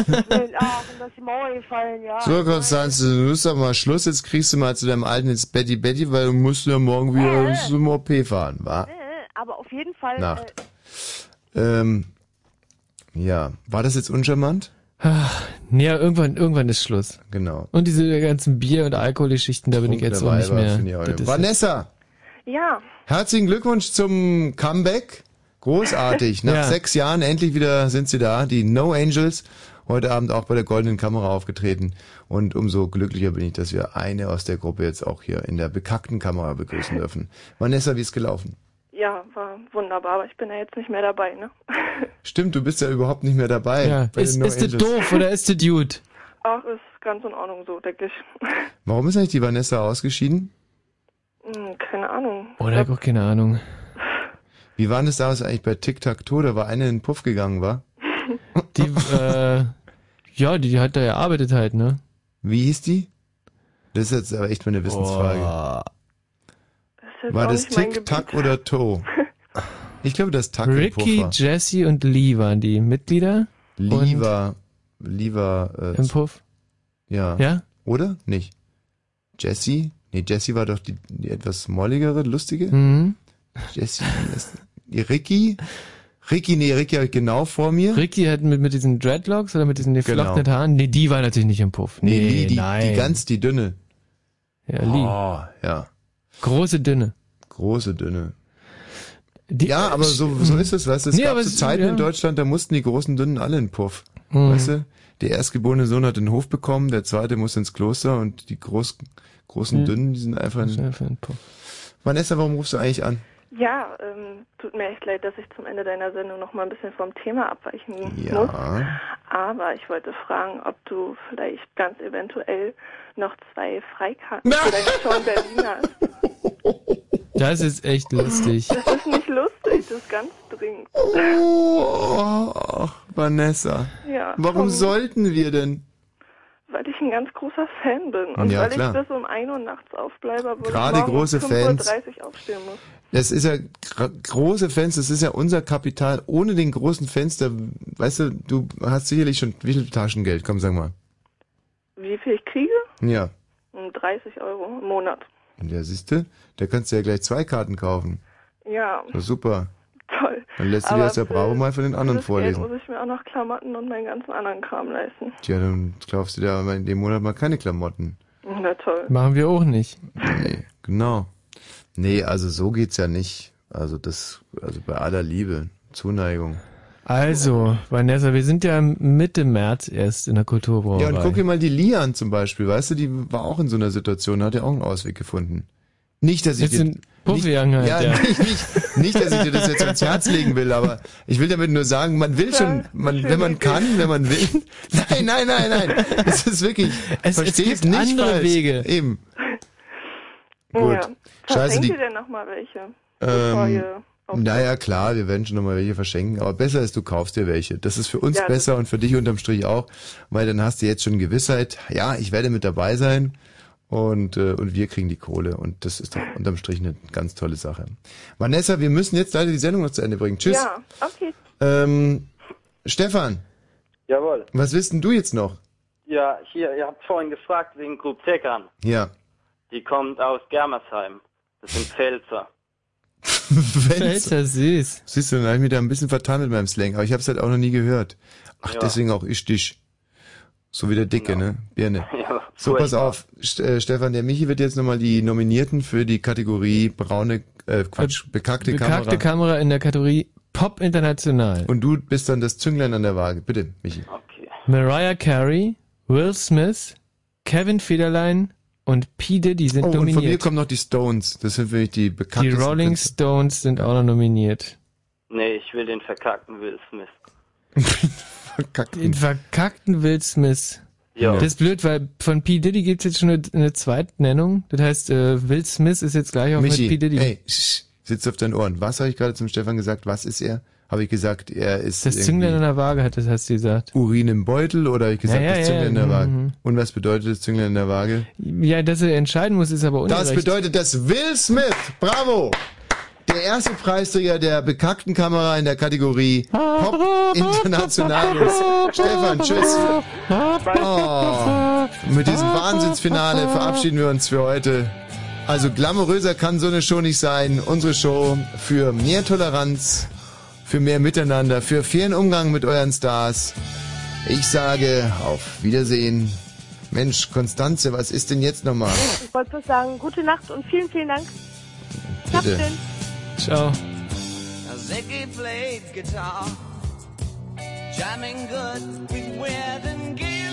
und das ist die Mauer gefallen, ja. So, Konstanze, du musst doch mal Schluss, jetzt kriegst du mal zu deinem Alten ins Betty Betty, weil du musst ja morgen wieder zum OP fahren, wa? Äh, Fall. Nacht. Äh, Ähm, ja, war das jetzt uncharmant? Ach, nee, ja, irgendwann, irgendwann ist Schluss. Genau. Und diese ganzen Bier- und Alkoholgeschichten, da bin ich jetzt auch nicht mehr. ich auch nicht. Vanessa, ja. herzlichen Glückwunsch zum Comeback. Großartig. Nach <laughs> Ja. sechs Jahren endlich wieder sind sie da. Die No Angels. Heute Abend auch bei der Goldenen Kamera aufgetreten. Und umso glücklicher bin ich, dass wir eine aus der Gruppe jetzt auch hier in der bekackten Kamera begrüßen dürfen. Vanessa, wie ist gelaufen? Ja, war wunderbar, aber ich bin ja jetzt nicht mehr dabei, ne? <laughs> Stimmt, du bist ja überhaupt nicht mehr dabei. Ja. Ist, No ist der Angels. doof oder ist der Dude? Ach, ist ganz in Ordnung so, denke ich. <laughs> Warum ist eigentlich die Vanessa ausgeschieden? Hm, keine Ahnung. Oder ich hab auch keine Ahnung. Wie war denn das damals eigentlich bei Tic Tac Toe? Da war eine in den Puff gegangen, war? Die, äh, ja, die, die hat da ja arbeitet halt, ne? Wie hieß die? Das ist jetzt aber echt mal eine Wissensfrage. Das ist jetzt War das nicht mein Tic Tac oder Toe? <laughs> Ich glaube, das Tac Ricky. Jesse und Lee waren die Mitglieder. Lee war, Lee war, äh, Im Puff. Ja. Ja? Oder? Nicht. Jessie? Nee, Jessie war doch die, die etwas molligere, lustige. Mhm. Die Ricky? Ricky, nee, Ricky habe ich genau vor mir. Ricky hat mit, mit diesen Dreadlocks oder mit diesen geflochtenen Genau. Haaren? Nee, die war natürlich nicht im Puff. Nee, Nee, Lee, die, nein. die ganz, die dünne. Ja, Lee. Oh, ja. Große, dünne. Große, dünne. Die, ja, aber so, so ist es, weißt du, es Nee, gab so es- Zeiten ja. in Deutschland, da mussten die großen Dünnen alle in den Puff. Mhm. Weißt du? Der erstgeborene Sohn hat den Hof bekommen, der zweite muss ins Kloster und die groß, großen Mhm. Dünnen, die sind einfach in, Einfach in den Puff. Vanessa, warum rufst du eigentlich an? Ja, ähm, tut mir echt leid, dass ich zum Ende deiner Sendung noch mal ein bisschen vom Thema abweichen muss. Ja. Aber ich wollte fragen, ob du vielleicht ganz eventuell noch zwei Freikarten für deine Show in Berlin hast. Das ist echt lustig. Das ist nicht lustig, das ist ganz dringend. Oh, Vanessa. Ja, Warum komm. sollten wir denn? Weil ich ein ganz großer Fan bin und Ja, weil klar. ich bis um 1 Uhr nachts aufbleibe, obwohl Gerade ich große um 5.30 Fans. Uhr aufstehen muss. Das ist ja große Fans, das ist ja unser Kapital. Ohne den großen Fans, da, weißt du, du hast sicherlich schon wie viel Taschengeld? Komm, sag mal. Wie viel ich kriege? Ja. Um 30 Euro im Monat. Ja, siehst du, da kannst du ja gleich zwei Karten kaufen. Ja, Ja, super. toll. Dann lässt du dir aus der für Bravo mal von den anderen Geld vorlesen. muss ich mir auch noch Klamotten und meinen ganzen anderen Kram leisten. Tja, dann kaufst du dir aber in dem Monat mal keine Klamotten. Na toll. Machen wir auch nicht. Nee, genau. Nee, also so geht's ja nicht. Also das, also bei aller Liebe, Zuneigung. Also, Vanessa, wir sind ja Mitte März erst in der Kulturbrauerei. Ja, und guck dir mal die Lian zum Beispiel, weißt du, die war auch in so einer Situation, hat ja auch einen Ausweg gefunden. Nicht, dass ich Jetzt sind Puffjang halt, ja, ja. <laughs> Nicht, nicht, nicht, dass ich dir das jetzt ans Herz legen will, aber ich will damit nur sagen, man will schon, man, wenn man kann, wenn man will. <laughs> Nein, nein, nein, nein. Es ist wirklich, Es- es gibt nicht andere falsch. Wege. Eben. Gut. Ja. Scheiße, die, ihr denn nochmal welche? Bevor ähm, ihr naja, klar, wir werden schon nochmal welche verschenken, aber besser ist, du kaufst dir welche. Das ist für uns Ja, besser und für dich unterm Strich auch, weil dann hast du jetzt schon Gewissheit, ja, ich werde mit dabei sein und, äh, und wir kriegen die Kohle und das ist doch unterm Strich eine ganz tolle Sache. Vanessa, wir müssen jetzt leider die Sendung noch zu Ende bringen. Tschüss. Ja, okay. Ähm, Stefan, Jawohl. was willst denn du jetzt noch? Ja, hier, ihr habt vorhin gefragt wegen Group Teckern. Ja. Die kommt aus Germersheim. Das sind Pfälzer. <laughs> Pfälzer, süß. Siehst du, dann habe ich mich da ein bisschen vertan mit meinem Slang, aber ich habe es halt auch noch nie gehört. Ach, Ja. deswegen auch ich dich. So wie der Dicke, ne? Birne. <laughs> Ja, So, pass auf, St äh, Stefan, der Michi wird jetzt nochmal die Nominierten für die Kategorie braune, äh, Quatsch, bekackte, Bekackte Kamera. Kamera in der Kategorie Pop International. Und du bist dann das Zünglein an der Waage. Bitte, Michi. Mariah Carey, Will Smith, Kevin Federline und P. Diddy sind Oh, und von mir nominiert. kommen noch die Stones. Das sind wirklich die Die bekanntesten. Rolling Künstler. Stones sind auch noch nominiert. Nee, ich will den verkackten Will Smith. <laughs> Den verkackten Will Smith. Ja. Das ist blöd, weil von P. Diddy gibt's jetzt schon eine, eine Zweitnennung. Das heißt, äh, Will Smith ist jetzt gleich auch Michi, mit P. Diddy. ey, sch, sitzt auf deinen Ohren. Was habe ich gerade zum Stefan gesagt? Was ist er? Habe ich gesagt, er ist das Zünglein an der Waage hat das, hast du gesagt. Urin im Beutel oder habe ich gesagt, Ja, ja, das Zünglein ja, in der Waage? mhm. Und was bedeutet das Zünglein in der Waage? Ja, dass er entscheiden muss, ist aber ungerecht. Das bedeutet, dass Will Smith, bravo, der erste Preisträger der bekackten Kamera in der Kategorie Pop International ist. Stefan, tschüss. Oh, mit diesem Wahnsinnsfinale verabschieden wir uns für heute. Also glamouröser kann so eine Show nicht sein. Unsere Show für mehr Toleranz, für mehr Miteinander, für fairen Umgang mit euren Stars. Ich sage auf Wiedersehen. Mensch, Konstanze, was ist denn jetzt nochmal? Ich wollte bloß sagen, gute Nacht und vielen, vielen Dank. Bitte. Ciao. Ziggy played guitar, jamming good with Weird and Gilly,